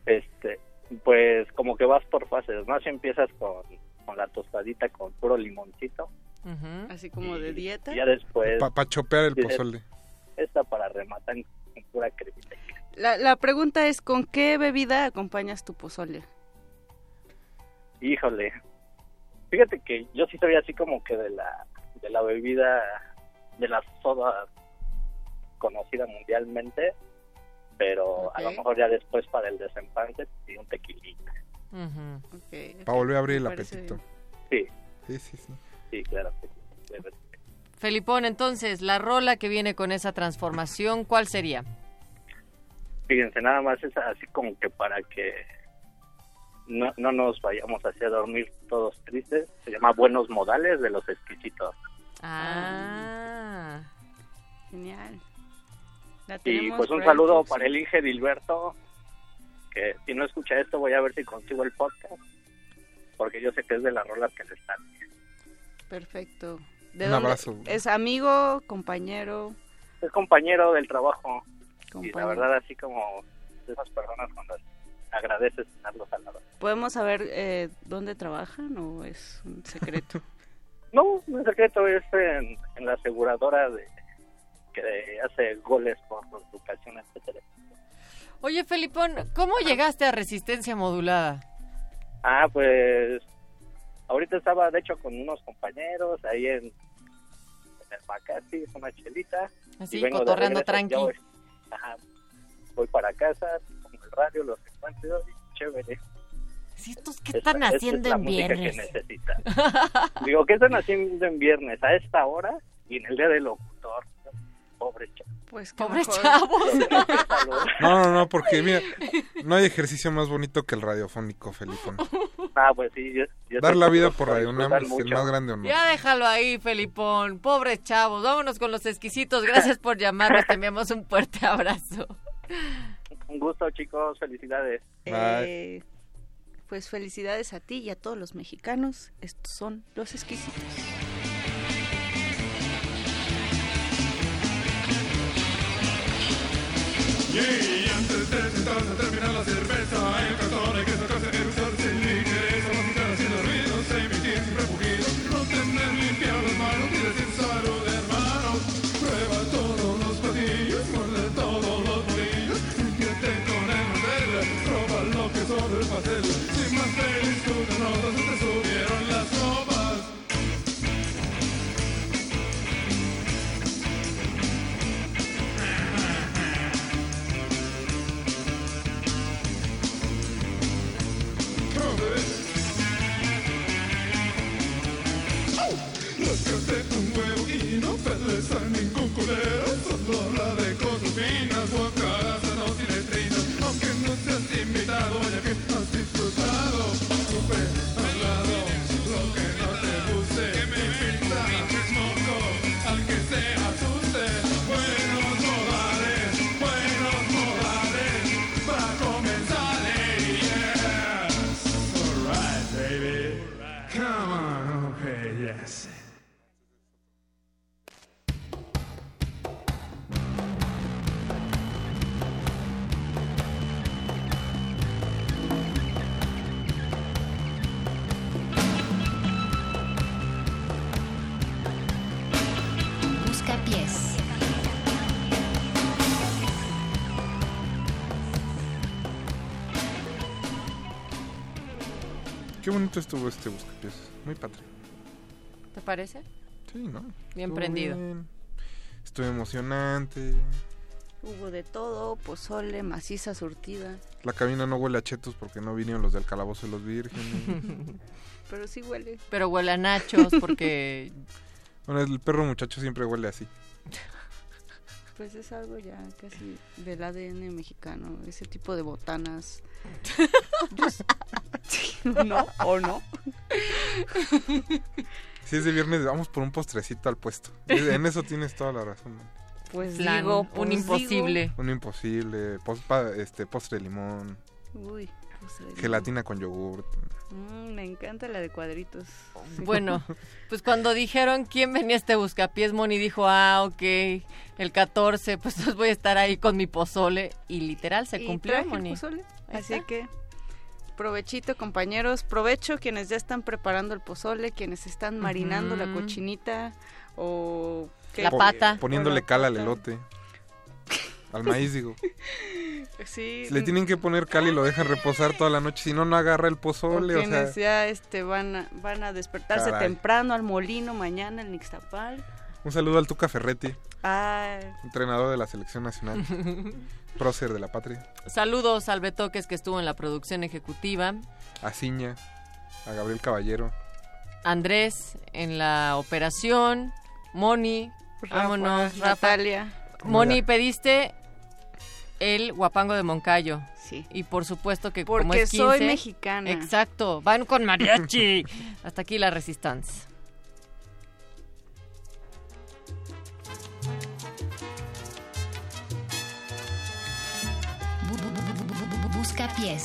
este pues como que vas por fases más empiezas con, con la tostadita con puro limoncito Así como de dieta. y ya después Para chopear el pozole. esta para rematar con pura cremita La, la pregunta es, ¿con qué bebida acompañas tu pozole? híjole fíjate que yo sí soy así como que de la de la bebida, de la soda conocida mundialmente, pero a lo mejor ya después para el desempate y un tequilita. Para volver a abrir el apetito. Sí, Sí, sí, sí. Sí, claro. Felipón, entonces, la rola que viene con esa transformación, ¿cuál sería? Fíjense, nada más es así como que para que no, no nos vayamos hacia dormir todos tristes. Se llama Buenos Modales de los Exquisitos. Ah. Genial. La Y pues un saludo para el Inge Dilberto, que si no escucha esto voy a ver si consigo el podcast, porque yo sé que es de las rolas que le están. Perfecto. ¿De Un dónde? abrazo. ¿Es amigo, compañero? Es compañero del trabajo y la verdad así como de esas personas cuando agradeces tenerlos al lado. ¿Podemos saber eh, dónde trabajan o es un secreto? No, no es secreto, es en, en la aseguradora de que hace goles por educación, etcétera. Oye, Felipón, ¿cómo llegaste a resistencia modulada? Ah, pues ahorita estaba de hecho con unos compañeros ahí en, en el Macati, es una chelita. Así, y vengo cotorreando tranqui. voy, ajá, voy para casa, pongo el radio, los encuentro y chévere. ¿Qué Esta- están esta haciendo es la en viernes? que. Digo, ¿qué están haciendo en viernes a esta hora y en el día del locutor? Pobre chavo. Pues Pobres chavos. No, no, no, porque mira, no hay ejercicio más bonito que el radiofónico, Felipe. Ah, pues sí, yo- yo Dar la vida por Radio UNAM es el más grande honor. Ya déjalo ahí, Felipón. Pobres chavos. Vámonos con los exquisitos. Gracias por llamarnos. Te enviamos un fuerte abrazo. Un gusto, chicos, felicidades. Eh, pues felicidades a ti y a todos los mexicanos. Estos son los exquisitos. Y antes de sentarse a terminar la cerveza, el cartón hay que bonito estuvo este buscapiés. Muy patrio. ¿Te parece? Sí, ¿no? Bien Estuvo prendido. bien. Estuvo emocionante. Hubo de todo, pozole, maciza surtida. La cabina no huele a chetos porque no vinieron los del calabozo de los vírgenes. Pero sí huele. Pero huele a nachos porque... bueno, el perro muchacho siempre huele así. Pues es algo ya casi del ADN mexicano, ese tipo de botanas. ¿No? ¿O no? Si es de viernes, vamos por un postrecito al puesto. En eso tienes toda la razón. Pues Plan, digo, un pues imposible. Un imposible, pos- pa- este, postre de limón. Uy, postre de gelatina con yogurt. Mm, me encanta la de cuadritos. Bueno, pues cuando dijeron quién venía a este buscapiés, Moni dijo, ah, ok, el 14, pues entonces voy a estar ahí con mi pozole. Y literal, se Y cumplió, traje el Moni. Así está. que provechito, compañeros. Provecho quienes ya están preparando el pozole, quienes están marinando la cochinita o... ¿qué? La pata. Poniéndole cal al elote. Al maíz, digo. Sí. Le tienen que poner cal y lo dejan reposar toda la noche, si no, no agarra el pozole, o sea... ya este, van, a, van a despertarse Caray. temprano al molino mañana en Nixtapal. Un saludo al Tuca Ferretti, Ay. entrenador de la selección nacional, prócer de la patria, Saludos al Betoques que estuvo en la producción ejecutiva. a Ciña, a Gabriel Caballero, Andrés en la operación. Moni. Rafa, vámonos, Rafa. Natalia. Moni, pediste el guapango de Moncayo. Sí. Y por supuesto que como es 15, soy mexicana. Exacto, van con mariachi. Hasta aquí la resistencia. Bu- bu- bu- bu- bu- bu- Busca pies.